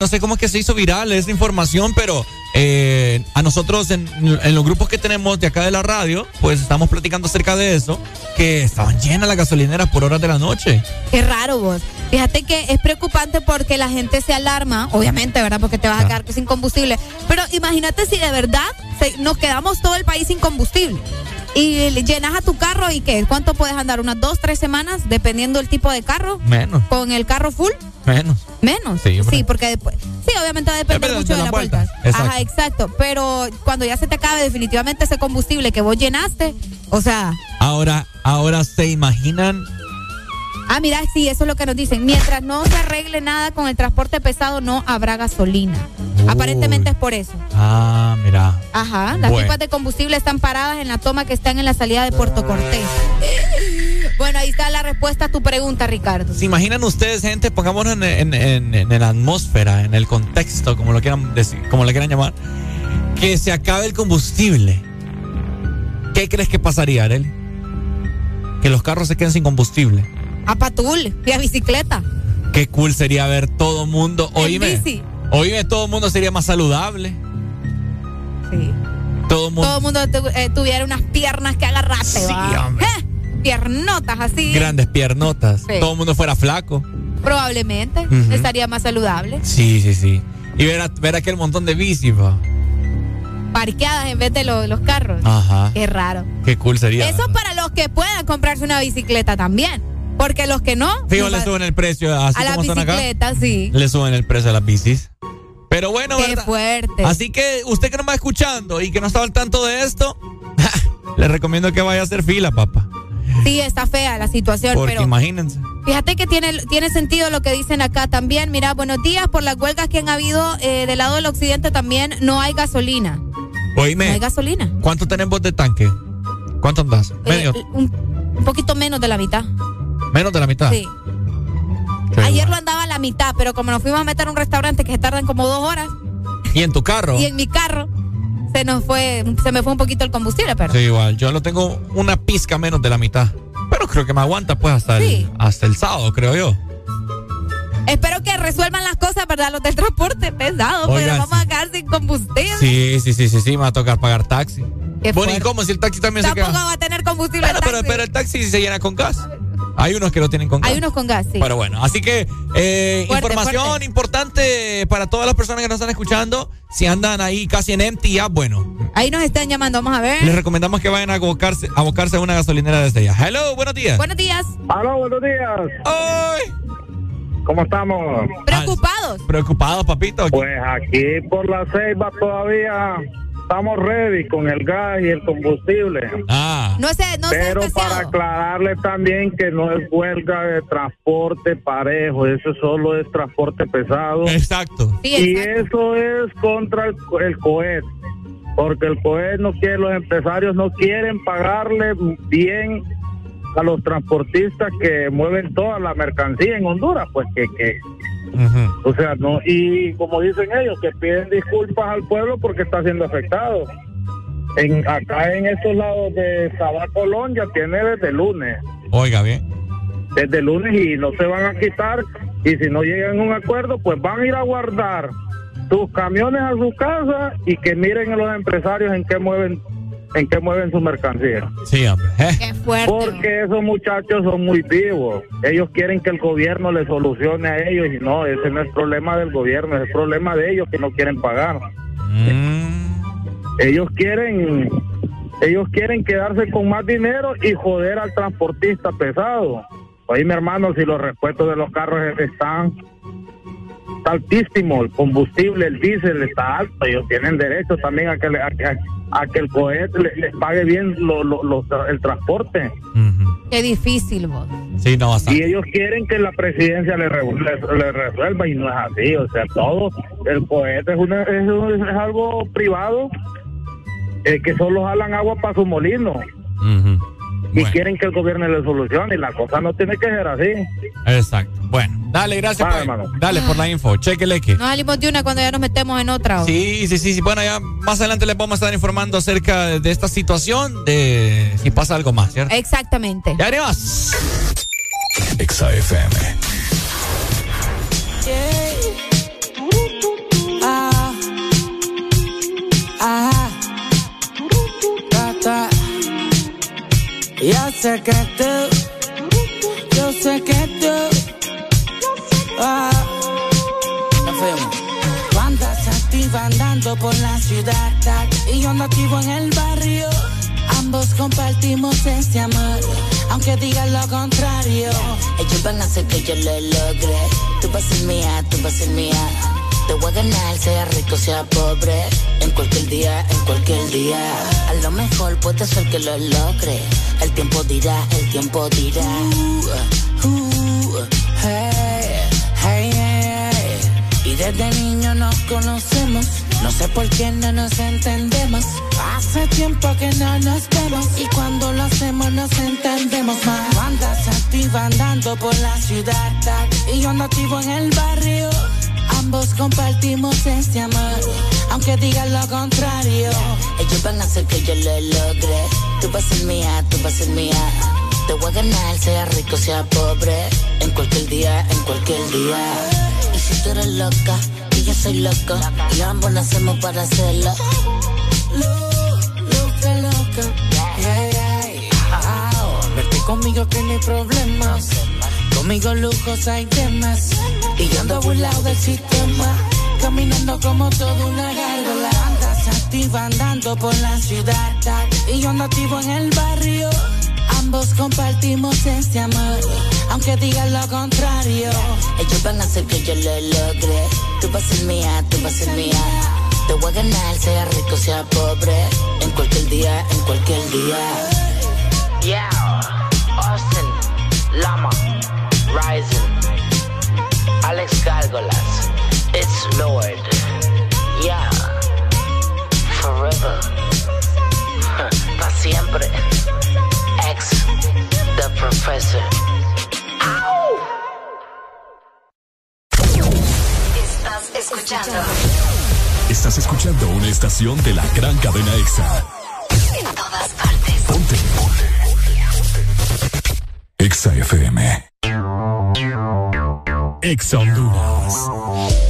No sé cómo es que se hizo viral esa información, pero eh, a nosotros en, en los grupos que tenemos de acá de la radio, pues estamos platicando acerca de eso, que estaban llenas las gasolineras por horas de la noche. Qué raro vos. Fíjate que es preocupante porque la gente se alarma, obviamente, ¿verdad? Porque te vas a quedar sin combustible. Pero imagínate si de verdad se- nos quedamos todo el país sin combustible. Y le llenas a tu carro y qué, ¿cuánto puedes andar? ¿Unas dos, tres semanas? Dependiendo del tipo de carro. Menos, ¿Con el carro full? Menos. Menos. Sí, hombre. porque después. Sí, obviamente va a depender Depende mucho de la vuelta. Exacto. Ajá, exacto. Pero cuando ya se te acabe definitivamente ese combustible que vos llenaste, o sea, Ahora, ahora se imaginan. Ah, mira, sí, eso es lo que nos dicen. Mientras no se arregle nada con el transporte pesado, no habrá gasolina. Aparentemente es por eso. Ah, mira. Ajá, las Bueno. pipas de combustible están paradas en la toma que están en la salida de Puerto Cortés. (laughs) Bueno, ahí está la respuesta a tu pregunta, Ricardo. ¿Se imaginan ustedes, gente? Pongámonos en, en, en- en la atmósfera, en el contexto, como lo quieran decir, como lo quieran llamar, que se acabe el combustible. ¿Qué crees que pasaría, Arely? Que los carros se queden sin combustible. A patul y a bicicleta. Qué cool sería ver todo mundo. En Oíme. bici. Oíme, todo el mundo sería más saludable. Sí. Todo mundo. Todo el mundo tu- eh, tuviera unas piernas que agarraste, Sí. Eh, Piernotas así. Grandes piernotas. Sí. Todo el mundo fuera flaco. Probablemente. Estaría más saludable. Sí, sí, sí. Y ver, a- ver aquel montón de bici, pa. parqueadas en vez de lo- los carros. Ajá. Qué raro. Qué cool sería. Eso para los que puedan comprarse una bicicleta también. Porque los que no. Fijo, le suben el precio así a la como están acá. bicicleta, sí. Le suben el precio a las bicis. Pero bueno, Qué ¿verdad? fuerte. Así que usted que nos va escuchando y que no estaba al tanto de esto, (laughs) le recomiendo que vaya a hacer fila, papá. Sí, está fea la situación, Porque pero imagínense. fíjate que tiene, tiene sentido lo que dicen acá también. Mira, buenos días, por las huelgas que han habido eh, del lado del occidente también no hay gasolina. No Oíme, hay gasolina. ¿cuánto tenemos de tanque? ¿Cuánto andas? Medio. Eh, un, un poquito menos de la mitad. Menos de la mitad. Sí. Qué Ayer guay. lo andaba a la mitad, pero como nos fuimos a meter a un restaurante que se tardan como dos horas ¿Y en tu carro? y en mi carro se nos fue, se me fue un poquito el combustible, pero. Sí, igual. Yo lo tengo una pizca menos de la mitad. Pero creo que me aguanta pues hasta, Sí. el, hasta el sábado, creo yo. Espero que resuelvan las cosas, ¿verdad? Los del transporte pesado, Oiga, pero vamos sí. a quedar sin combustible. Sí, sí, sí, sí, sí, me va a tocar pagar taxi. Qué Bueno, ¿y cómo? Si el taxi también se Tampoco queda. va a tener combustible. Pero, el pero, taxi. pero el taxi se llena con gas. Hay unos que lo tienen con gas. Hay unos con gas, sí. Pero bueno, así que eh, Fuerte, información fuerte. importante para todas las personas que nos están escuchando. Si andan ahí casi en empty, ya bueno, Ahí nos están llamando, vamos a ver. les recomendamos que vayan a abocarse, a abocarse a una gasolinera desde allá. Hello, buenos días. Buenos días. Aló, buenos días. ¡Ay! ¿Cómo estamos? Preocupados. Preocupados, papito. Pues aquí por la ceiba todavía estamos ready con el gas y el combustible. Ah. No sé, no sé. Pero para aclararle también que no es huelga de transporte parejo, eso solo es transporte pesado. Exacto. y eso es contra el, el COET, porque el COET no quiere, los empresarios no quieren pagarle bien a los transportistas que mueven toda la mercancía en Honduras, pues que, que o sea, no, y como dicen ellos, que piden disculpas al pueblo porque está siendo afectado. En, acá en estos lados de Sabá Colón ya tiene desde lunes, Oiga, bien. desde lunes y no se van a quitar y si no llegan a un acuerdo pues van a ir a guardar sus camiones a su casa y que miren a los empresarios en qué mueven en qué mueven su mercancía. Sí, hombre. Eh. Qué fuerte. Porque esos muchachos son muy vivos. Ellos quieren que el gobierno les solucione a ellos y no, ese no es problema del gobierno, es problema de ellos que no quieren pagar. Ellos quieren ellos quieren quedarse con más dinero y joder al transportista pesado. Oye, mi hermano, si los repuestos de los carros están está altísimo, el combustible, el diésel está alto, ellos tienen derecho también a que, le- a, que- a que el cohete le- les pague bien lo- lo- lo- el transporte. Qué difícil, vos. Sí, no, Y ellos quieren que la presidencia le, re- le- le resuelva y no es así, o sea, todo, el cohete es, una- es, es algo privado eh, que solo jalan agua para su molino y quieren que el gobierno le solucione y la cosa no tiene que ser así. Exacto. Bueno, dale, gracias. Vale, por- hermano. dale por la info. Chequele que. Nos salimos de una cuando ya nos metemos en otra. ¿o? Sí, sí, sí, sí. Bueno, ya más adelante les vamos a estar informando acerca de, esta situación, de si pasa algo más, ¿cierto? Exactamente. Ya haremos. Exa FM. Yo sé que tú, yo sé que tú, ah, nos fuimos. Tú andas activa andando por la ciudad tac, y yo ando activo en el barrio. Ambos compartimos este amor, aunque digan lo contrario. Ellos van a hacer que yo lo logre. Tú vas a ser mía, tú vas a ser mía. Te voy a ganar, sea rico, sea pobre. En cualquier día, en cualquier día. A lo mejor puede ser que lo logre. El tiempo dirá, el tiempo dirá. Y desde niño nos conocemos. No sé por qué no nos entendemos. Hace tiempo que no nos vemos. Y cuando lo hacemos nos entendemos más. Tú Andas activa andando por la ciudad. Y yo ando activo en el barrio. Ambos compartimos este amor. Aunque digan lo contrario. Ellos van a hacer que yo lo logre. Tú vas a ser mía, tú vas a ser mía. Te voy a ganar, sea rico, sea pobre. En cualquier día, en cualquier día. Y si tú eres loca, y yo soy loco. Y ambos nacemos para hacerlo. Loca, loca. Hey. Wow. Verte conmigo que no hay problemas. Conmigo lujos hay temas. Y yo ando burlado del sistema. Caminando como toda una gárgola. Andas activa andando por la ciudad y yo ando activo en el barrio. Ambos compartimos este amor, aunque digan lo contrario. Ellos van a hacer que yo lo logre. Tú vas a ser mía, tú vas a ser mía. Te voy a ganar, sea rico, sea pobre. En cualquier día, en cualquier día. Yeah, Austin, Lama, Rising, Alex Gárgolas, It's Lord. Yeah, forever, (laughs) para siempre. Ex, the professor. Estás escuchando Estás escuchando una estación de la gran cadena EXA. en todas partes. Ponte. EXA FM. EXA Honduras.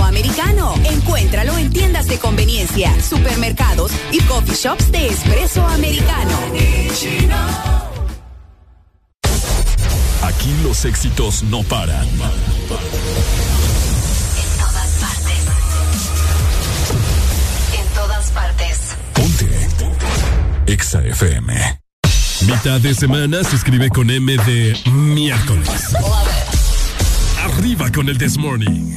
Americano. Encuéntralo en tiendas de conveniencia, supermercados y coffee shops de espresso americano. Aquí los éxitos no paran. En todas partes. En todas partes. EXA FM. Mitad de semana se escribe con M de miércoles. Arriba con el This Morning.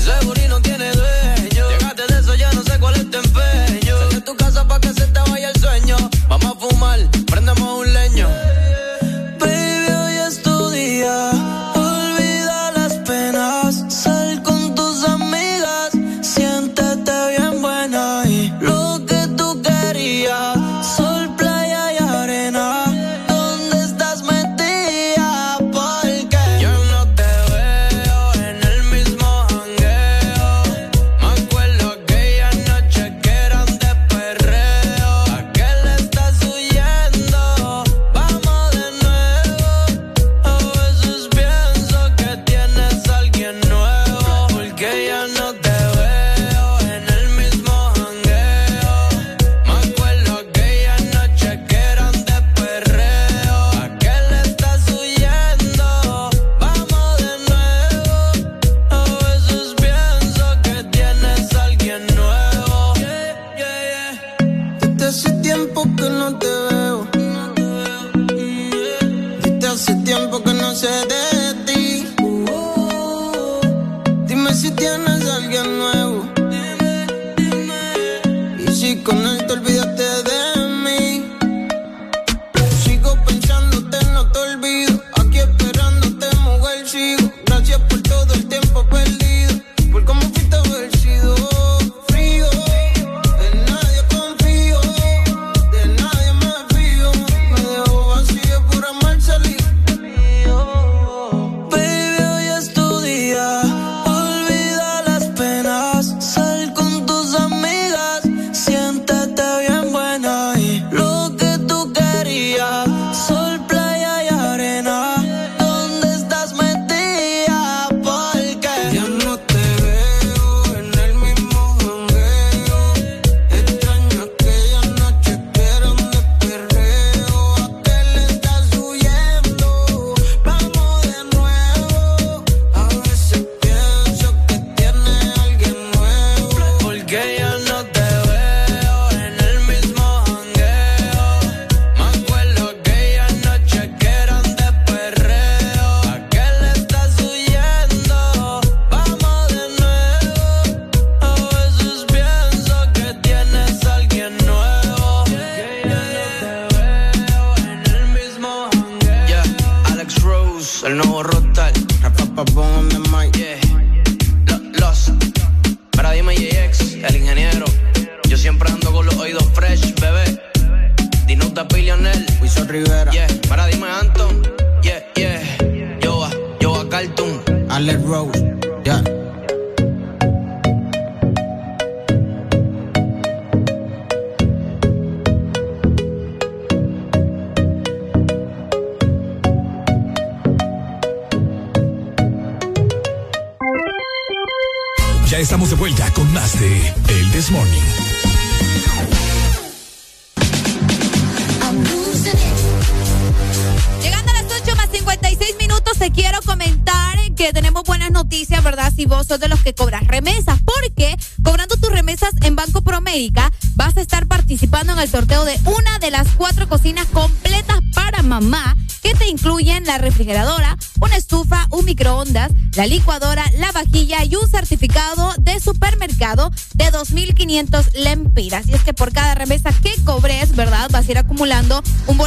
Chines. Ese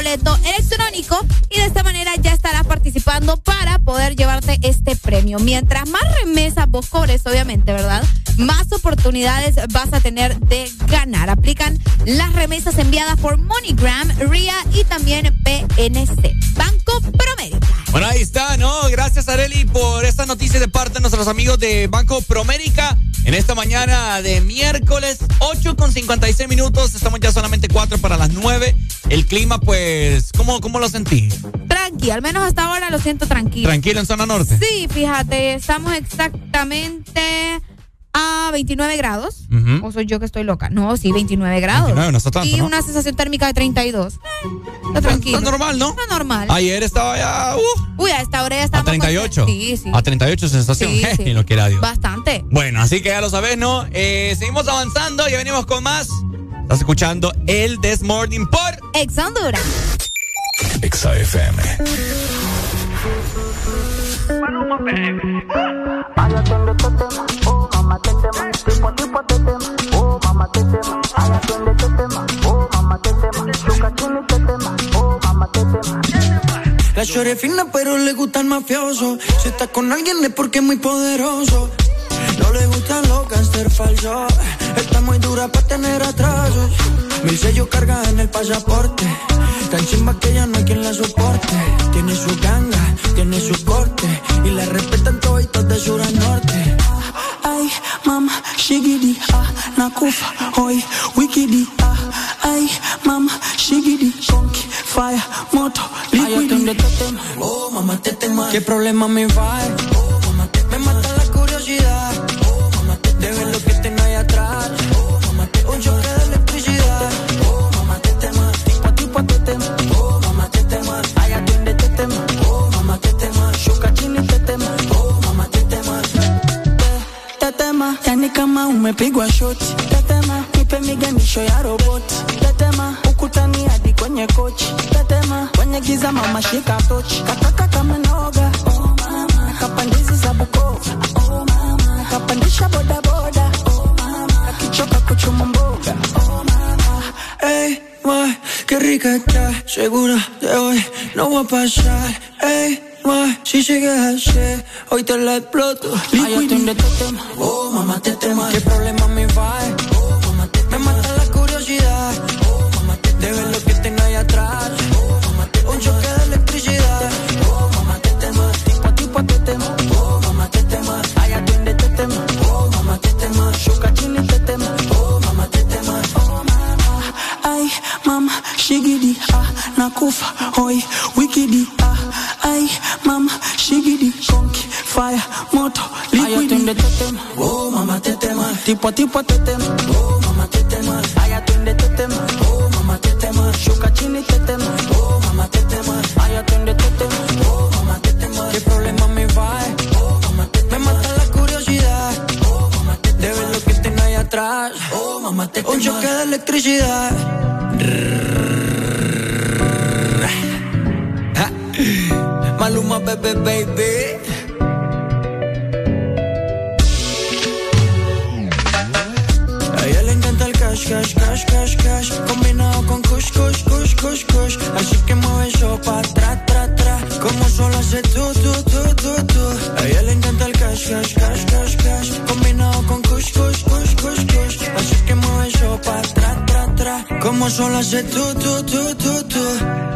electrónico y de esta manera ya estarás participando para poder llevarte este premio. Mientras más remesas vos cobres, obviamente, ¿verdad? Más oportunidades vas a tener de ganar. Aplican las remesas enviadas por MoneyGram, RIA y también PNC. Banco Promérica. Bueno, ahí está, ¿no? Gracias, Areli, por esta noticia de parte de nuestros amigos de Banco Promérica. En esta mañana de miércoles, 8 con 56 minutos. Estamos ya solamente 4 para las 9. Clima, pues, ¿cómo, cómo lo sentí? Tranqui, al menos hasta ahora lo siento tranquilo. ¿Tranquilo en zona norte? Sí, fíjate, estamos exactamente a 29 grados. ¿O soy yo que estoy loca? No, sí, 29 grados. 29, no está tanto, y ¿no? una sensación térmica de 32. Está tranquilo. Está normal, ¿no? Está normal. Ayer estaba ya uh, Uy, a esta hora ya a estamos. 38. bastante- Sí, sí. A 38 sensación. Sí, (laughs) sí. Y lo quiera Dios. Bastante. Bueno, así que ya lo sabes, ¿no? Eh, seguimos avanzando, ya venimos con más. Estás escuchando el This Morning por Ex Honduras. Exa FM. La chore fina pero le gusta el mafioso. Si está con alguien es porque es muy poderoso. No le gustan los gangster falsos. Está muy dura para tener atrasos. Mil sellos carga en el pasaporte. Tan chimba que ya no hay quien la soporte. Tiene su ganga, tiene su corte. Y la respetan todos de sur a norte. Ay, mama, shigidi, ah, nakufa, hoy, wikidi, ah, ay, mama, shigidi, conky, fire, moto, liquidi. Oh, mamá, te tema. ¿Qué problema me va? Oh, mamá, te me mata la curiosidad. Que yani kama umepigwa shoti. Tetema, nipe miganisho ya roboti. Tetema, ukutani hadi kwenye kochi. Tetema, kwenye giza mama shika tochi. Kataka kama noga. Oh mama, nakapandizi za Bukova. Oh mama, nakapandisha boda. Mboga. Oh mama, ey, ma, qué rica está. Segura de hoy no va a pasar. Ey, ma, si sigues así, hoy te la exploto. Liquidi. Oh, mamá, te tema. ¿Qué problema me va? Nakufa, hoy, wikidi, ah, ay, mama, shigidi, konki, fire, moto, liquidi. Oh, mama, te tema, tipo tipo te tema. Oh, mama, te tema, ay, atiende, te tema. Oh, mama, te tema, shuka chini, te tema. Oh, mama, te tema, ay, atiende, te tema. Oh, mamá, te tema. ¿Qué problema me va? Oh, mamá, te tema. Me mata la curiosidad. Oh, mamá, te tema. De ver lo que tengo ahí atrás. Oh, mamá, te tema. Un choque de electricidad. Baby. El cash, cash, cash, cash, Combinado con kush, kush, kush, kush, kush Así que mueve eso pa' atrás, tra, tra Como solo hace tú, tú, tú, tú, tú A ella le encanta el cash, cash, cash, cash, cash Combinado con kush, kush, kush, kush, kush Así que mueve eso pa' atrás, tra, tra Como solo hace tú, tú, tú, tú, tú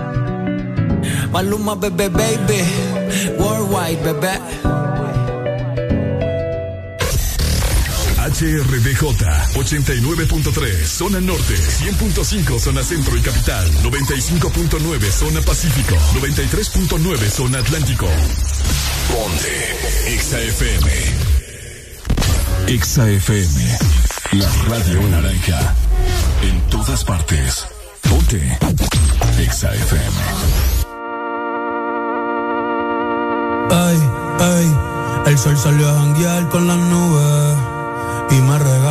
Maluma, bebé, baby. Worldwide, bebé. HRDJ 89.3 Zona Norte 100.5 Zona Centro y Capital 95.9 Zona Pacífico 93.9 Zona Atlántico. Ponte Exa FM Exa FM La radio naranja En todas partes. Ponte Exa Ay, ay, el sol salió a janguear con las nubes y me regalaron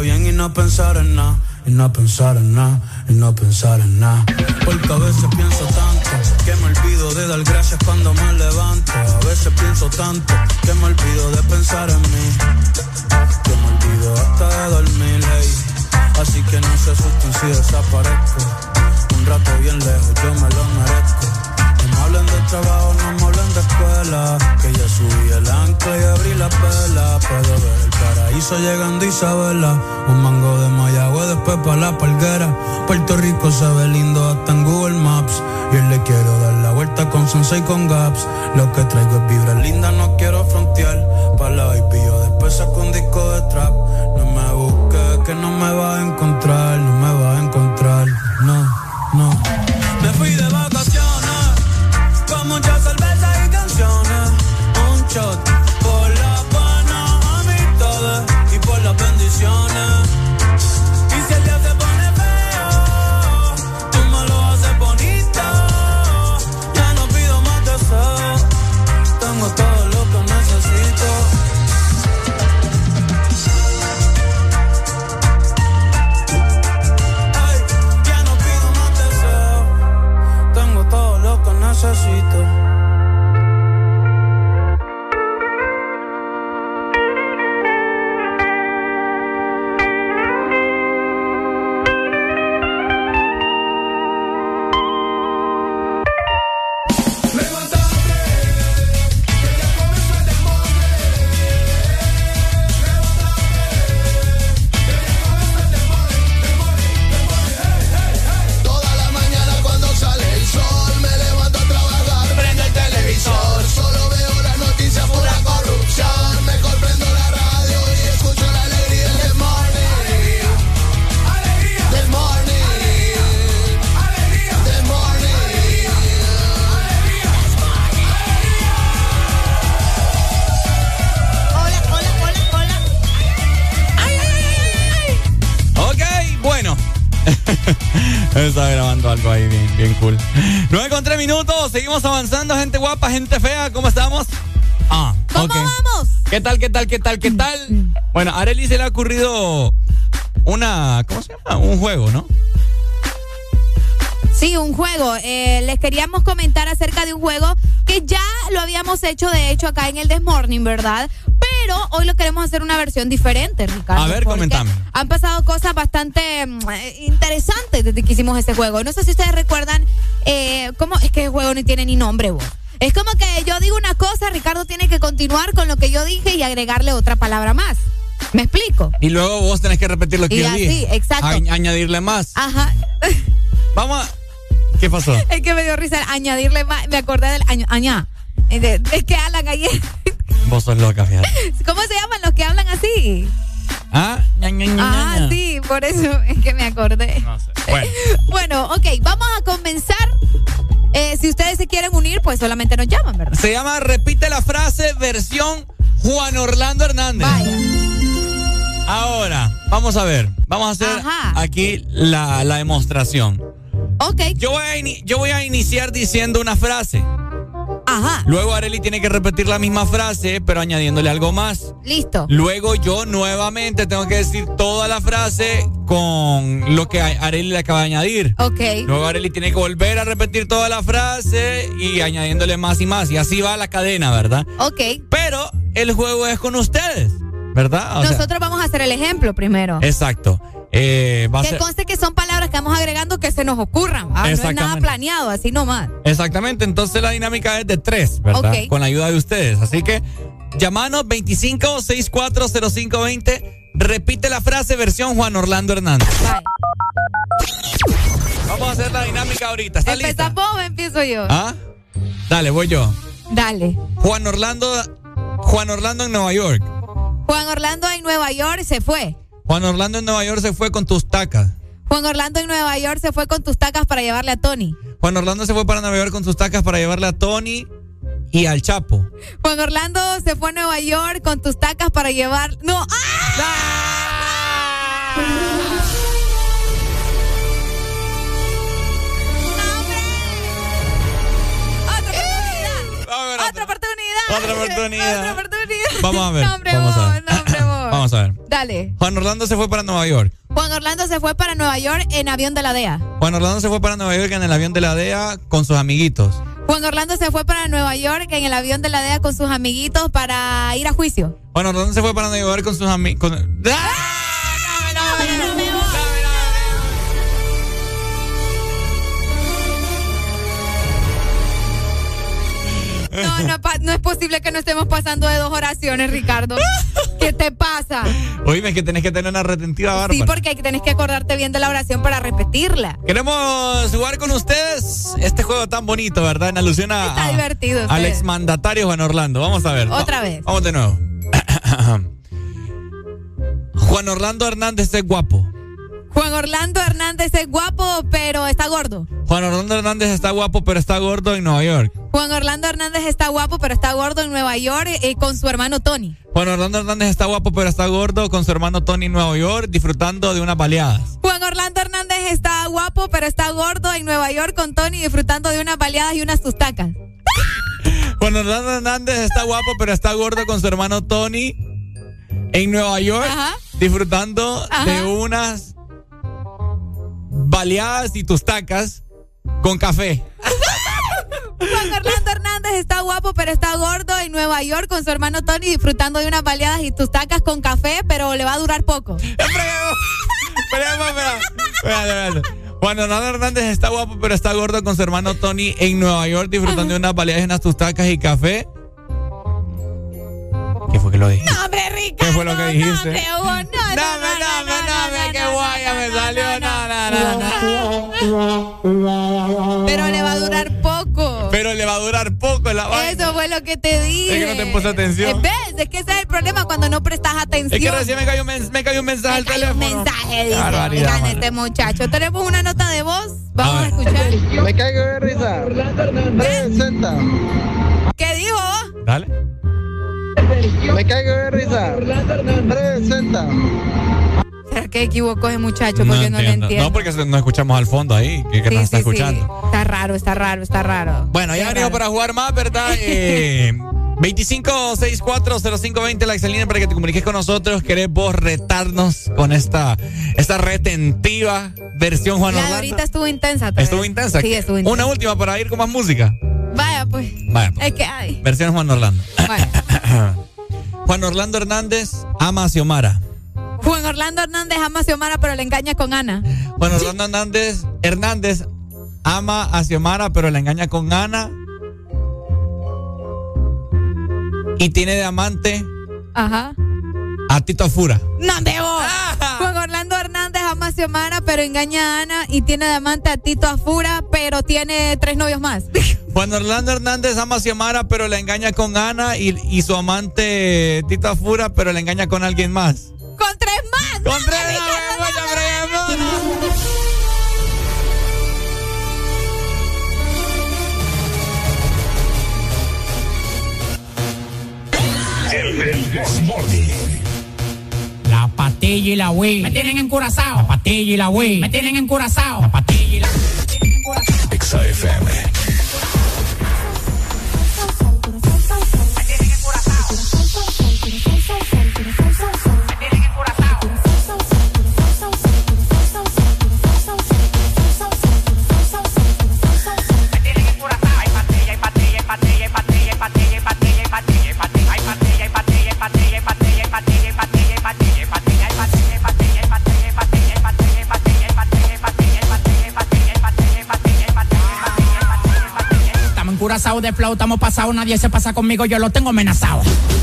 bien y no pensar en nada. Y no pensar en nada, y no pensar en nada. Porque a veces pienso tanto que me olvido de dar gracias cuando me levanto. A veces pienso tanto que me olvido de pensar en mí. Que me olvido hasta de dormir, hey. Así que no se asusten si desaparezco. Un rato bien lejos, yo me lo merezco. No me hablen de trabajo, no me hablen de escuela. Que ya subí el ancla y abrí la vela. Puedo ver paraíso llegando Isabela. Un mango de Mayagüe, después pa' la palguera. Puerto Rico se ve lindo hasta en Google Maps. Y le quiero dar la vuelta con Sensei y con Gaps. Lo que traigo es vibra linda, no quiero frontear. Pa' la baby, después saco un disco de trap. No me busques, que no me va a encontrar. Bien, cool. 9 con 3 minutos, seguimos avanzando, gente guapa, gente fea, ¿cómo estamos? Ah, ¿Cómo vamos? ¿Qué tal, qué tal, qué tal, qué tal? Bueno, a Arely se le ha ocurrido una, ¿cómo se llama? Un juego, ¿no? Sí, un juego. Eh, les queríamos comentar acerca de un juego que ya lo habíamos hecho, de hecho, acá en el This Morning, ¿verdad? Pero hoy lo queremos hacer una versión diferente, Ricardo. A ver, comentame. Han pasado cosas bastante mm, eh, interesantes desde que hicimos este juego. No sé si ustedes recuerdan eh, cómo es que el juego no tiene ni nombre, vos. Es como que yo digo una cosa, Ricardo tiene que continuar con lo que yo dije y agregarle otra palabra más. ¿Me explico? Y luego vos tenés que repetir lo que Y yo así, dije. exacto. A- añadirle más. Ajá. (laughs) Vamos a... ¿Qué pasó? Es que me dio risa añadirle más. Me acordé del año, añá. De, de que Alan ayer. Vos sos loca, fíjate. (laughs) ¿Cómo se llaman los que hablan así? ¿Ah? Ah, sí, por eso es que me acordé. No sé. Bueno, (laughs) Bueno, ok, vamos a comenzar. Eh, si ustedes se quieren unir, pues solamente nos llaman, ¿verdad? se llama Repite la frase versión Juan Orlando Hernández. Ahora, vamos a ver. Vamos a hacer Ajá. aquí la, la demostración. Ok. Yo voy, a yo voy a iniciar diciendo una frase. Ajá. Luego Areli tiene que repetir la misma frase, pero añadiéndole algo más. Listo. Luego yo nuevamente tengo que decir toda la frase con lo que Areli le acaba de añadir. Ok. Luego Areli tiene que volver a repetir toda la frase y añadiéndole más y más. Y así va la cadena, ¿verdad? Ok. Pero el juego es con ustedes, ¿verdad? O sea, Nosotros vamos a hacer el ejemplo primero. exacto. Eh, va Que ser- conste que son palabras que vamos agregando que se nos ocurran. ¿va? No es nada planeado, así nomás. Exactamente, entonces la dinámica es de tres, ¿verdad? Ok. Con la ayuda de ustedes. Así que llamanos 25640520. Repite la frase versión Juan Orlando Hernández. Vamos a hacer la dinámica ahorita. ¿Está lista? ¿Empezás vos o empiezo yo? ¿Ah? Dale, voy yo. Dale. Juan Orlando, Juan Orlando en Nueva York. Juan Orlando en Nueva York se fue. Juan Orlando en Nueva York se fue con tus tacas. Juan Orlando en Nueva York se fue con tus tacas para llevarle a Tony. Juan Orlando se fue para Nueva York con sus tacas para llevarle a Tony y al Chapo. Juan Orlando se fue a Nueva York con tus tacas para llevar. ¡No! ¡Ah! ¡Otra oportunidad! Otra oportunidad. ¡Otra oportunidad! Vamos a ver. No, hombre, vamos a vos, ver. no, hombre, vos. Vamos a ver. Dale. Juan Orlando se fue para Nueva York. Juan Orlando se fue para Nueva York en avión de la DEA. Juan Orlando se fue para Nueva York en el avión de la DEA con sus amiguitos. Juan Orlando se fue para Nueva York en el avión de la DEA con sus amiguitos para ir a juicio. Juan Orlando se fue para Nueva York con sus amigos. No, no, es posible que no estemos pasando de dos oraciones, Ricardo. ¿Qué te pasa? Oíme, que tenés que tener una retentiva bárbara. Sí, porque tenés que acordarte bien de la oración para repetirla. Queremos jugar con ustedes este juego tan bonito, ¿verdad? En alusión a, Está a- divertido. al exmandatario Juan Orlando. Vamos a ver. Otra Va- vez. Vamos de nuevo. (clears throat) Juan Orlando Hernández es guapo. Juan Orlando Hernández es guapo, pero está gordo. Juan Orlando Hernández está guapo, pero está gordo en Nueva York. Juan Orlando Hernández está guapo, pero está gordo en Nueva York eh, con su hermano Tony. Juan Orlando Hernández está guapo, pero está gordo con su hermano Tony en Nueva York, disfrutando de unas baleadas. Juan Orlando Hernández está guapo, pero está gordo en Nueva York con Tony disfrutando de unas baleadas y unas tustacas. (laughs) Juan Orlando Hernández está guapo, pero está gordo con su hermano Tony en Nueva York, disfrutando de unas baleadas y tustacas con café. Juan Orlando Hernández está guapo, pero está gordo en Nueva York con su hermano Tony disfrutando de unas baleadas y tustacas con café, pero le va a durar poco. Espera, espera, espera, espera. Juan Orlando Hernández está guapo, pero está gordo con su hermano Tony en Nueva York, disfrutando de unas baleadas y unas tustacas y café. ¿Qué fue que lo dije? No, hombre, Ricardo. ¿Qué fue lo que dijiste? hombre, Hugo, no, no, no, no, no, no, qué guaya me salió. No, no, no. Pero le va a durar poco. Pero le va a durar poco la vaina. Eso fue lo que te dije. Es que no te puse atención. Eh, ¿Ves? Es que ese es el problema cuando no prestas atención. Es que recién me cayó, un mens- me cayó un mensaje al teléfono. mensaje, dice. Mano. este muchacho. Tenemos una nota de voz. Vamos a, escuchar. Me caigo de risa. Presenta. ¿Qué dijo? Dale. Me caigo de risa. Presenta. ¿Será que equivocó ese muchacho? Porque no, le entiendo. No, porque no escuchamos al fondo ahí, que, que Sí, nos está sí, sí. escuchando. Está raro, está raro, está raro. Bueno, ya raro. para jugar más, ¿verdad? (laughs) Eh, 25640520 la excelente para que te comuniques con nosotros. ¿Querés vos retarnos con esta, esta retentiva versión Juan La Orlando? ahorita estuvo intensa. Estuvo vez. intensa. Sí, estuvo intensa. Una última para ir con más música. Vaya, pues. Vaya, pues. Es que, ay. Versión Juan Orlando. Bueno. (coughs) Juan Orlando Hernández ama a Xiomara. Juan Orlando Hernández ama a Xiomara, pero le engaña con Ana. Juan Orlando Hernández, Hernández ama a Xiomara, pero la engaña con Ana. Y tiene de amante Ajá. a Tito Afura. No, debo. Juan Orlando Hernández ama a Xiomara, pero engaña a Ana y tiene de amante a Tito Afura, pero tiene tres novios más. (laughs) Juan Orlando Hernández ama a Xiomara, pero la engaña con Ana y, y su amante Tita Fura, pero la engaña con alguien más. Con tres más. Con tres más. El. La patilla y la Wii me tienen encurazao. La patilla y la Wii me tienen encurazao. La patilla y la Exa FM. Estamos encurazados de flow, estamos pasados, nadie se pasa conmigo, yo lo tengo amenazado.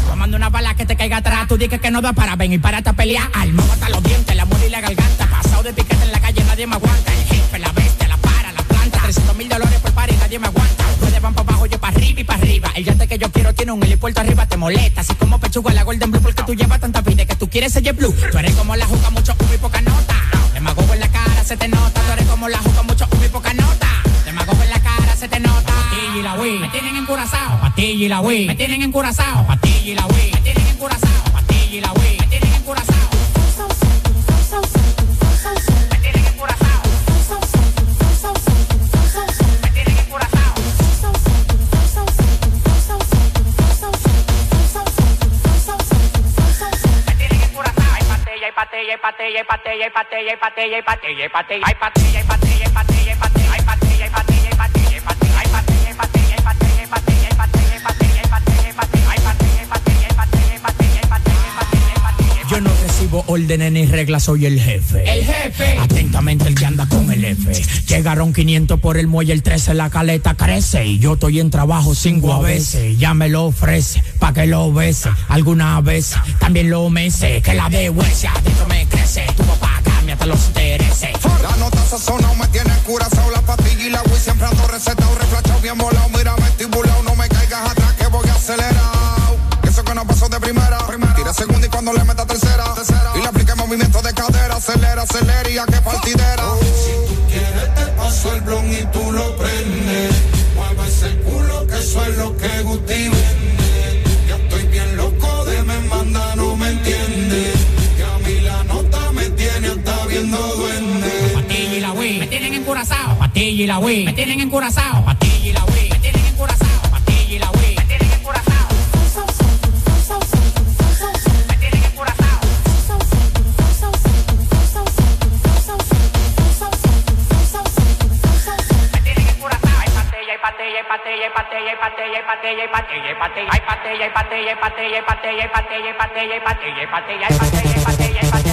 Tomando una bala que te caiga atrás, tú dices que no da para ven y párate a pelear. Alma, hasta los dientes, la muerte y la garganta. Pasado de piquete en la calle, nadie me aguanta. El jefe, la bestia, la para, la planta. 300 mil dólares por par nadie me aguanta. Ustedes van para abajo, yo para arriba y para arriba. El yate que yo quiero tiene un helipuerto arriba, te molesta. Así como pechuga la Golden Blue, porque tú llevas tanta vida que tú quieres ser blue. Tú eres como la juca, mucho humo y poca nota. Demagogo en la cara, se te nota. Tú eres como la juca, mucho humo y poca nota. Demagogo en la se te nota. Patilla y la Wii, me tienen encurazao. Patilla y la Wii, me tienen encurazao. Patilla y la Wii, me tienen encurazao. Patilla y la Wii, me tienen encurazao. Yo órdenes ni reglas, soy el jefe. El jefe. Atentamente el que anda con el F. Llegaron 500 por el muelle, el 13, la caleta crece. Y yo estoy en trabajo cinco a veces. Ya me lo ofrece, pa' que lo bese. Alguna vez también lo mece. Que la de huesia, adentro me crece. Tu papá cambia hasta los intereses. La nota sazonado me tiene curazao La pastilla y la Wii siempre ando recetado Reflachado bien volado, mírame estibulado No me caigas atrás que voy acelerado Eso que no pasó de primera, Tira segunda y cuando le meta tercera, Y Acelera, acelera y a que partidera. Si tú quieres te paso el blon y tú lo prendes. Mueve ese culo que eso es lo que Guti vende. Ya estoy bien loco de me manda, no me entiende Que a mí la nota me tiene hasta viendo duende. Patilla y la Wii, me tienen encurazao. Patilla y la Wii, me tienen encurazao. Patilla y la Wii, pateye pateye pateye pateye pateye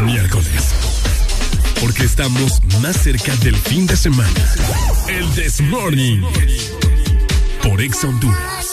miércoles. Porque estamos más cerca del fin de semana. El This Morning. Por Exa Honduras.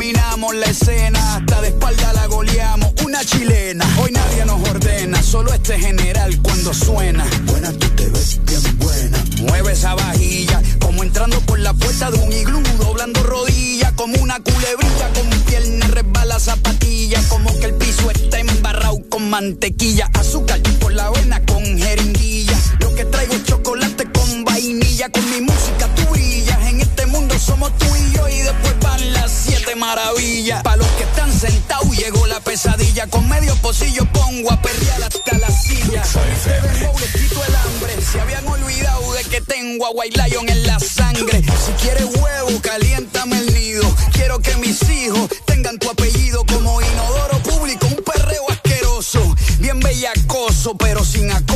dominamos la escena, hasta de espalda la goleamos, una chilena. Hoy nadie nos ordena, solo este general cuando suena. Buena, tú te ves bien buena. Mueve esa vajilla, como entrando por la puerta de un iglú, doblando rodillas, como una culebrilla, con pierna resbala zapatilla, como que el piso está embarrado con mantequilla, azúcar Para los que están sentados llegó la pesadilla, con medio pocillo pongo a perrear hasta la silla. Dembow les quito el hambre, se habían olvidado de que tengo a White Lion en la sangre. Si quieres huevo, caliéntame el nido. Quiero que mis hijos tengan tu apellido como inodoro público, un perreo asqueroso. Bien bellacoso, pero sin acoso.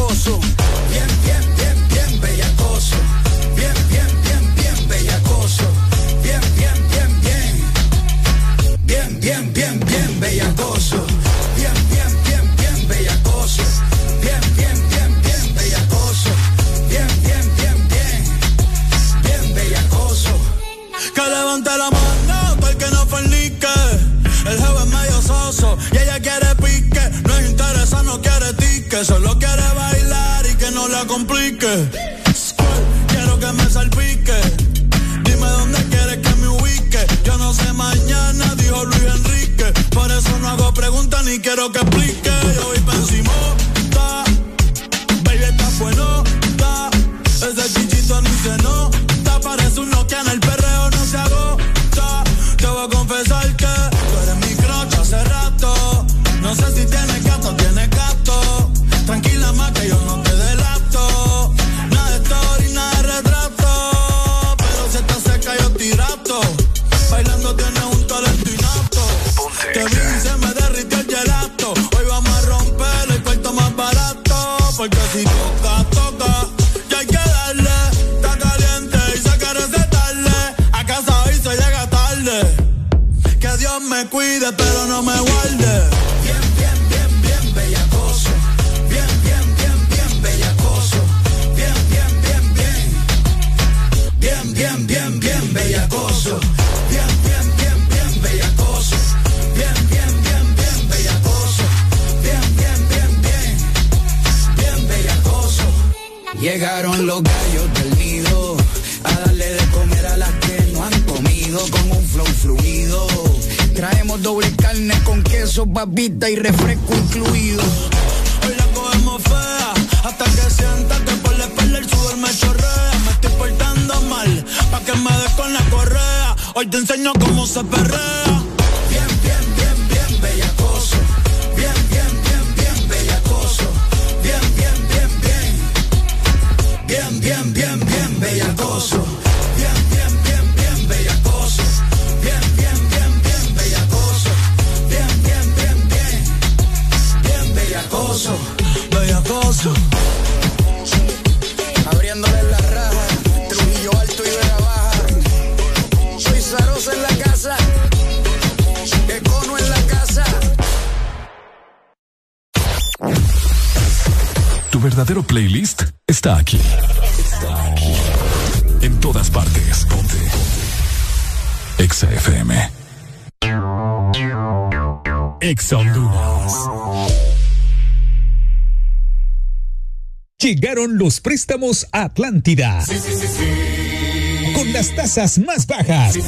Que levante la mano para que no fornique. El jefe es medio soso y ella quiere pique. No es interesa, no quiere tique. Solo quiere bailar y que no la complique. Quiero que me salpique. Dime dónde quieres que me ubique. Yo no sé mañana, dijo Luis Enrique. Por eso no hago preguntas ni quiero que explique. Yo voy encima, pero no Honduras. Llegaron los préstamos a Atlántida. Con las tasas más bajas.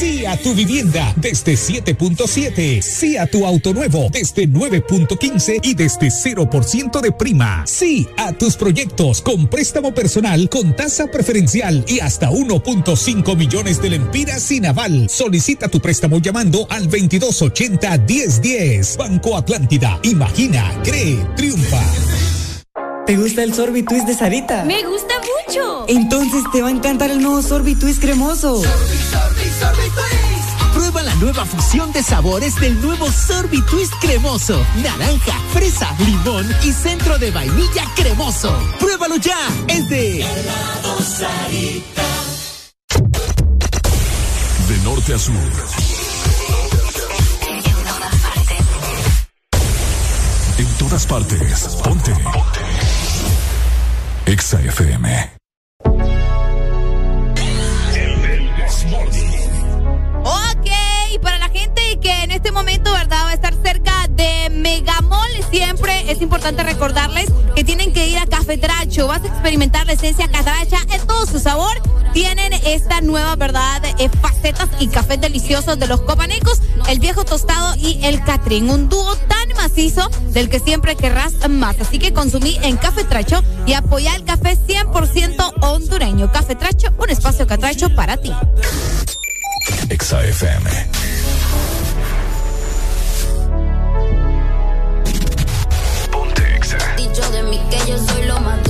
Sí a tu vivienda desde 7.7. Sí a tu auto nuevo desde 9.15 y desde 0% de prima. Sí a tus proyectos con préstamo personal con tasa preferencial y hasta 1.5 millones de lempiras sin aval. Solicita tu préstamo llamando al 2280-1010. Banco Atlántida. Imagina, cree, triunfa. ¿Te gusta el sorbitwist de Sarita? Me gusta mucho. Entonces te va a encantar el nuevo sorbitwist cremoso. Prueba la nueva fusión de sabores del nuevo Sorbitwist cremoso. Naranja, fresa, limón y centro de vainilla cremoso. Pruébalo ya. Es de De norte a sur. En todas partes. Ponte. Exa FM. este momento, ¿verdad? Va a estar cerca de Megamol. Siempre es importante recordarles que tienen que ir a Cafetracho. Vas a experimentar la esencia catracha en todo su sabor. Tienen esta nueva, ¿verdad? Eh, facetas y cafés deliciosos de los copanecos, el viejo tostado y el catrín. Un dúo tan macizo del que siempre querrás más. Así que consumí en Cafetracho y apoya el café 100% hondureño. Cafetracho, un espacio catracho para ti. XAFM. mí que yo soy lo más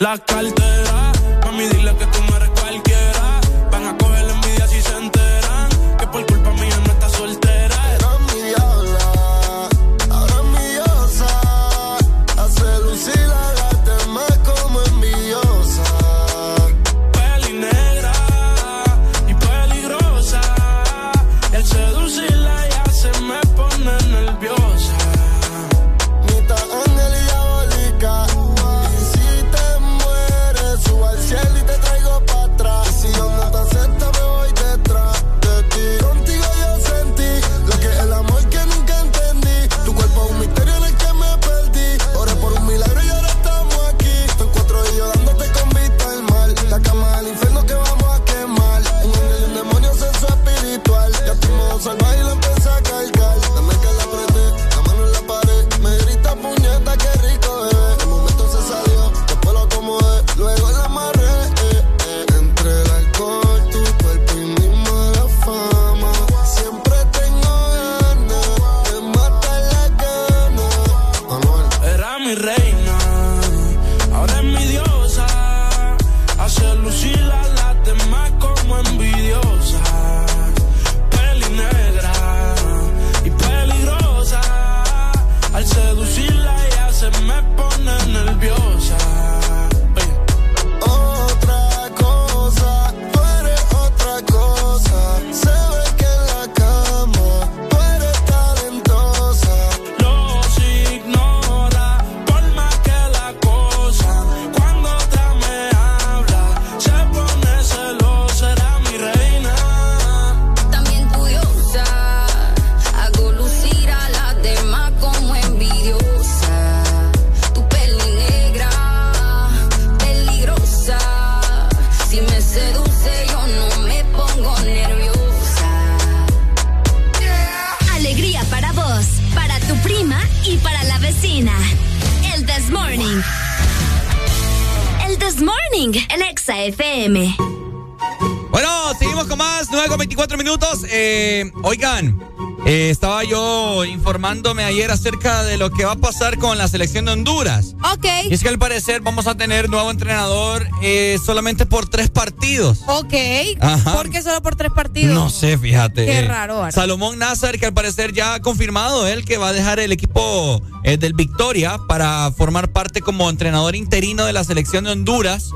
La carta Eh, oigan, eh, estaba yo informándome ayer acerca de lo que va a pasar con la selección de Honduras. Ok. Y es que al parecer vamos a tener nuevo entrenador eh, solamente por tres partidos. Ok. Ajá. ¿Por qué solo por tres partidos? No sé, fíjate. Qué raro. Salomón Nazar, que al parecer ya ha confirmado él que va a dejar el equipo eh, del Victoria para formar parte como entrenador interino de la selección de Honduras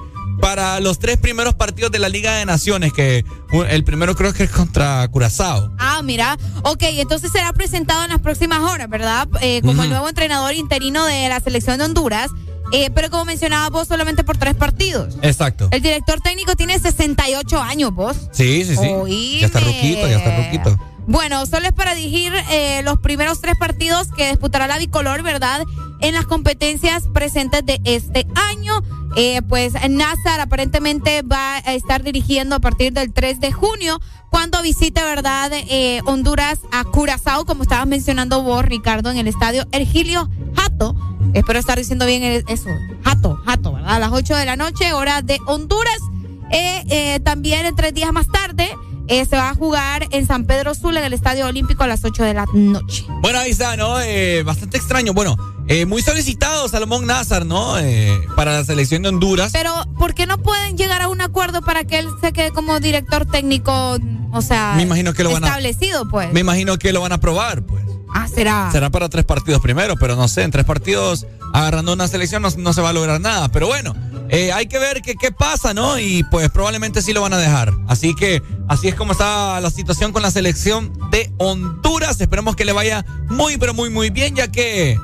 para los tres primeros partidos de la Liga de Naciones, que el primero creo que es contra Curazao. Ah, mira. Ok, entonces será presentado en las próximas horas, ¿verdad? Eh, como el nuevo entrenador interino de la selección de Honduras. Eh, pero como mencionabas vos, solamente por tres partidos. Exacto. El director técnico tiene 68 años, vos. Sí, sí, sí. Oíme. Ya está ruquito, ya está ruquito. Bueno, solo es para dirigir eh, los primeros tres partidos que disputará la bicolor, ¿verdad? En las competencias presentes de este año. Eh, pues Nazar aparentemente va a estar dirigiendo a partir del 3 de junio, cuando visite, ¿verdad? Eh, Honduras a Curazao, como estabas mencionando vos, Ricardo, en el estadio Ergilio Jato. Espero estar diciendo bien eso. Jato, Jato, ¿verdad? A las 8 de la noche, hora de Honduras. Eh, eh, también tres días más tarde eh, se va a jugar en San Pedro Sula, en el Estadio Olímpico, a las 8 de la noche. Bueno, ahí está, ¿no? Eh, bastante extraño. Bueno, eh, muy solicitado Salomón Nazar, ¿no? Eh, para la selección de Honduras. Pero, ¿por qué no pueden llegar a un acuerdo para que él se quede como director técnico, o sea, Me imagino que lo van a- establecido, pues? Me imagino que lo van a probar, pues. Ah, será. Será para tres partidos primero, pero no sé, en tres partidos agarrando una selección no, no se va a lograr nada. Pero bueno, eh, hay que ver qué pasa, ¿no? Y pues probablemente sí lo van a dejar. Así que así es como está la situación con la selección de Honduras. Esperemos que le vaya muy, pero muy, muy bien, ya que,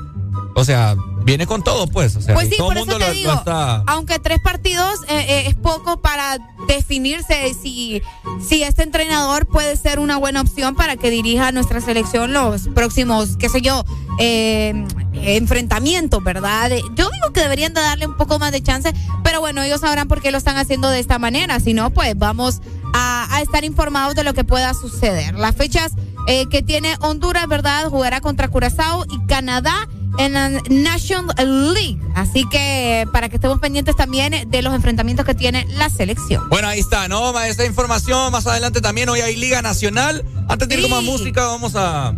o sea, viene con todo, pues. O sea, Pues sí, todo por el eso mundo te lo- digo, lo está. aunque tres partidos eh, eh, es poco para definirse si, si este entrenador puede ser una buena opción para que dirija a nuestra selección los próximos, qué sé yo, eh, enfrentamientos, ¿verdad? Yo digo que deberían de darle un poco más de chance, pero bueno, ellos sabrán por qué lo están haciendo de esta manera, si no, pues vamos a, a estar informados de lo que pueda suceder. Las fechas eh, que tiene Honduras, ¿verdad? Jugará contra Curazao y Canadá en la National League. Así que para que estemos pendientes también de los enfrentamientos que tiene la selección. Bueno, ahí está, ¿no? Esta información más adelante también. Hoy hay Liga Nacional. Antes de ir con más música, vamos a.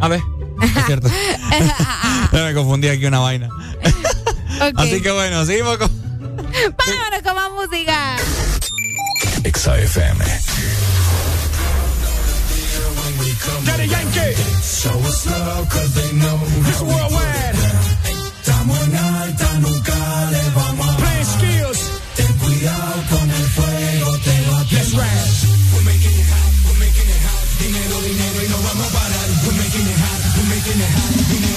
A ver. (laughs) Es cierto. (laughs) me confundí aquí una vaina. Así que bueno, seguimos con. Vámonos con más música. XAFM. Daddy Yankee. Show us love cause they know It's worldwide. Estamos en alta, nunca le vamos a Play skills. Ten cuidado con el fuego, te va a quemar. We're making it hot, we're making it hot. Dinero, dinero y no vamos a parar. We're making it hot, we're making it hot. Dinero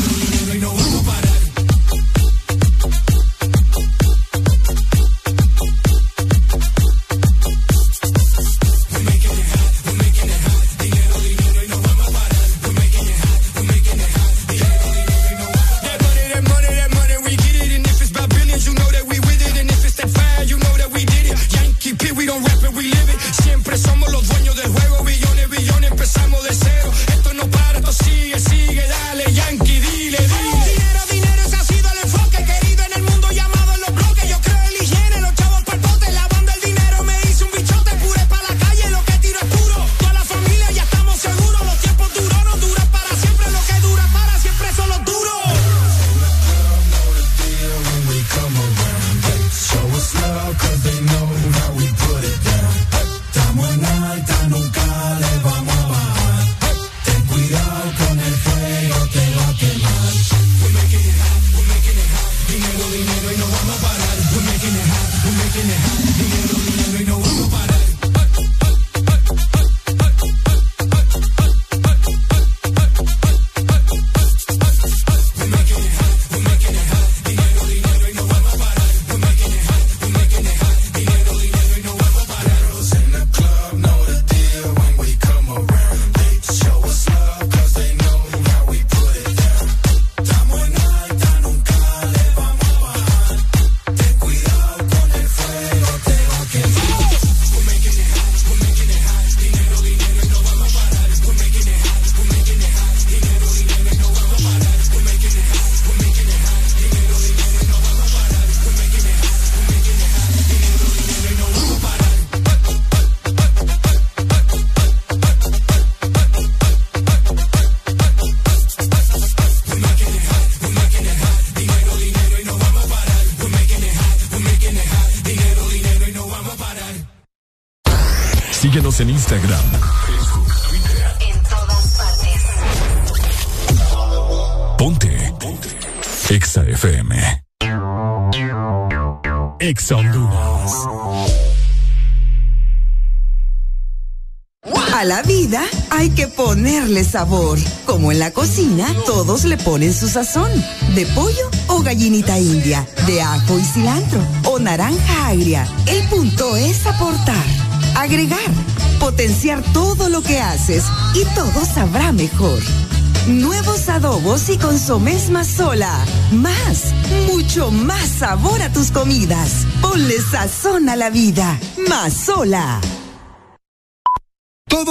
sabor. Como en la cocina, todos le ponen su sazón. De pollo o gallinita india, de ajo y cilantro o naranja agria. El punto es aportar, agregar, potenciar todo lo que haces y todo sabrá mejor. Nuevos adobos y consomés más sola. Más, mucho más sabor a tus comidas. Ponle sazón a la vida. Más sola.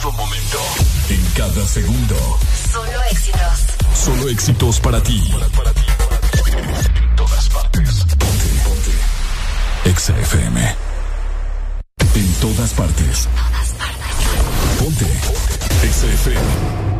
En todo momento. En cada segundo. Solo éxitos. Solo éxitos para ti. En todas partes. Ponte. Ponte. Exa FM. En todas partes. Ponte. Exa FM.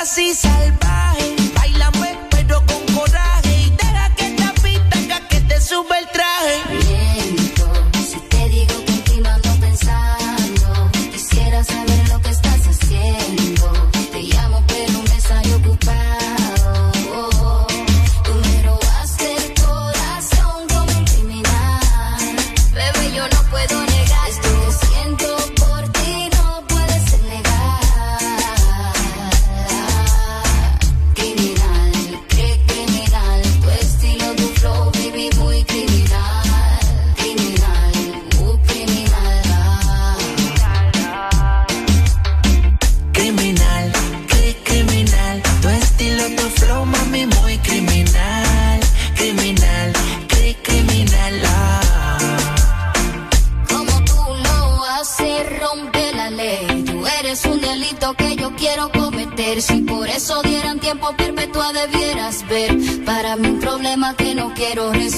así salvaje.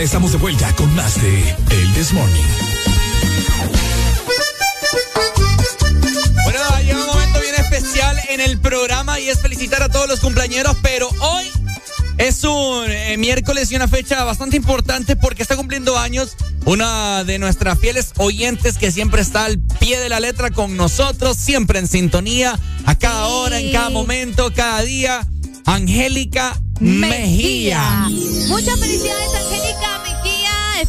estamos de vuelta con más de El This Morning. Bueno, llega un momento bien especial en el programa y es felicitar a todos los cumpleañeros, pero hoy es un eh, miércoles y una fecha bastante importante porque está cumpliendo años una de nuestras fieles oyentes que siempre está al pie de la letra con nosotros, siempre en sintonía, a cada hora, en cada momento, cada día. Angélica Mejía. Muchas felicidades, Angélica Mejía.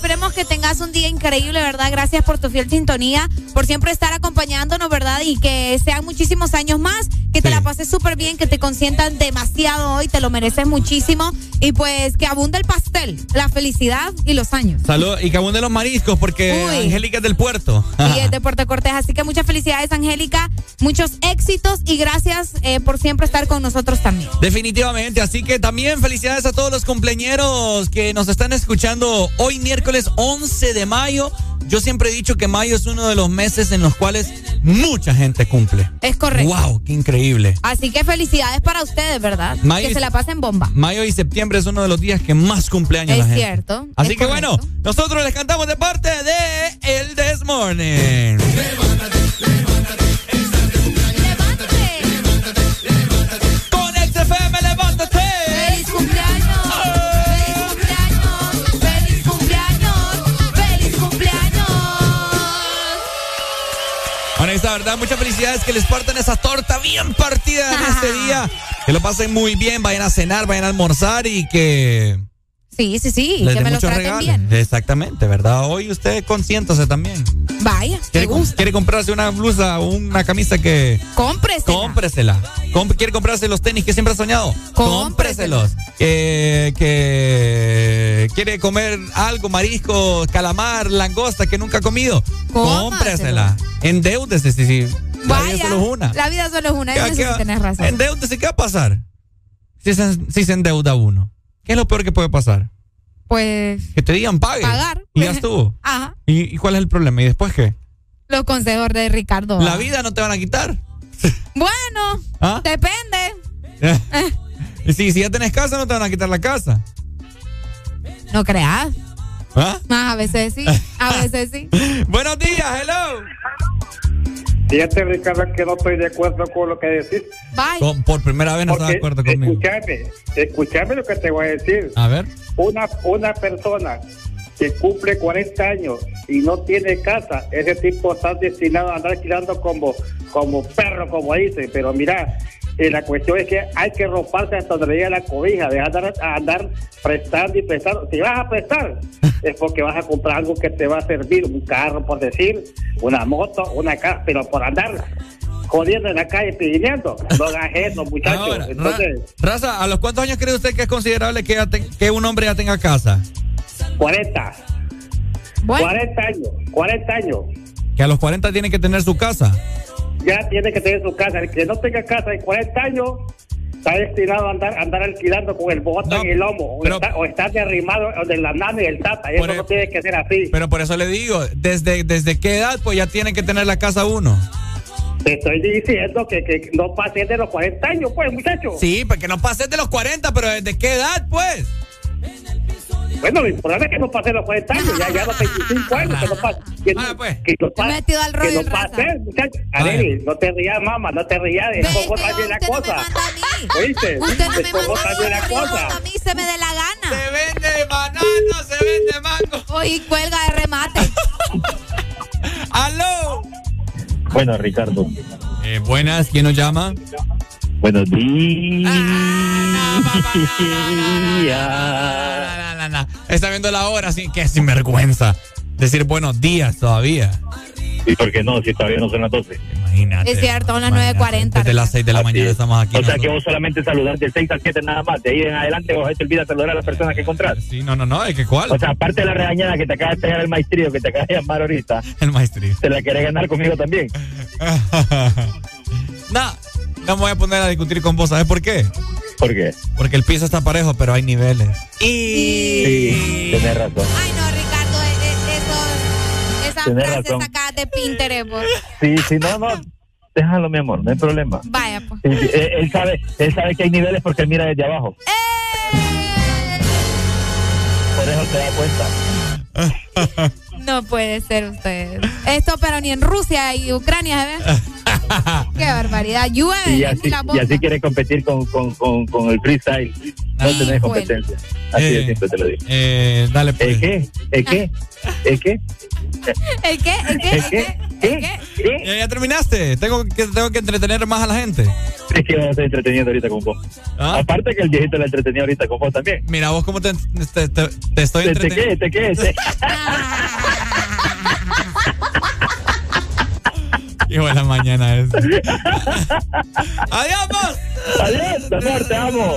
Esperemos que tengas un día increíble, ¿verdad? Gracias por tu fiel sintonía, por siempre estar acompañándonos, ¿verdad? Y que sean muchísimos años más, que te la pases súper bien, que te consientan demasiado hoy, te lo mereces muchísimo. Y pues que abunde el pastel, la felicidad y los años. Salud y que abunde los mariscos porque Uy. Angélica es del puerto. Y es de Puerto Cortés. Así que muchas felicidades, Angélica. Muchos éxitos y gracias eh, por siempre estar con nosotros también. Definitivamente, así que también felicidades a todos los cumpleañeros que nos están escuchando hoy miércoles 11 de mayo. Yo siempre he dicho que mayo es uno de los meses en los cuales mucha gente cumple. Es correcto. ¡Wow! ¡Qué increíble! Así que felicidades para ustedes, ¿verdad? Mayo que se la pasen bomba. Mayo y septiembre es uno de los días que más cumpleaños la Es gente. cierto. Así es que correcto. bueno, nosotros les cantamos de parte de El This Morning. Con Verdad, muchas felicidades que les partan esa torta bien partida en este día. Que lo pasen muy bien, vayan a cenar, vayan a almorzar y que Sí, sí, sí. les que me lo muchos traten regalos. bien. Exactamente, ¿verdad? Hoy usted consiéntase también. Vaya, ¿Quiere, quiere comprarse una blusa o una camisa que... cómpresela. Cómpresela. ¿Quiere comprarse los tenis que siempre ha soñado? Cómpreselos. Que, que quiere comer algo, marisco, calamar, langosta que nunca ha comido. Cómpresela. Endeúdese si, si la vida Vaya, solo es una. La vida solo es una. ¿Qué- En eso qué sí va- tenés razón. Endeúdese, ¿qué va a pasar? Si se, si se endeuda uno. ¿Qué es lo peor que puede pasar? Pues Que te digan pague. pagar. Y ya estuvo. Ajá. ¿Y, y cuál es el problema? ¿Y después qué? Los consejos de Ricardo. La vida no te van a quitar. (laughs) Bueno, ¿Ah? depende. (laughs) Y si, si ya tenés casa, no te van a quitar la casa. No creas. ¿Ah? Ah, a veces sí. A veces sí. (laughs) Buenos días, hello. Fíjate, Ricardo, que no estoy de acuerdo con lo que decís. Bye. Por primera vez no estás de acuerdo conmigo. Escúchame, escúchame lo que te voy a decir. A ver. Una, una persona que cumple 40 años y no tiene casa, ese tipo está destinado a andar tirando como, como perro, como dicen. Pero mira, eh, la cuestión es que hay que romperse hasta donde llega la cobija, dejar de andar, andar prestando y prestando. Si vas a prestar, (laughs) es porque vas a comprar algo que te va a servir, un carro, por decir, una moto, una casa, pero por andar jodiendo en la calle pidiendo, no hagas (laughs) eso, muchachos. Ahora, Entonces, Raza, ¿a los cuántos años cree usted que es considerable que un hombre ya tenga casa? 40. 40 años, 40 años. Que a los 40 tiene que tener su casa. Ya tiene que tener su casa. El que no tenga casa de 40 años está destinado a andar, andar alquilando con el bote en el lomo. O, está, o estar derrimado de la nana y el tata. Y eso no tiene que ser así. Pero por eso le digo, ¿desde, desde qué edad pues ya tiene que tener la casa uno? Te estoy diciendo que, que no pase de los 40 años, pues, muchachos. Sí, porque no pases de los 40, pero ¿desde qué edad pues? Bueno, lo importante es que no pase los 40 años, ya, ya los 25 años, que no pase. Que, no- que no pase. metido al rollo que no pase, muchachos. Areli, no te rías, mamá, no te rías. Es poco también la cosa. ¿Oíste? Usted no Es manda también la cosa. a mí se me dé la gana. Se vende banano, se vende mango. Hoy cuelga de remate. (laughs) ¡Aló! Bueno, Ricardo. Eh, buenas, ¿quién nos llama? Buenos días. Está viendo la hora, así que sinvergüenza. Decir buenos días todavía. ¿Y por qué no? Si todavía no son las 12. Imagínate. Es cierto, son las 9.40. Desde las 6 de la mañana estamos aquí. O sea que vos solamente saludar de 6 a 7 nada más. De ahí en adelante vos te olvidas saludar a las personas que encontrás. Sí, no, no, no, es que cuál. O sea, aparte de la regañada que te acaba de pegar el maestrío, que te acaba de llamar ahorita. El maestrío. Te la querés ganar conmigo también. no, no me voy a poner a discutir con vos. ¿Sabes por qué? ¿Por qué? Porque el piso está parejo, pero hay niveles. Y. Sí, tenés razón. Ay, no, Ricardo, eh, eh, eso, esas Tenés frases razón. sacadas de Pinterest. vos. Sí, sí, no, no. Déjalo, mi amor, no hay problema. Vaya, pues. Sí, sí, él, él sabe, él sabe que hay niveles porque él mira desde abajo. por eso te das cuenta. (laughs) No puede ser usted. Esto, pero ni en Rusia y Ucrania, ¿se (laughs) ve? Qué barbaridad. Llueve Y así, la y así quiere competir con, con, con, con el freestyle. No tenés Híjole. competencia. Así de simple te lo digo. Eh, dale, pues. ¿El qué? ¿El qué? ¿El qué? ¿El qué? ¿El qué? ¿El qué? ¿El qué? ¿Ya, ya terminaste? Tengo que, tengo que entretener más a la gente. Es que estar entreteniendo ahorita con vos. ¿Ah? Aparte que el viejito la entretenió ahorita con vos también. Mira, vos cómo te, te, te- te estoy ¿Te, te qué? entreteniendo. ¿Te qué? ¿Te- (laughs) (laughs) De la mañana es. (laughs) ¡Adiós, vos! Adiós, amor, te amo.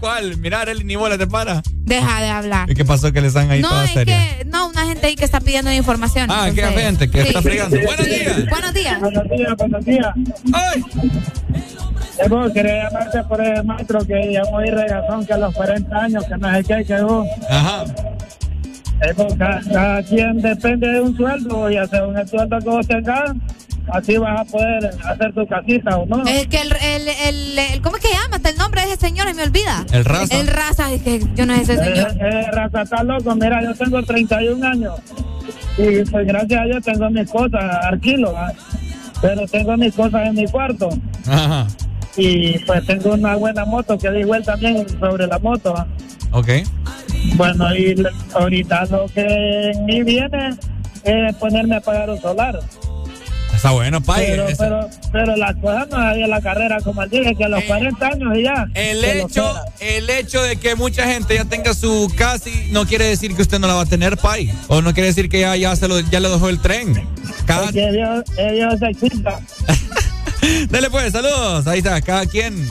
¿Cuál? Mira, Arely, ni bola te para. Deja de hablar. ¿Y qué pasó que le están ahí No, toda es seria? que, no, una gente ahí que está pidiendo información. Ah, entonces- qué gente que Sí. está fregando. Buenos días. Buenos días. Buenos días, buenos días. ¡Ay! Eh, vos, quería llamarte por el maestro que llamó y regazón que a los 40 años, que no sé qué, que vos. Ajá. Eh, vos, ca- cada, quien depende de un sueldo y según el sueldo que vos tengas, así vas a poder hacer tu casita o no. Es que el, el, el, el- ¿cómo es que llama? Hasta el nombre de ese señor y me olvida. El raza. El raza, es que yo no sé ese Eh, señor. eh, raza, está loco. Mira, yo tengo 31 años y pues gracias a Dios tengo mis cosas, alquilo, ¿va? pero tengo mis cosas en mi cuarto Ajá. Y pues tengo una buena moto que dijo él también sobre la moto. Ok. Bueno, y ahorita lo que en mí viene es ponerme a pagar un solar. Está bueno, pa. Pero, pero, pero las cosas no en la carrera, como dije, que a los 40 años y ya. El lo hecho, el hecho de que mucha gente ya tenga su casa y no quiere decir que usted no la va a tener, Pai. O no quiere decir que ya, ya, se lo, ya le dejó el tren. Cada... Porque Dios, eh, Dios se (laughs) Dele pues, saludos. Ahí está, cada quien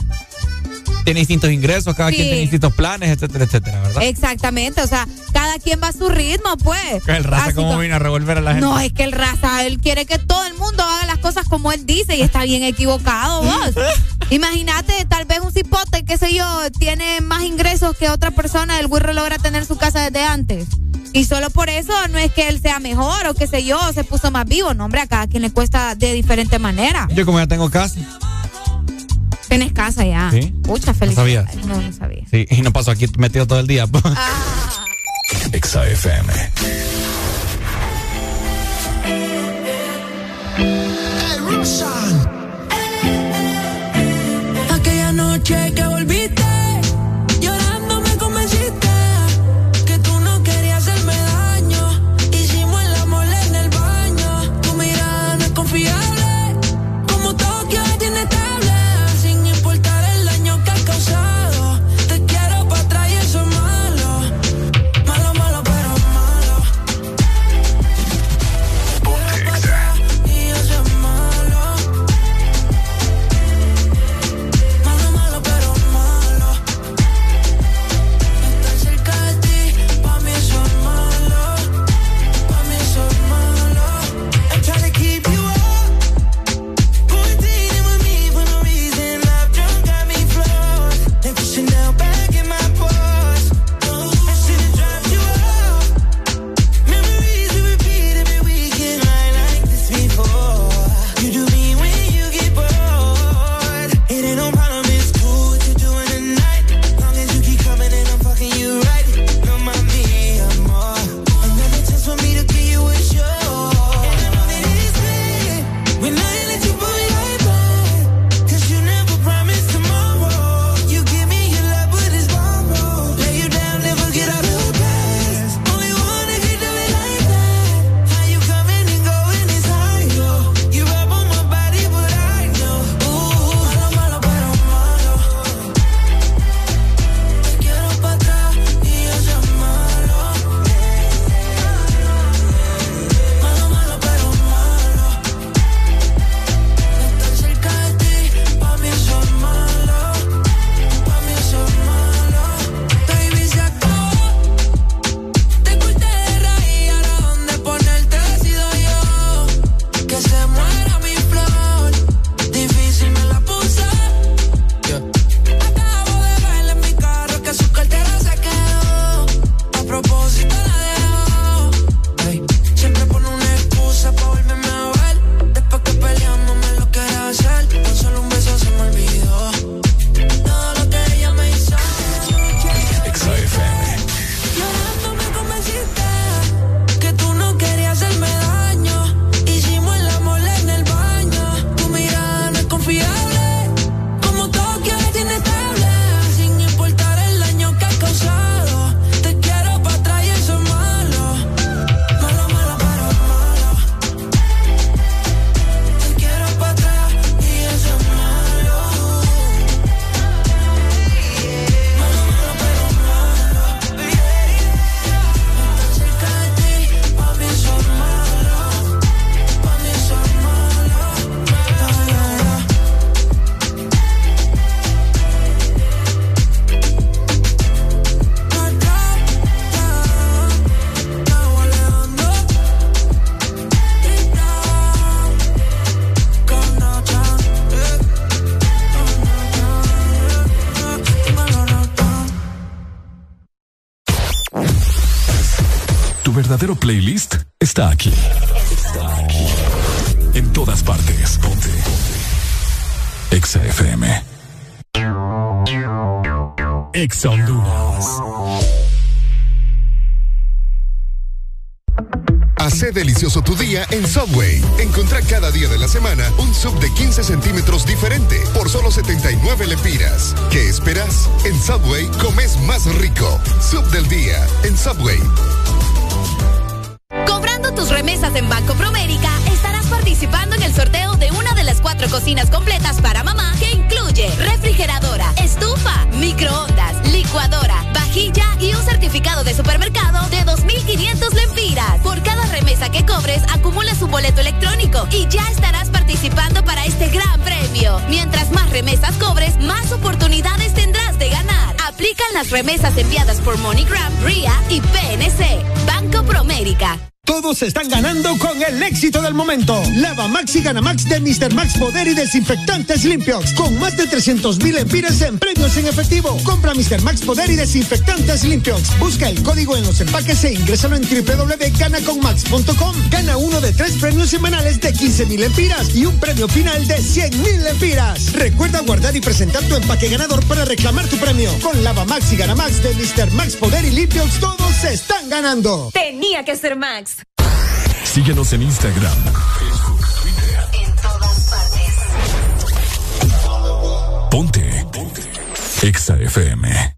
tiene distintos ingresos, cada Sí. quien tiene distintos planes, etcétera, etcétera, ¿verdad? Exactamente, o sea, cada quien va a su ritmo, pues. El raza Así como vino a revolver a la gente. No, es que el raza, él quiere que todo el mundo haga las cosas como él dice y está bien equivocado, vos. (laughs) Imagínate, tal vez un cipote, qué sé yo, tiene más ingresos que otra persona, el güirro logra tener su casa desde antes. Y solo por eso no es que él sea mejor o qué sé yo, se puso más vivo. No, hombre, a cada quien le cuesta de diferente manera. Yo como ya tengo casa. Tienes casa ya. Sí. Mucha felicidad. sabías? No, no sabía. Sí, y no paso aquí metido todo el día. Exa FM. Aquella de Mr. Max Poder y Desinfectantes Limpios. Con más de 300 mil empiras en premios en efectivo. Compra Mr. Max Poder y Desinfectantes Limpios. Busca el código en los empaques e ingrésalo en www.ganaconmax.com. Gana uno de tres premios semanales de 15 mil empiras y un premio final de 100 mil empiras. Recuerda guardar y presentar tu empaque ganador para reclamar tu premio. Con Lava Max y Gana Max de Mr. Max Poder y Limpios, todos se están ganando. Tenía que ser Max. Síguenos en Instagram, Facebook, Exa FM.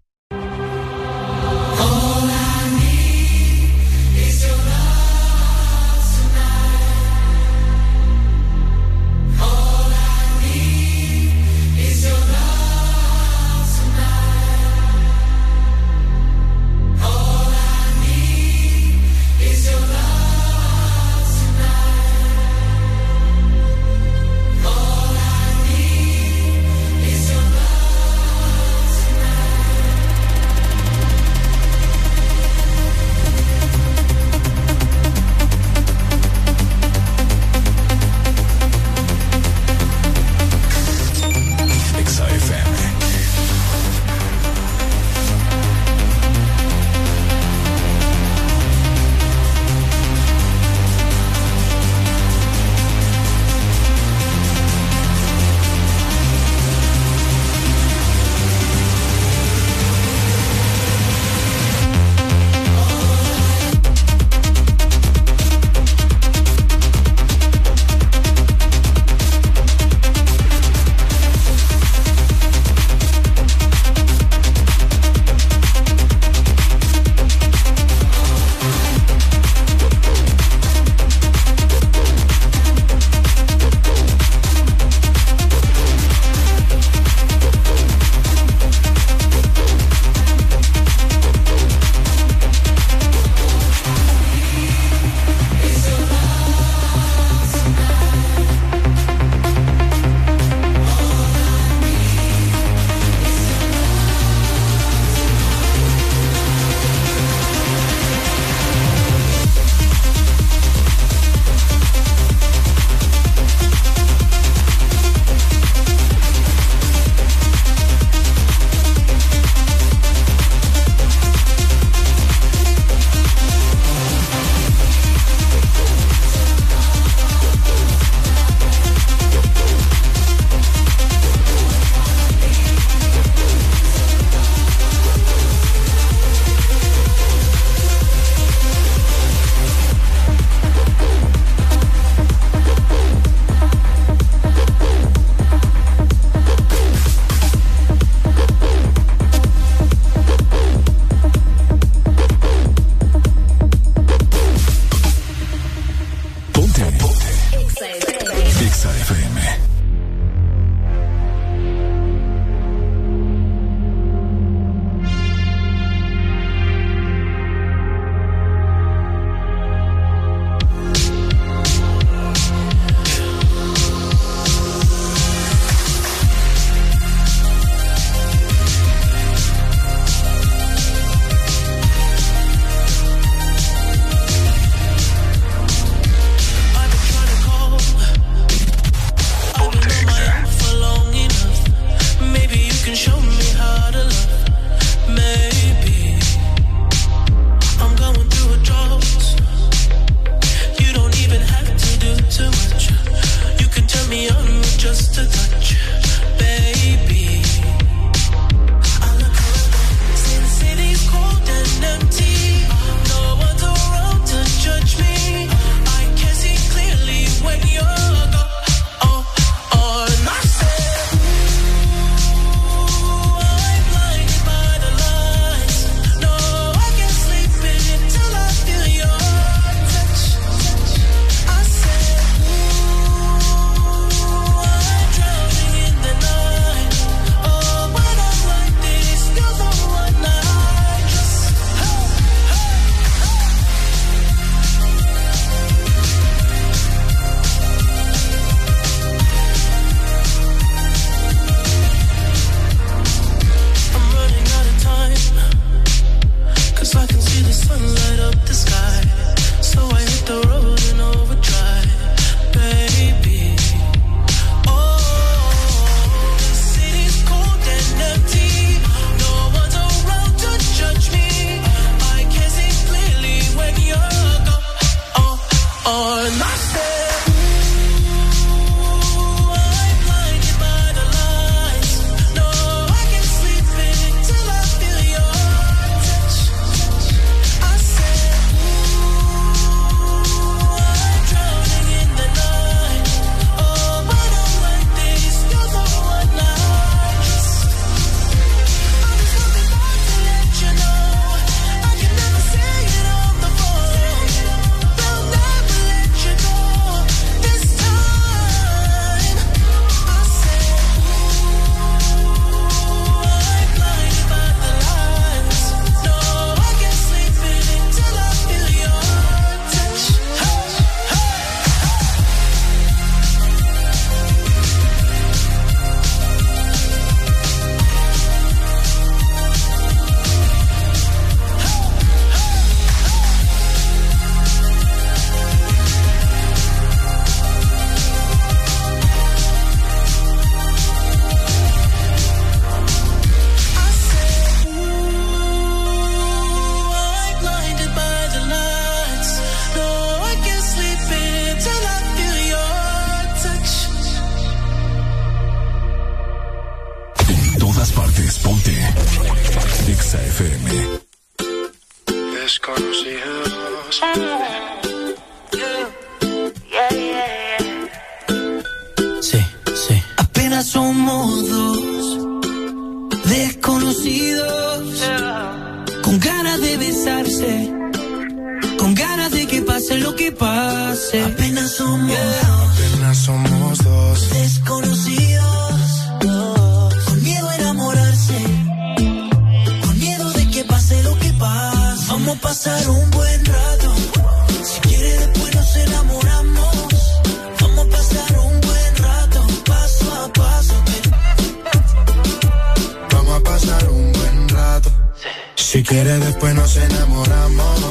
Besarse, con ganas de que pase lo que pase. Apenas somos Apenas somos dos. desconocidos con miedo a enamorarse, con miedo de que pase lo que pase. Vamos a pasar un buen Si quiere después nos enamoramos.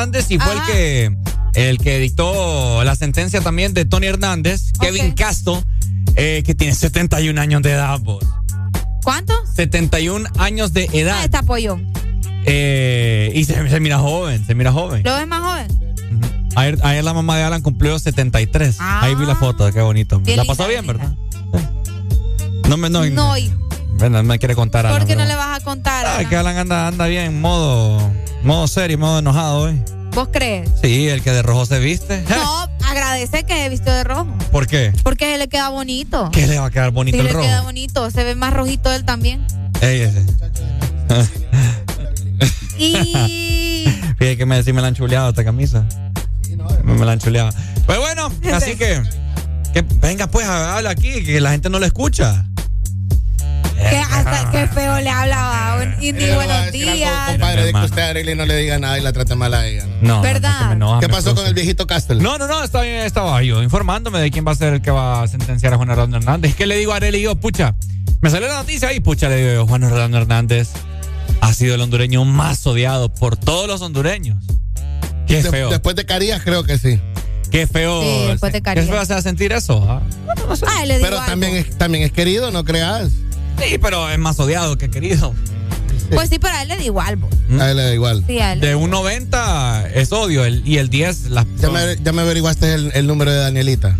Hernández y fue el que el que dictó la sentencia también de Tony Hernández, Kevin Castro, eh, que tiene 71 años de edad, vos. ¿Cuánto? 71 años de edad. Ah, está pollo. Eh, y se, se mira joven, se mira joven. ¿Lo ves más joven? Ayer, ayer la mamá de Alan cumplió 73. Ahí vi la foto, qué bonito. Bien la pasó bien, ¿verdad? No me, no, No, hijo. Bueno, no me quiere contar ¿Por qué no le vas a contar? Ah, Alan? que Alan anda, anda bien, modo, modo serio, modo enojado hoy. ¿Vos crees? Sí, el que de rojo se viste. No, agradece que he visto de rojo. ¿Por qué? Porque le queda bonito. ¿Qué le va a quedar bonito sí, el le rojo? queda bonito. Se ve más rojito él también. Ey, ese. Y. (laughs) Fíjate que me, sí me la han chuleado esta camisa. Me, me la han chuleado. Pues bueno, así que, que venga pues, habla aquí, que la gente no lo escucha. que hasta qué feo le hablaba. Y ni buenos días. Compadre, de que usted a Arely no le diga nada y la trate mal a ella. No, ¿Verdad? no, ¿Qué pasó con el viejito Castle? No, no, no, estaba, bien, estaba yo informándome de quién va a ser el que va a sentenciar a Juan Orlando Hernández. ¿Qué le digo a Arely yo? Pucha, me salió la noticia y pucha, le digo yo, Juan Orlando Hernández ha sido el hondureño más odiado por todos los hondureños. Qué De- feo. después de Carías, creo que sí. Qué feo. Sí, después de Qué Carías. feo se va a sentir eso. ¿ah? Ay, le digo Pero algo. también es, también es querido, no creas. Sí, pero es más odiado que querido. Pues sí, pero a él le da igual. bo. A él le da igual. Sí, a él. De un 90 es odio el- y el 10 las Ya me, ya me averiguaste el, el número de Danielita.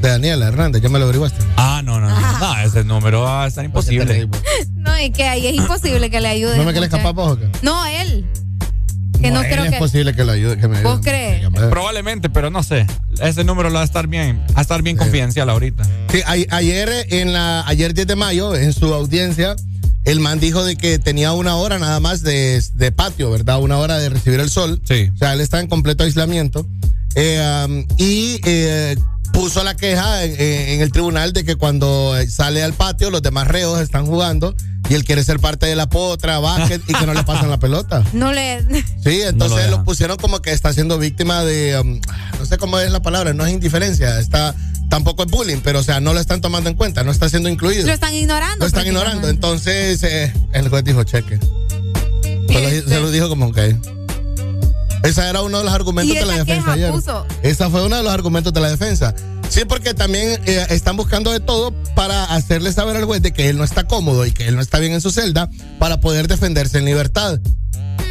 De Daniela Hernández, ya me lo averiguaste. Ah, no, no, no. No, ese número va a estar imposible. No, y que ahí es imposible que le ayude. ¿No me quieres muchacho. escapar vos o qué? No, él. Que no, él creo es que. posible que lo ayude, que me ¿Vos ayude. crees? Probablemente, pero no sé. Ese número lo va a estar bien, va a estar bien confidencial ahorita. Sí, a- ayer en la ayer 10 de mayo en su audiencia el man dijo de que tenía una hora nada más de, de patio, ¿verdad? Una hora de recibir el sol. Sí. O sea, él está en completo aislamiento. Eh, um, y eh, puso la queja en, en el tribunal de que cuando sale al patio los demás reos están jugando y él quiere ser parte de la potra, básquet y que no le pasan la pelota. (laughs) No le. Sí, entonces lo, pusieron como que está siendo víctima de, um, no sé cómo es la palabra, no es indiferencia, está tampoco es bullying, pero o sea, no lo están tomando en cuenta, no está siendo incluido. Lo están ignorando. Lo están ignorando. Entonces, eh, el juez dijo cheque. Se lo, se lo dijo como que. Ese era uno de los argumentos Y de la esa defensa queja ayer. puso. Esa fue uno de los argumentos de la defensa. Sí, porque también eh, están buscando de todo para hacerle saber al juez de que él no está cómodo y que él no está bien en su celda para poder defenderse en libertad.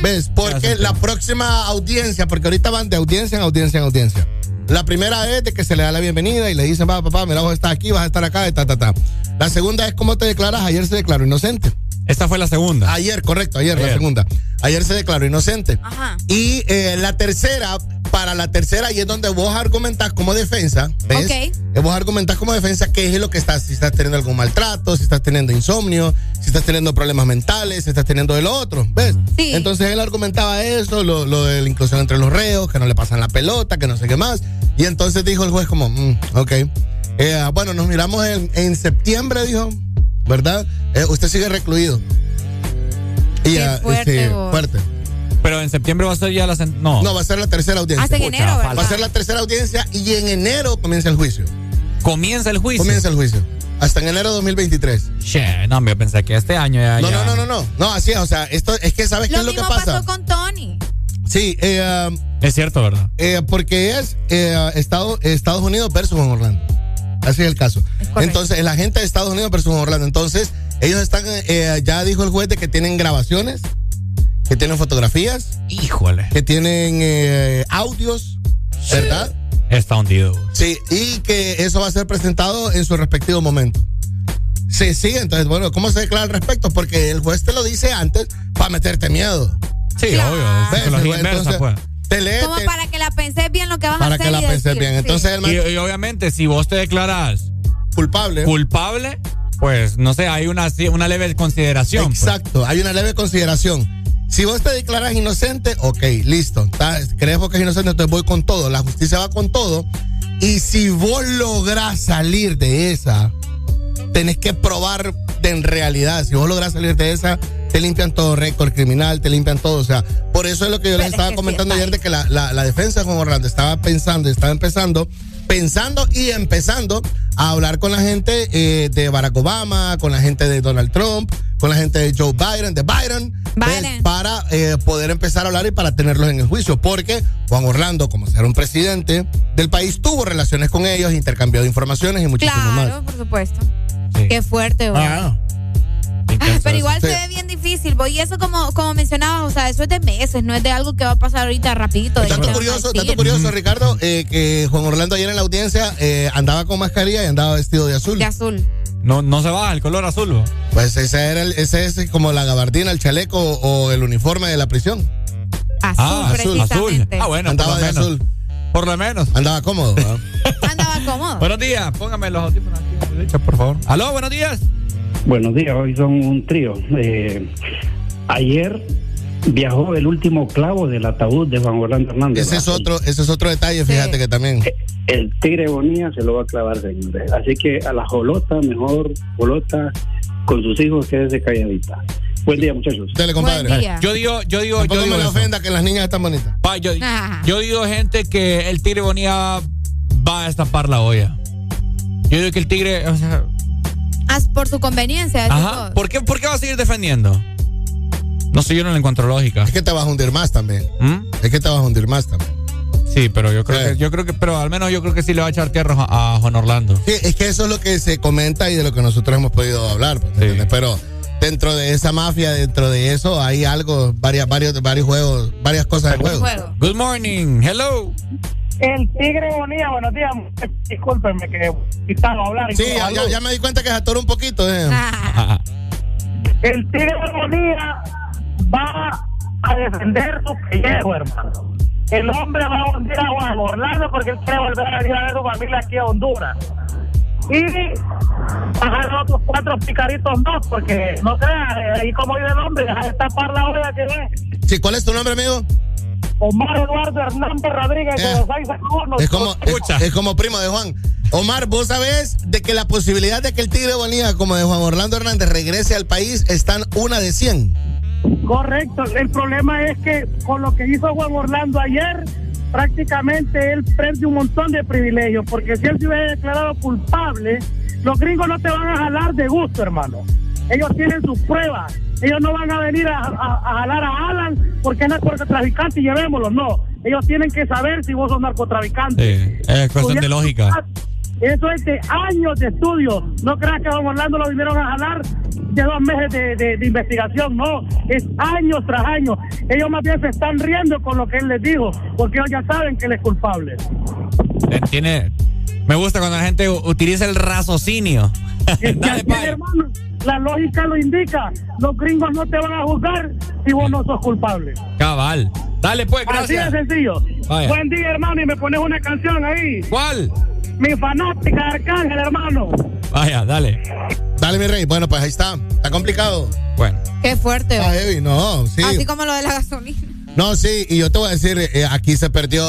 ¿Ves? Porque la próxima audiencia, porque ahorita van de audiencia en audiencia en audiencia. La primera es de que se le da la bienvenida y le dicen, va, papá, mira, vos estás aquí, vas a estar acá, y ta, ta, ta. La segunda es cómo te declaras. Ayer se declaró inocente. Esta fue la segunda. Ayer, correcto, ayer, la segunda. Ayer se declaró inocente. Ajá. Y eh, la tercera, para la tercera, ahí es donde vos argumentás como defensa, ¿ves? Ok. Eh, Vos argumentás como defensa qué es lo que estás, si estás teniendo algún maltrato, si estás teniendo insomnio, si estás teniendo problemas mentales, si estás teniendo de lo otro, ¿ves? Sí. Entonces él argumentaba eso, lo, lo de la inclusión entre los reos, que no le pasan la pelota, que no sé qué más. Y entonces dijo el juez como, mm, ok. Eh, bueno, nos miramos en, en septiembre, dijo, ¿verdad? Eh, usted sigue recluido. Y Qué ya, fuerte, sí, vos. fuerte. Pero en septiembre va a ser ya la... No. No, va a ser la tercera audiencia. Hasta en Pucha, enero. ¿verdad? Va a ser la tercera audiencia y en enero comienza el juicio. Comienza el juicio. Comienza el juicio. Hasta en enero de 2023. Che, no, yo pensé que este año ya... No, ya- no, no, no, no. No, así es. O sea, esto es que sabes qué Lo es lo que mismo pasa. pasó con Tony. Sí, eh, um, Es cierto, ¿verdad? eh, porque es eh, Estado- Estados Unidos versus Juan Orlando. Así es el caso. Entonces, la gente de Estados Unidos versus Orlando. Entonces, ellos están, eh, ya dijo el juez de que tienen grabaciones, que tienen fotografías, Híjole. que tienen eh, audios, ¿verdad? Está hundido. Sí, y que eso va a ser presentado en su respectivo momento. Sí, sí, entonces, bueno, ¿cómo se declara al respecto? Porque el juez te lo dice antes para meterte miedo. Sí, Claro. obvio. ¿Ves? Es psicología Entonces, inversa, pues. Te Como te- para que la penses bien lo que vas a para hacer. que la y penses bien. sí. Entonces, el man- Y, y obviamente, si vos te declaras culpable. culpable, pues no sé, hay una, una leve consideración. pues. Exacto, hay una leve consideración. Si vos te declaras inocente, ok, listo. Ta- ¿Crees vos que es inocente? Entonces voy con todo. La justicia va con todo. Y si vos lográs salir de esa, tenés que probar de en realidad. Si vos lográs salir de esa, te limpian todo récord criminal, te limpian todo. O sea, por eso es lo que yo les es estaba sí, comentando ayer de que la, la, la defensa de Juan Orlando estaba pensando, estaba empezando, pensando y empezando a hablar con la gente eh, de Barack Obama, con la gente de Donald Trump, con la gente de Joe Biden, de Biden, Biden. ¿ves? para eh, poder empezar a hablar y para tenerlos en el juicio. Porque Juan Orlando, como ser un presidente del país, tuvo relaciones con ellos, intercambió de informaciones y muchísimo Claro, más. por supuesto. Sí. Qué fuerte, güey. Ah, Pero igual Sí. se ve bien difícil, voy. Y eso como, como mencionabas, o sea, eso es de meses, no es de algo que va a pasar ahorita rapidito. de a curioso, dato curioso, Ricardo, eh, que Juan Orlando ayer en la audiencia eh, andaba con mascarilla y andaba vestido de azul. De azul. No, no se baja el color azul. ¿no? Pues ese era el, ese es como la gabardina, el chaleco o el uniforme de la prisión. Azul, Ah, azul. Ah, bueno, andaba por lo de menos. azul. Por lo menos. Andaba cómodo. ¿ah? (laughs) Andaba cómodo. Buenos días, póngame los audífonos aquí por favor. Aló, buenos días. Buenos días, hoy son un trío. Eh, ayer viajó el último clavo del ataúd de Juan Orlando Hernández. ese es ¿verdad? otro, ese es otro detalle, fíjate que también. El tigre Bonilla se lo va a clavar, señores. Así que a la jolota, mejor jolota, con sus hijos, quédese calladita. Buen día, muchachos. Dale, compadre. Buen día. Yo digo, yo digo, Tampoco yo digo me ofenda que las niñas están bonitas. Pa, yo, Ajá. yo digo, gente, que el tigre Bonilla va a destapar la olla. Yo digo que el tigre, o sea, por su conveniencia. ajá. ¿por qué, ¿por qué va a seguir defendiendo? No sé, yo no le encuentro lógica. Es que te vas a hundir más también. ¿Mm? Es que te vas a hundir más también. Sí, pero yo creo que, yo creo que, pero al menos yo creo que sí le va a echar tierra a, a Juan Orlando. Sí, es que eso es lo que se comenta y de lo que nosotros hemos podido hablar, pues, ¿me entiendes? Pero dentro de esa mafia, dentro de eso, hay algo, varias, varios, varios juegos, varias cosas de juego. Good morning, hello. El Tigre Bonilla, buenos días. Discúlpenme que hablar. y Sí, todo, ya, ya- ya me di cuenta que se atoró un poquito. eh. (laughs) El Tigre Bonilla va a defender su pellejo, hermano. El hombre va a hundir a Juan Orlando porque él quiere volver a venir a ver a su familia aquí a Honduras. Y bajar otros cuatro picaritos más, porque no creas, eh, ahí como dice el hombre, deja de tapar la olla que ve. Sí, ¿cuál es tu nombre, amigo? Omar Eduardo Hernández Rodríguez de los seis segundos. Es como, es, es como primo de Juan. Omar, vos sabés de que la posibilidad de que el Tigre Bonilla, como de Juan Orlando Hernández, regrese al país están una de 100. Correcto. El problema es que con lo que hizo Juan Orlando ayer, prácticamente él prende un montón de privilegios, porque si él se hubiera declarado culpable, los gringos no te van a jalar de gusto, hermano. Ellos tienen sus pruebas. Ellos no van a venir a, a- a jalar a Alan porque es narcotraficante y llevémoslo. No. Ellos tienen que saber si vos sos narcotraficante. Sí, es cuestión de lógica. Eso es de años de estudio. No creas que a Don Orlando lo vinieron a jalar de dos meses de, de- de investigación. No, es años tras años. Ellos más bien se están riendo con lo que él les dijo, porque ellos ya saben que él es culpable. Tiene, me gusta cuando la gente utiliza el raciocinio. (laughs) Así, hermano, la lógica lo indica. Los gringos no te van a juzgar si vos no sos culpable. Cabal. Dale pues, Así gracias. de sencillo. Vaya. Buen día, hermano, y me pones una canción ahí. ¿Cuál? Mi fanática de Arcángel, hermano. Vaya, dale. Dale, mi rey. Bueno, pues ahí está. Está complicado. Bueno. Qué fuerte. Está heavy. No, sí. Así como lo de la gasolina. No, sí, y yo te voy a decir, eh, aquí se perdió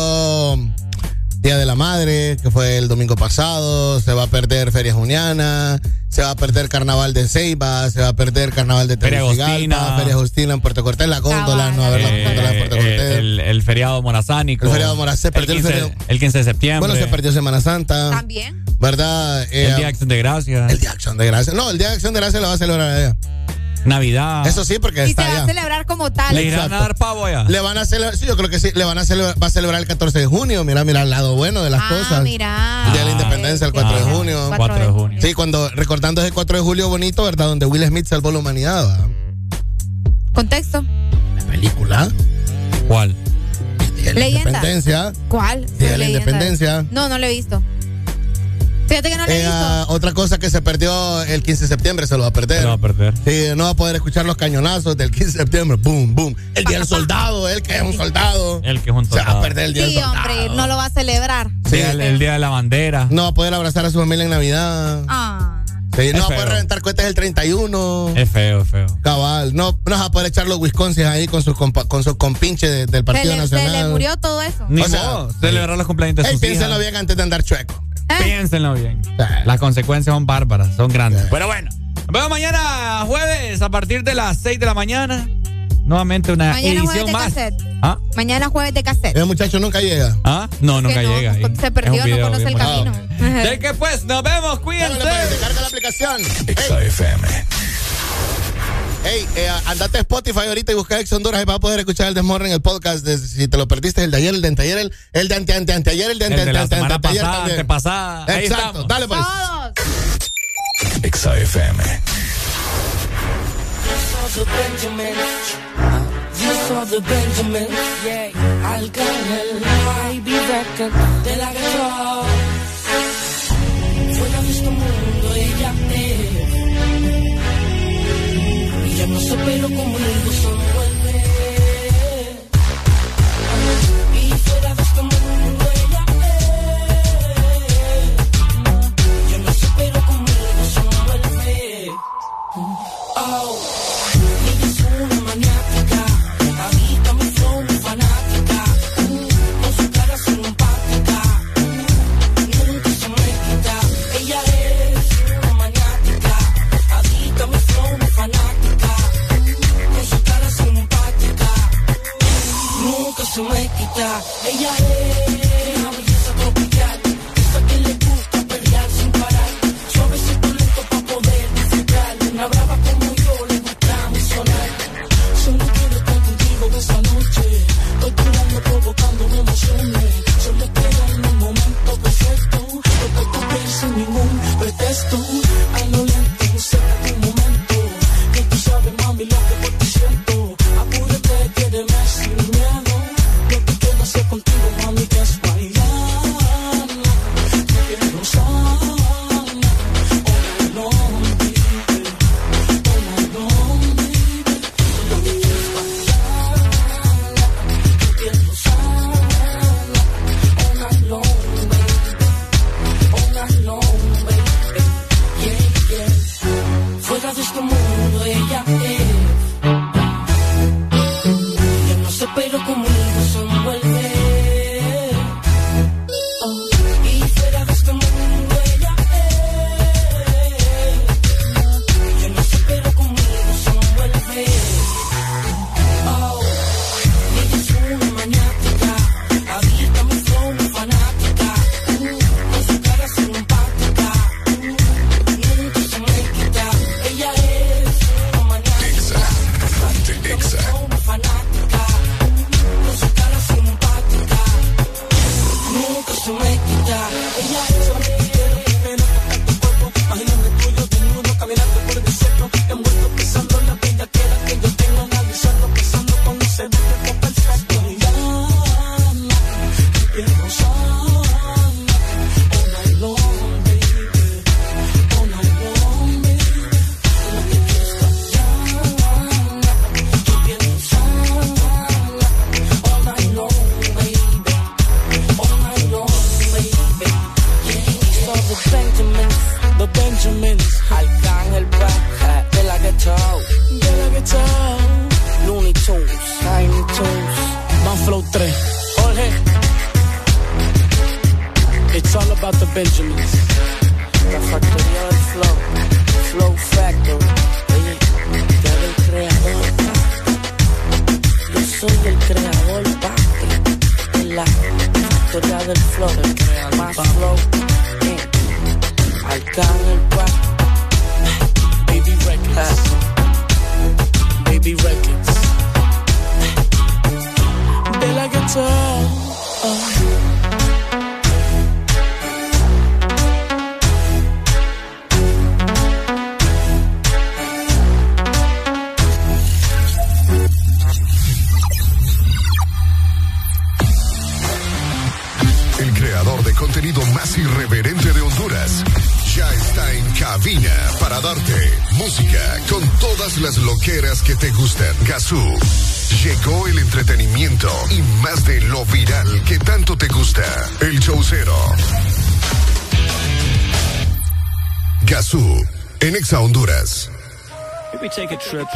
Día de la Madre, que fue el domingo pasado, se va a perder Feria Juniana, se va a perder Carnaval de Ceiba, se va a perder Carnaval de Feria Tegucigalpa. Feria Agustina en Puerto Cortés, la góndola, no, a ver, la góndola en Puerto Cortés. Eh, el, el feriado morazánico. El feriado moraz- se perdió el 15, feriado. el 15 de septiembre. Bueno, se perdió Semana Santa. También. ¿Verdad? Eh, el Día de Acción de Gracias. El Día de Acción de Gracias. No, el Día de Acción de Gracias lo va a celebrar allá. Navidad. Eso sí, porque Y se va a allá. celebrar como tal. ¿Le irán a dar pavo ya? Le van a celebrar, sí, yo creo que sí, le van a celebrar, va a celebrar el 14 de junio. Mira, mira el lado bueno de las Ah, cosas. mira. El Día de la Independencia, el 4 de junio. 4 de junio. Sí, cuando, recordando ese 4 de julio bonito, ¿verdad? Donde Will Smith salvó la humanidad. Contexto. La película. ¿Cuál? Día de la Leyenda. Independencia. ¿Cuál? Día de la Leyenda. Independencia. No, no lo he visto. Fíjate que no lo he Eh, ah, otra cosa que se perdió el 15 de septiembre, se lo va a perder. Se lo va a perder. Sí, no va a poder escuchar los cañonazos del 15 de septiembre. Boom, boom. El día del soldado, él que es un soldado. El que es un Se va a soldado. perder el día Sí, del soldado. hombre, no lo va a celebrar. Sí. El, el Día de la Bandera. No va a poder abrazar a su familia en Navidad. Ah. Sí, no va a poder reventar cohetes el 31. Es feo, es feo. Cabal. No, no vas a poder echar los Wisconsin ahí con sus compa- con sus compinches de- del Se Partido le, se Nacional. le murió todo eso. Ni O sea, modo, celebrar los cumpleaños de Ey, sus hijas. bien antes de andar chueco. Piénsenlo bien. Las consecuencias son bárbaras, son grandes. Pero bueno, nos vemos mañana jueves a partir de las 6 de la mañana. Nuevamente una Mañana jueves edición de más. cassette. ¿Ah? Mañana jueves de cassette. El muchacho nunca llega. ¿Ah? No, nunca no, llega. se perdió, no conoce el camino. De que pues, nos vemos, cuídense. Carga la aplicación. Hey, eh, andate a Spotify ahorita y busca Ex Honduras y vas a poder escuchar el Desmorning, el podcast. de- si te lo perdiste, el de ayer, el de anteayer, el, el de ante, ante, anteayer, el de ante, El de la ante, semana ante, pasada, también. antepasada. Ahí Exacto, estamos. dale pues. Todos. The Benjamins. These are the Benjamins. Yeah. Arcángel, baby record de la guerra. Fuera de este mundo ella. No sé, pero conmigo se vuelve. Y me quita. Ella es una belleza tropical, esa que le gusta pelear sin parar. Suavecito lento para poder disfrutar. Una brava como yo le gusta mi. Solo quiero estar contigo esa noche. Estoy curando, provocando emociones. Yo le quiero en el momento perfecto. Lo que sin ningún pretexto. A lo lento,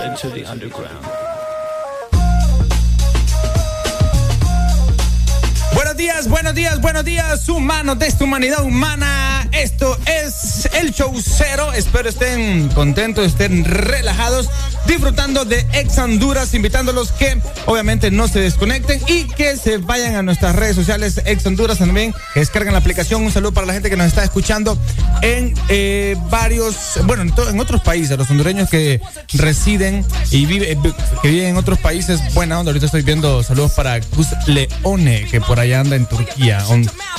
underground. Buenos días, buenos días, buenos días, humanos de esta humanidad humana. Esto es el show cero. Espero estén contentos, estén relajados, disfrutando de Ex Honduras, invitándolos que obviamente no se desconecten y que se vayan a nuestras redes sociales Ex Honduras también, que descarguen la aplicación. Un saludo para la gente que nos está escuchando en eh, varios, bueno, en, en otros países, los hondureños que residen y vive, eh, que viven en otros países. Buena onda, ahorita estoy viendo saludos para Gus Leone, que por allá anda en Turquía,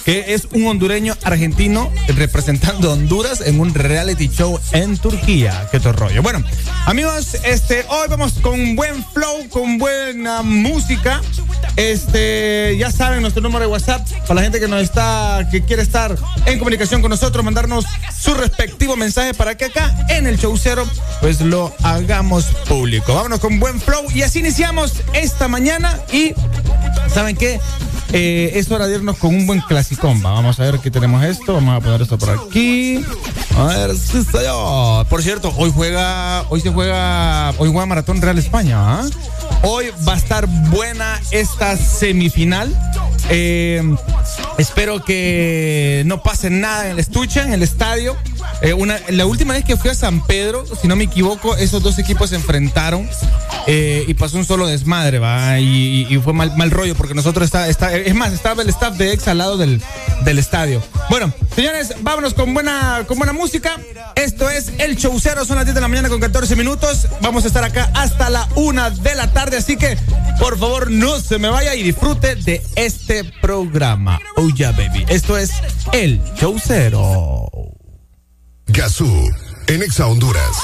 que es un hondureño argentino representando Honduras en un reality show en Turquía. Qué todo rollo. Bueno, amigos, este, hoy vamos con buen flow, con buena música. Este, ya saben nuestro número de WhatsApp para la gente que nos está, que quiere estar en comunicación con nosotros, mandarnos su respectivo mensaje para que acá en el show cero, pues lo hagamos público. Vámonos con buen flow y así iniciamos esta mañana y ¿saben qué? Eh, es hora de irnos con un buen clasicón. va. Vamos a ver qué tenemos esto. Vamos a poner esto por aquí. A ver si está yo. Por cierto, hoy juega, hoy se juega, hoy juega Maratón Real España. ¿ah? Hoy va a estar buena esta semifinal. Eh, espero que no pase nada en el estuche, en el estadio. Eh, la última vez que fui a San Pedro, si no me equivoco, esos dos equipos se enfrentaron eh, y pasó un solo desmadre, va. Y, fue mal, mal, rollo porque nosotros está, está, es más, estaba el staff de ex al lado del, del estadio. Bueno, señores, vámonos con buena, con buena música. Esto es El Chaucero, son las 10 de la mañana con 14 minutos. Vamos a estar acá hasta la 1 de la tarde, así que por favor no se me vaya y disfrute de este programa. Oh yeah, baby. Esto es El Chaucero. Gazú, en Exa Honduras.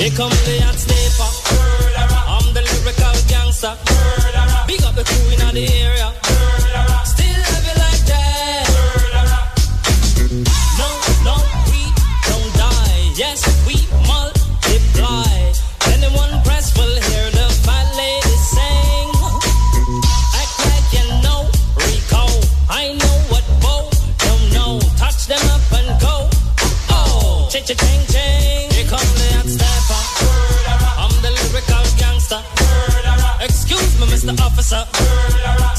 Here comes the hot sniper. I'm the lyrical gangster. Big up the crew. Still love you like that. No, no, we don't die. Yes, we multiply. Anyone will hear the sing. Act like you know I know what don't know. Touch them up and go. Oh, cha-cha-ching, ching. Here comes the hot stepper. I'm the lyrical gangster. Excuse me, Mr. Officer.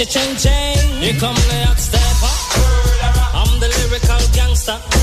Cha-ching-ching, here come the hot stepper. I'm the lyrical gangster.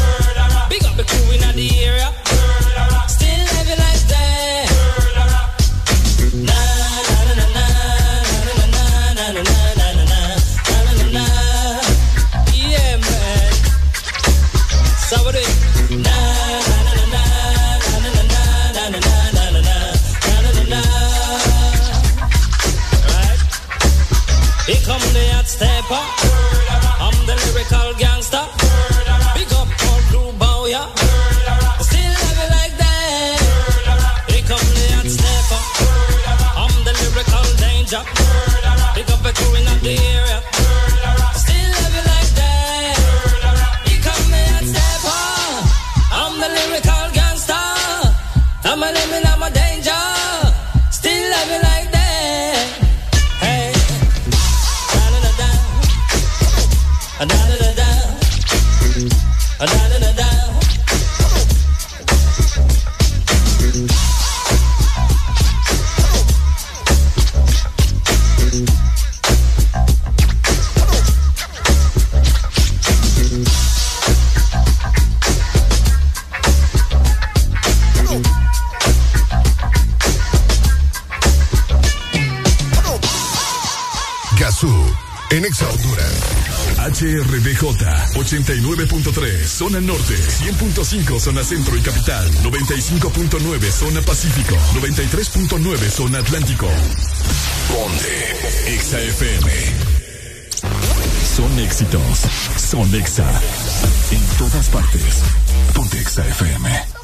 zona norte, 100.5 zona centro y capital, 95.9 zona pacífico, 93.9 zona atlántico. Ponte Exa FM. Son éxitos, son Exa. En todas partes. Ponte Exa FM.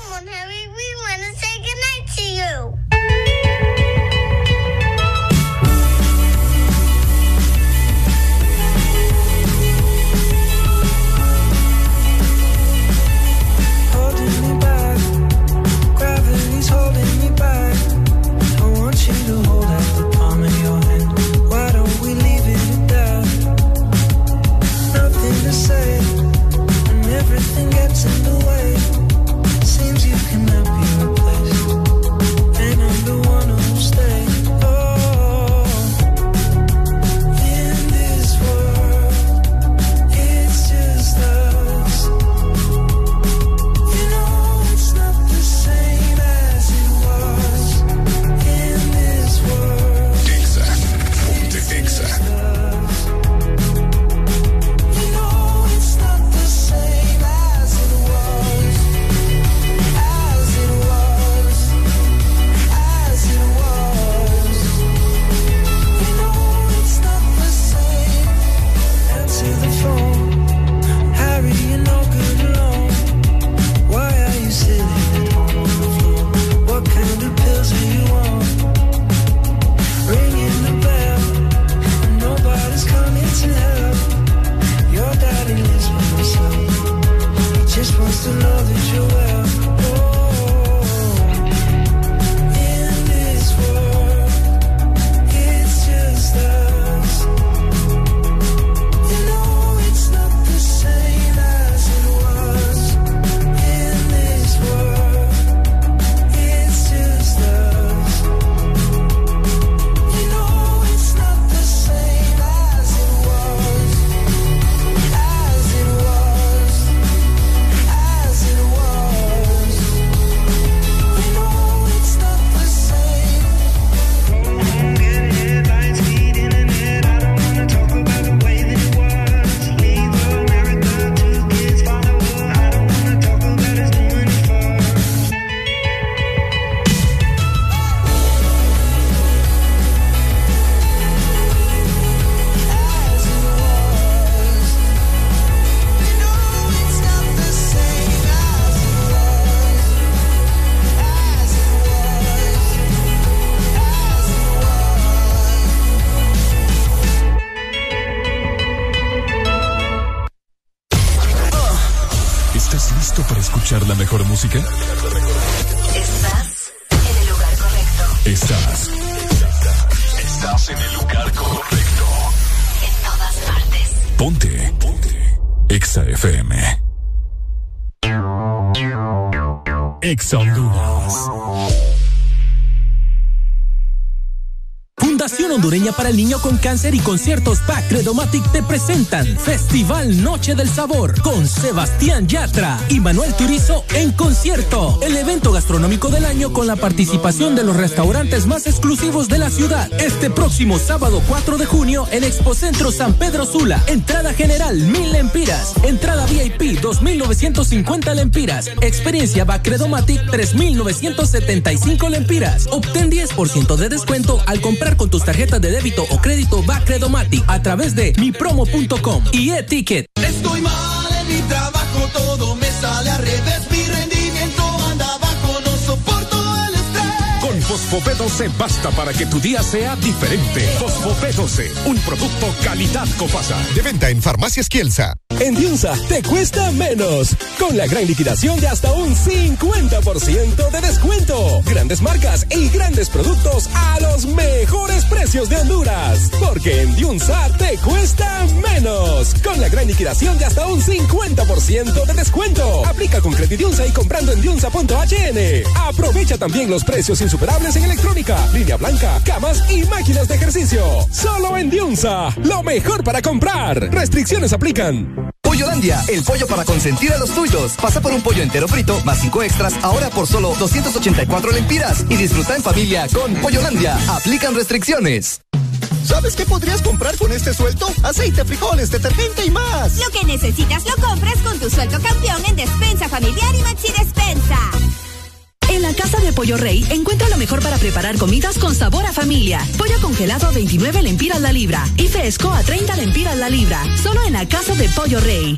Con Cáncer y Conciertos PAC Credomatic te presentan Festival Noche del Sabor con Sebastián Yatra y Manuel Turizo en concierto. El evento gastronómico del año con la participación de los restaurantes más exclusivos de la ciudad. Este próximo sábado 4 de junio en Expocentro San Pedro Sula. Entrada general 1000 lempiras. Entrada VIP 2950 lempiras. Experiencia PAC Credomatic 3975 lempiras. Obtén 10% de descuento al comprar con tus tarjetas de débito o crédito Bacredomatic a través de mipromo.com y e-ticket. Estoy mal en mi trabajo, todo me sale al revés. Mi rendimiento anda abajo, no soporto el estrés. Con Fosfopé 12 basta para que tu día sea diferente. Fosfopé 12, un producto calidad Copasa. De venta en Farmacias Kielsa. En Diunsa te cuesta menos. Con la gran liquidación de hasta un 50% de descuento. Grandes marcas y grandes productos a los mejores precios de Honduras. Porque en Diunsa te cuesta menos. Con la gran liquidación de hasta un 50% de descuento. Aplica con Credidiunsa y comprando en diunsa.hn. Aprovecha también los precios insuperables en electrónica, línea blanca, camas y máquinas de ejercicio. Solo en Diunsa. Lo mejor para comprar. Restricciones aplican. El pollo para consentir a los tuyos. Pasa por un pollo entero frito más cinco extras ahora por solo 284 lempiras y disfruta en familia con Pollolandia. Aplican restricciones. ¿Sabes qué podrías comprar con este suelto? Aceite, frijoles, detergente y más. Lo que necesitas lo compras con tu sueldo campeón en Despensa Familiar y Maxi Despensa. En la Casa de Pollo Rey encuentra lo mejor para preparar comidas con sabor a familia. Pollo congelado a 29 lempiras la libra y fresco a 30 lempiras la libra. Solo en la Casa de Pollo Rey.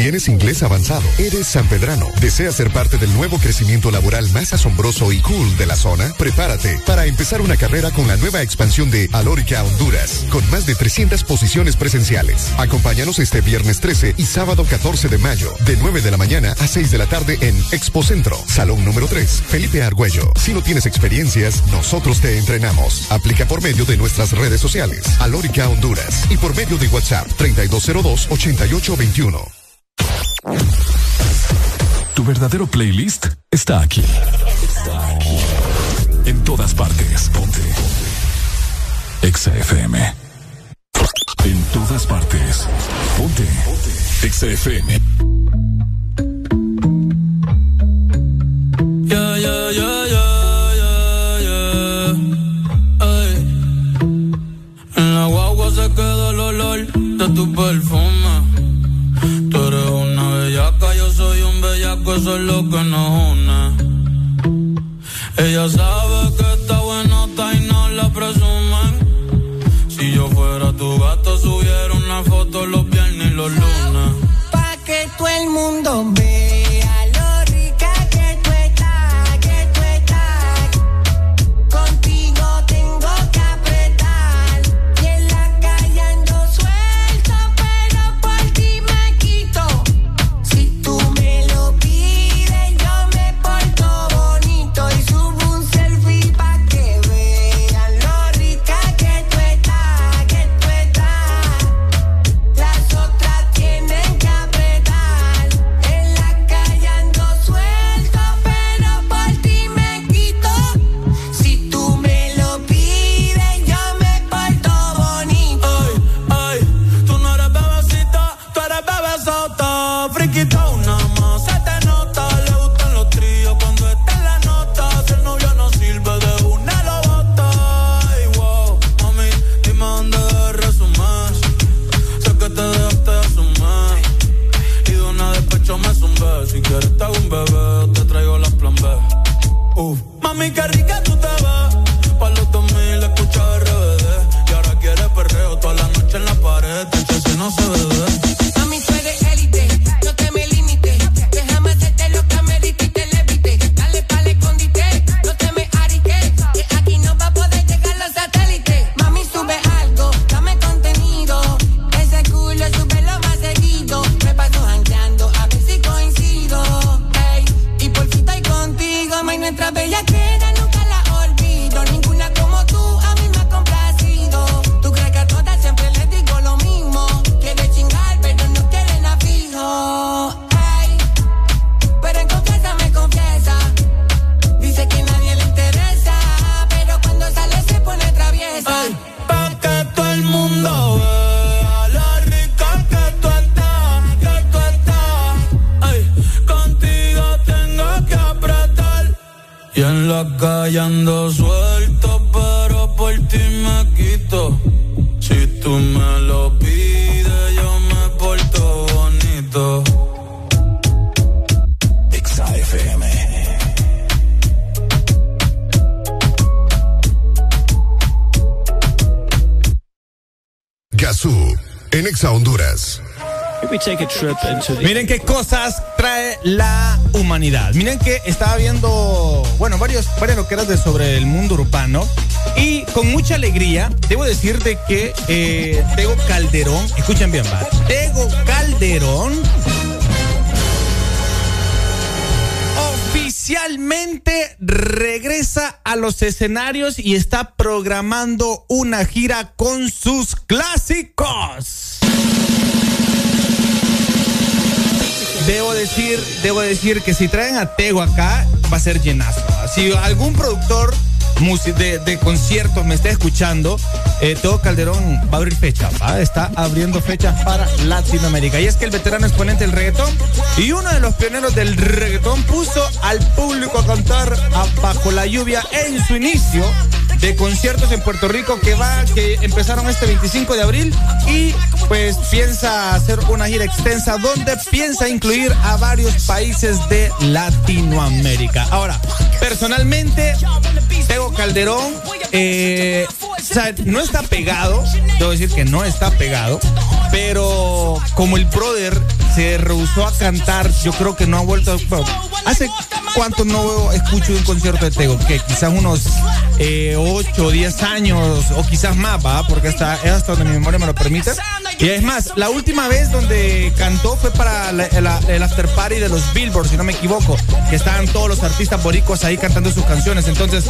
¿Tienes inglés avanzado? ¿Eres sanpedrano? ¿Deseas ser parte del nuevo crecimiento laboral más asombroso y cool de la zona? Prepárate para empezar una carrera con la nueva expansión de Alórica Honduras, con más de 300 posiciones presenciales. Acompáñanos este viernes 13 y sábado 14 de mayo, de 9 de la mañana a 6 de la tarde en Expo Centro, Salón número 3, Felipe Argüello. Si no tienes experiencias, nosotros te entrenamos. Aplica por medio de nuestras redes sociales, Alórica Honduras, y por medio de WhatsApp 3202-8821. Tu verdadero playlist está aquí. En todas partes. Ponte. Exa FM. En todas partes. Ponte. Exa FM. Yeah, yeah, yeah, yeah, yeah. Ay. En la guagua se queda el olor de tu perfume. Eso es lo que nos une. Ella sabe que está buenota y no la presumen. Si yo fuera tu gato, subiera una foto los viernes y los lunes. Pa' que todo el mundo vea Miren qué cosas trae la humanidad. Miren que estaba viendo, bueno, varios, varias loqueras de sobre el mundo urbano. Y con mucha alegría, debo decirte que eh, Tego Calderón, escuchen bien, va. Tego Calderón oficialmente regresa a los escenarios y está programando una gira con sus clásicos. Debo decir, debo decir que si traen a Tego acá, va a ser llenazo. Si algún productor de, de conciertos me está escuchando, eh, Tego Calderón va a abrir fecha, ¿va? está abriendo fechas para Latinoamérica. Y es que el veterano exponente del reggaetón y uno de los pioneros del reggaetón puso al público a cantar bajo la lluvia en su inicio de conciertos en Puerto Rico que va, que empezaron este 25 de abril y pues piensa hacer una gira extensa donde piensa incluir a varios países de Latinoamérica. Ahora, personalmente, Calderón, eh, no está pegado, debo decir que no está pegado, pero como el brother se rehusó a cantar, yo creo que no ha vuelto. bueno, ¿Hace cuánto no escucho un concierto de Tego? Que quizás unos eh, 8 o 10 años, o quizás más, ¿va? Porque hasta, es hasta donde mi memoria me lo permite. Y es más, la última vez donde cantó fue para el after party de los Billboard, si no me equivoco, que estaban todos los artistas boricuas ahí cantando sus canciones. Entonces,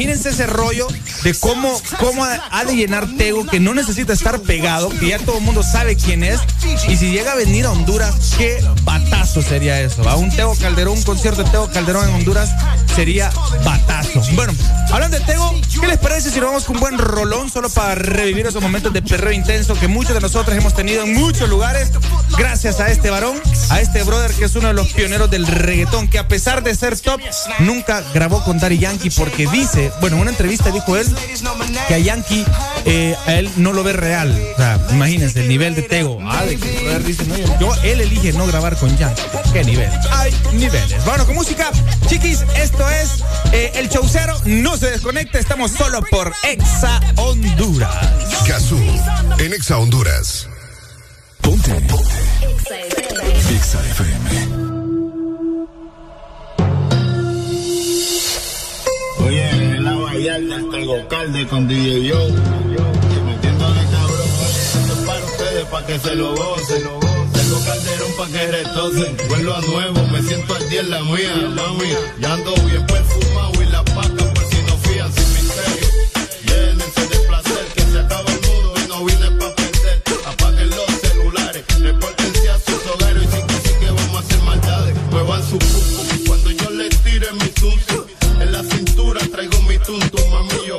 imagínense ese rollo de cómo, cómo ha de llenar Tego, que no necesita estar pegado, que ya todo el mundo sabe quién es. Y si llega a venir a Honduras, qué batazo sería eso. ¿va? Un Tego Calderón, un concierto de Tego Calderón en Honduras sería batazo. Bueno, hablando de Tego, ¿qué les parece si nos vamos con un buen rolón solo para revivir esos momentos de perreo intenso que muchos de nosotros hemos tenido en muchos lugares gracias a este varón, a este brother que es uno de los pioneros del reggaetón, que a pesar de ser top, nunca grabó con Daddy Yankee porque dice, bueno, en una entrevista dijo él que a Yankee eh, a él no lo ve real. O sea, imagínense el nivel de Tego. Ah, de que el brother dice, no, yo, él elige no grabar con Yankee. ¿Qué nivel? Hay niveles. Bueno, con música, chiquis, esto es eh, El Chaucero. No se desconecte, estamos solo por Exa Honduras. Gazú, en Exa Honduras. Ponte. XAFM. Oye, en la Hasta el Gocalde con DJ Yo. Metiéndole cabrón, esto es para ustedes, para que se lo gocen. Tengo calderón para que retocen. Vuelvo a nuevo, me siento al día en la mía, mami. Ya ando bien perfumado y tuntum, mami, yo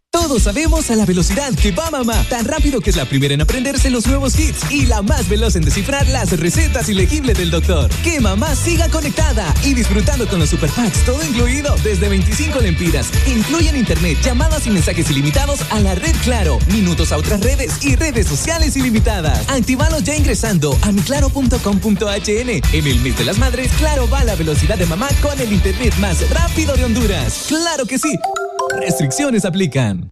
Todos sabemos a la velocidad que va mamá. Tan rápido que es la primera en aprenderse los nuevos hits y la más veloz en descifrar las recetas ilegibles del doctor. Que mamá siga conectada y disfrutando con los super packs, todo incluido desde 25 lempiras. Incluyen internet, llamadas y mensajes ilimitados a la red Claro, minutos a otras redes y redes sociales ilimitadas. Actívalos ya ingresando a miclaro.com.hn. En el mes de las madres, Claro va a la velocidad de mamá con el internet más rápido de Honduras. ¡Claro que sí! Restricciones aplican.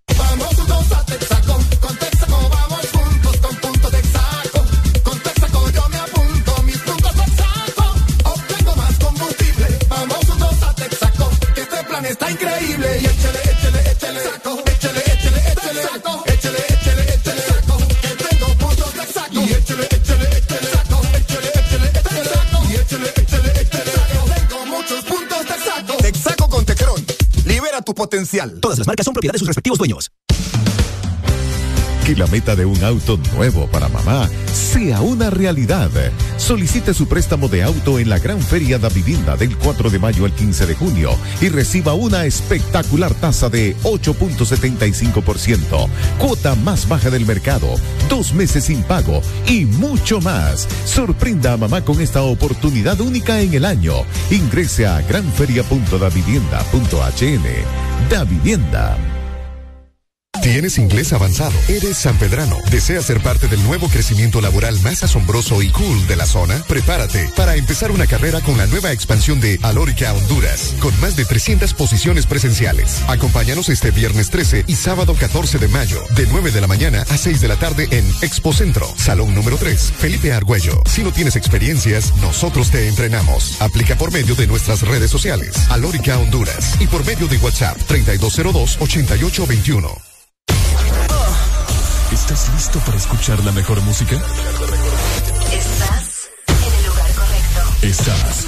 Todas las marcas son propiedad de sus respectivos dueños. Que la meta de un auto nuevo para mamá sea una realidad. Solicite su préstamo de auto en la Gran Feria da Vivienda del 4 de mayo al 15 de junio y reciba una espectacular tasa de 8.75%, cuota más baja del mercado, dos meses sin pago y mucho más. Sorprenda a mamá con esta oportunidad única en el año. Ingrese a granferia.davivienda.hn. Da Vivienda. ¿Tienes inglés avanzado? ¿Eres sanpedrano? ¿Deseas ser parte del nuevo crecimiento laboral más asombroso y cool de la zona? Prepárate para empezar una carrera con la nueva expansión de Alórica Honduras, con más de 300 posiciones presenciales. Acompáñanos este viernes 13 y sábado 14 de mayo, de 9 de la mañana a 6 de la tarde en Expo Centro, Salón número 3, Felipe Argüello. Si no tienes experiencias, nosotros te entrenamos. Aplica por medio de nuestras redes sociales, Alórica Honduras, y por medio de WhatsApp 3202-8821. ¿Estás listo para escuchar la mejor música? Estás en el lugar correcto. Estás.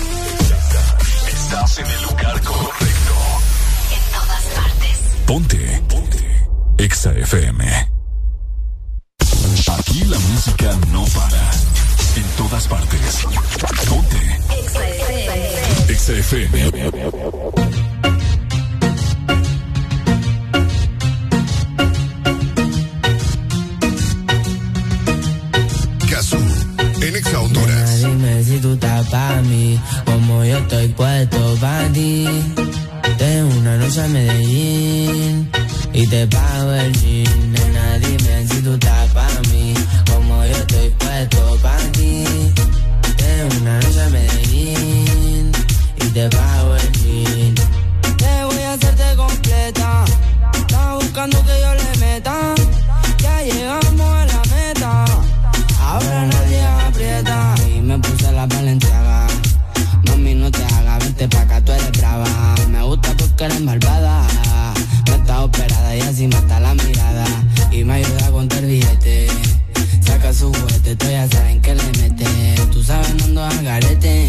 Estás en el lugar correcto. En todas partes. Ponte. Ponte. Exa FM. Aquí la música no para. En todas partes. Ponte. Exa FM. Exa FM. Tú estás pa' mí, como yo estoy puesto pa' ti. Tengo una noche a Medellín y te pago el jean. Nena, dime si tú estás pa' mí, como yo estoy puesto pa' ti. Tengo una noche a Medellín y te pago el jean. Te voy a hacerte completa. Estás buscando que yo le meta. Acá, tú eres brava. Me gusta porque eres malvada. No estás operada y así mata la mirada. Y me ayuda a contar billete. Saca su juguete, tú ya saben que le mete. Tú sabes, no ando al garete.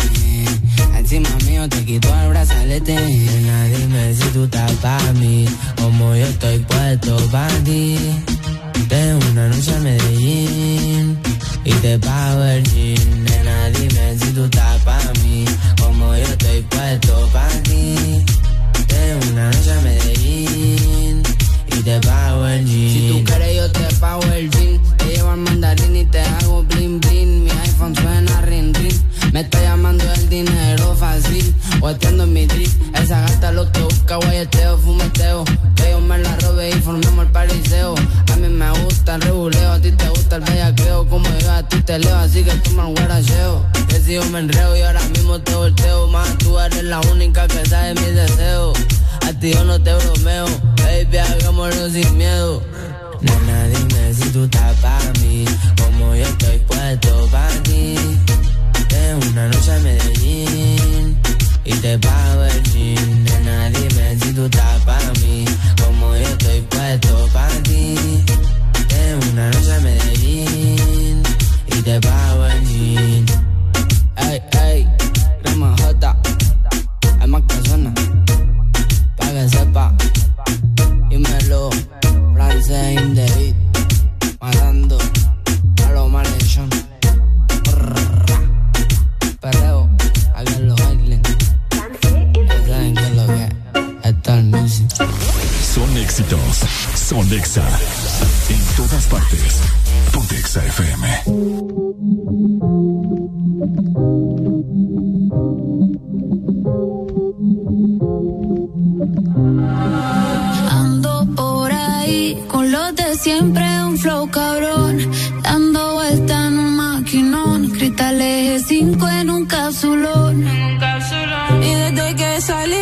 Encima mío te quito el brazalete. Nena, dime si tú estás para mí, como yo estoy puesto para ti. Tengo una noche a Medellín y te pago el jean. Nena, dime si tú estás para mí, como yo estoy puesto para ti. Tengo una noche a Medellín y te pago el jean. Si tú quieres yo te pago el jean. Te llevo al mandarín y te hago bling bling. Mi iPhone suena ring ring. Me está llamando el dinero fácil. Hueteando en mi drip. Esa gata lo que busca, guayeteo, fumeteo. Que yo me la y formemos el pariseo. A mí me gusta el reguleo, a ti te gusta el bellaqueo. Como yo a ti te leo, así que toma el guaracheo. Si yo me enreo y ahora mismo te volteo. Más tú eres la única que sabe mis deseos. A ti yo no te bromeo. Baby, hagámoslo sin miedo. Nena, dime si tú estás para mí, como yo estoy puesto para ti. Tengo una noche a Medellín y te pago el jean. Nena, dime si tú estás para mí, yo estoy puesto para ti. Tengo una noche a Medellín y te pago el jean. Ey, ey, Rama J. Hay más personas. Pa' que sepa. Dímelo. Francés in the beat. Matando a los malhechón. Perreo. Aquí en los Islands. Ya saben que es lo que es. Esto es music. Son éxitos. Son Exa. En todas partes. Ponte Exa FM. Ando por ahí con los de siempre, un flow cabrón. Dando vuelta en un maquinón. Cristales 5 en un capsulón. Y desde que salí.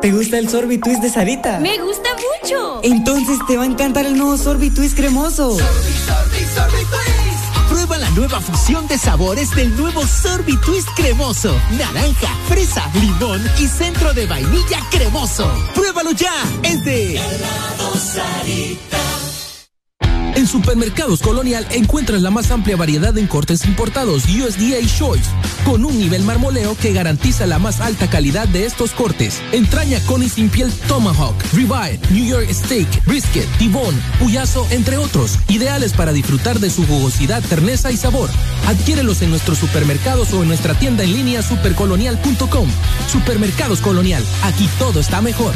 ¿Te gusta el Sorbitwist de Sarita? Me gusta mucho. Entonces te va a encantar el nuevo Sorbitwist cremoso. Prueba la nueva fusión de sabores del nuevo Sorbitwist cremoso. Naranja, fresa, limón y centro de vainilla cremoso. Pruébalo ya. Es de En Supermercados Colonial encuentras la más amplia variedad en cortes importados USDA Choice, con un nivel marmoleo que garantiza la más alta calidad de estos cortes. Entraña con y sin piel Tomahawk, Ribeye, New York Steak, Brisket, Tibón, Puyazo, entre otros, ideales para disfrutar de su jugosidad, terneza y sabor. Adquiérelos en nuestros supermercados o en nuestra tienda en línea supercolonial.com. Supermercados Colonial, aquí todo está mejor.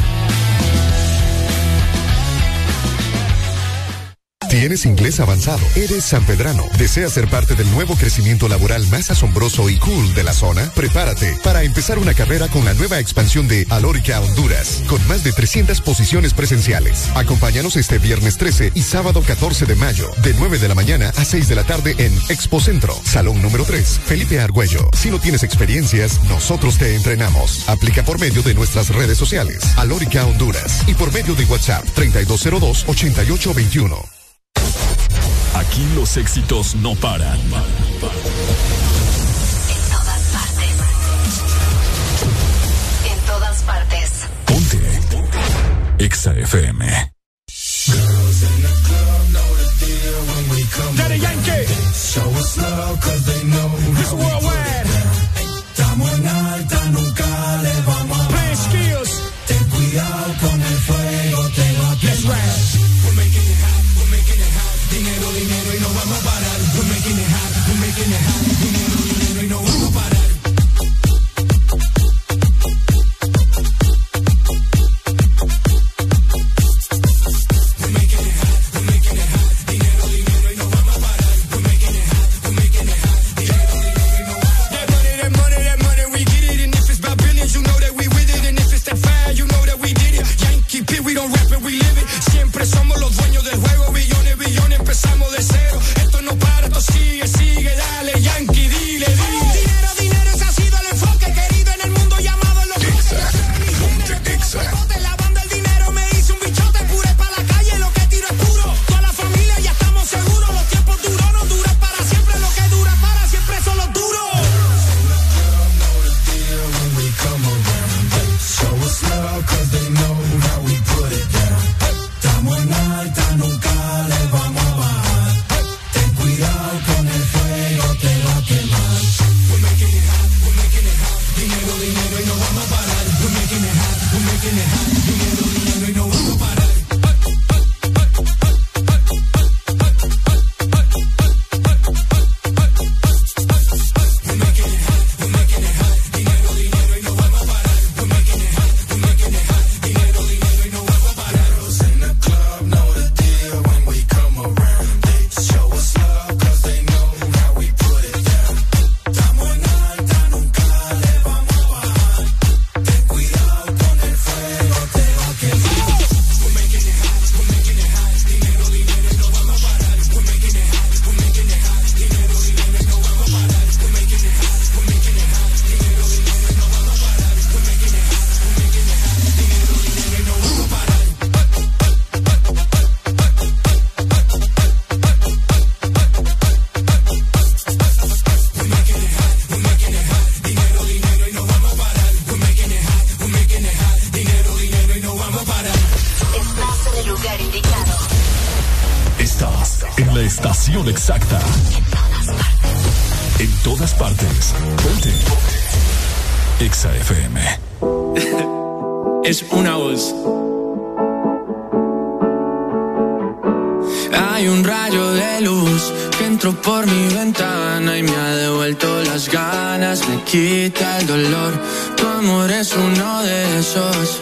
Tienes inglés avanzado, eres sanpedrano, deseas ser parte del nuevo crecimiento laboral más asombroso y cool de la zona. Prepárate para empezar una carrera con la nueva expansión de Alórica Honduras, con más de 300 posiciones presenciales. Acompáñanos este viernes 13 y sábado 14 de mayo, de 9 de la mañana a 6 de la tarde en Expo Centro, Salón número 3, Felipe Argüello. Si no tienes experiencias, nosotros te entrenamos. Aplica por medio de nuestras redes sociales, Alórica Honduras, y por medio de WhatsApp 3202-8821. Aquí los éxitos no paran. En todas partes. En todas partes. Ponte. Exa FM. Ubicación exacta. En todas partes. Ponte. Exa FM. (laughs) es una voz. Hay un rayo de luz que entró por mi ventana y me ha devuelto las ganas, me quita el dolor. Tu amor es uno de esos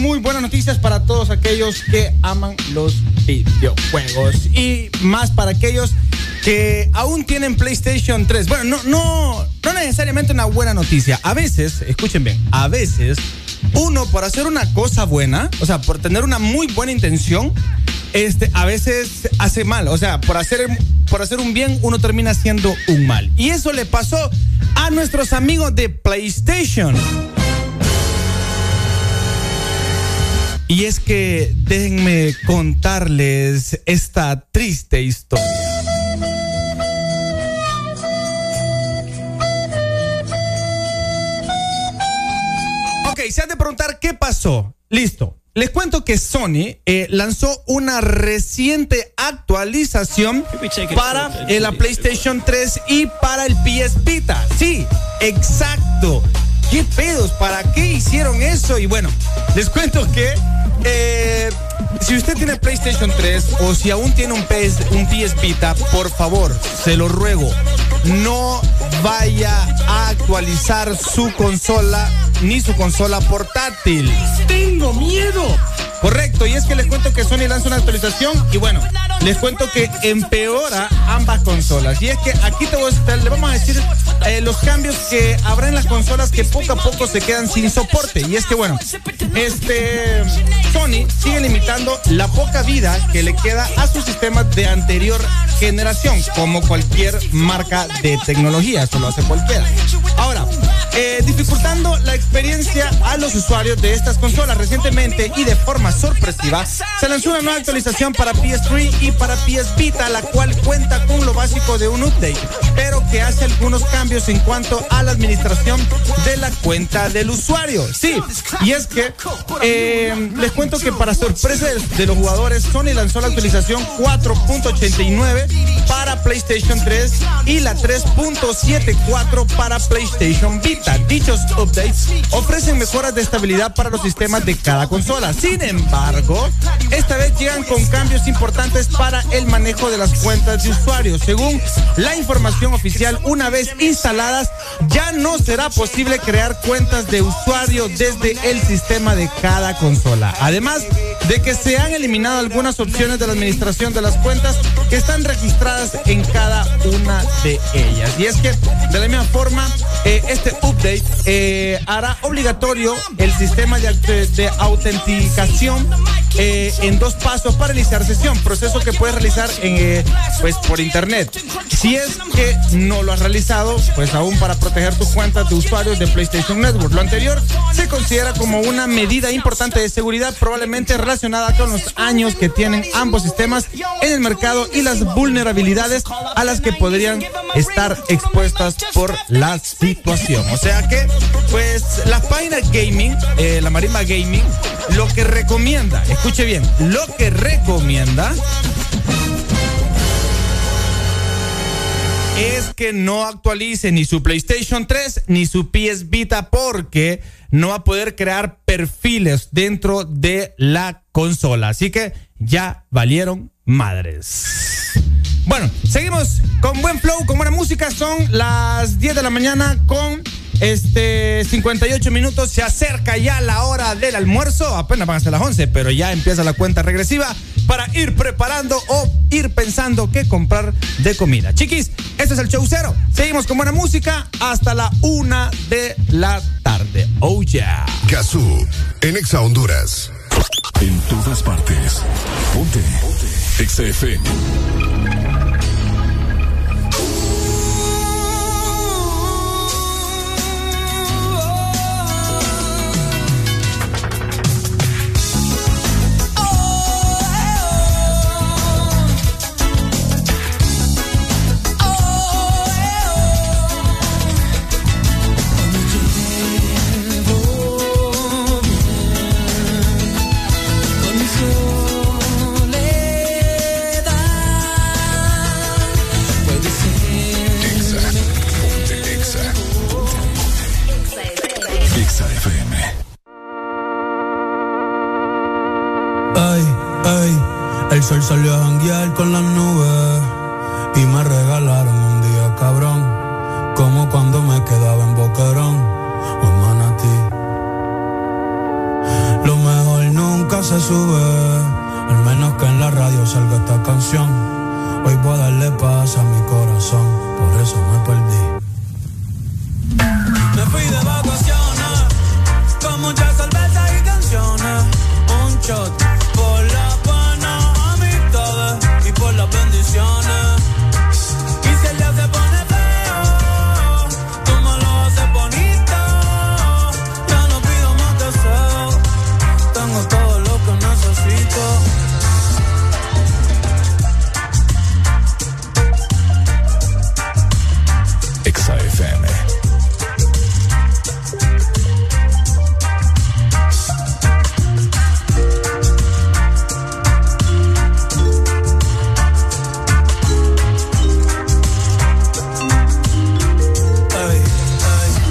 muy buenas noticias para todos aquellos que aman los videojuegos. Y más para aquellos que aún tienen PlayStation 3. Bueno, no, no, no necesariamente una buena noticia. A veces, escuchen bien, a veces uno por hacer una cosa buena, o sea, por tener una muy buena intención, este, a veces hace mal. O sea, por hacer, por hacer un bien, uno termina haciendo un mal. Y eso le pasó a nuestros amigos de PlayStation. Y es que déjenme contarles esta triste historia. Ok, se han de preguntar qué pasó. Listo. Les cuento que Sony eh, lanzó una reciente actualización para eh, la PlayStation 3 y para el PS Vita. Sí, exacto. ¿Qué pedos? ¿Para qué hicieron eso? Y bueno, les cuento que eh, si usted tiene PlayStation 3 o si aún tiene un PS, un PS Vita, por favor, se lo ruego, no vaya a actualizar su consola ni su consola portátil. Tengo miedo. Correcto, y es que les cuento que Sony lanza una actualización y bueno, les cuento que empeora ambas consolas. Y es que aquí te voy a, le vamos a decir eh, los cambios que habrá en las consolas que poco a poco se quedan sin soporte. Y es que bueno, este Sony sigue limitando la poca vida que le queda a sus sistemas de anterior generación, como cualquier marca de tecnología, eso lo hace cualquiera. Ahora, eh, dificultando la experiencia a los usuarios de estas consolas. Recientemente y de forma sorpresiva, se lanzó una nueva actualización para PS3 y para PS Vita, la cual cuenta con lo básico de un update, pero que hace algunos cambios en cuanto a la administración de la cuenta del usuario. Sí, y es que eh, les cuento que para sorpresa de, los jugadores, Sony lanzó la actualización 4.89 para PlayStation 3 y la 3.74 para PlayStation Vita. Dichos updates ofrecen mejoras de estabilidad para los sistemas de cada consola. Sin embargo, esta vez llegan con cambios importantes para el manejo de las cuentas de usuarios. Según la información oficial, una vez instaladas, ya no será posible crear cuentas de usuario desde el sistema de cada consola. Además de que se han eliminado algunas opciones de la administración de las cuentas que están registradas en cada una de ellas. Y es que, de la misma forma, eh, este update eh, hará obligatorio el sistema de, de autenticación eh, en dos pasos para iniciar sesión, proceso que puedes realizar en, eh, pues, por internet. Si es que no lo has realizado, pues aún para proteger tus cuentas de usuarios de PlayStation Network. Lo anterior se considera como una medida importante de seguridad, probablemente relacionada con los años que tienen ambos sistemas en el mercado y las vulnerabilidades a las que podrían estar expuestas por la situación. O sea que, pues, la página gaming, eh, la Marimba Gaming, lo que recomienda, escuche bien, lo que recomienda es que no actualice ni su PlayStation 3 ni su PS Vita porque no va a poder crear perfiles dentro de la consola. Así que ya valieron madres. Bueno, seguimos con buen flow, con buena música. Son las 10 de la mañana con este 58 minutos. Se acerca ya la hora del almuerzo. Apenas van a ser las 11, pero ya empieza la cuenta regresiva para ir preparando o ir pensando qué comprar de comida. Chiquis, este es el show cero. Seguimos con buena música hasta la una de la tarde. Oh yeah. Gazú, en Exa Honduras. En todas partes. Ponte. Ponte. Exa FM.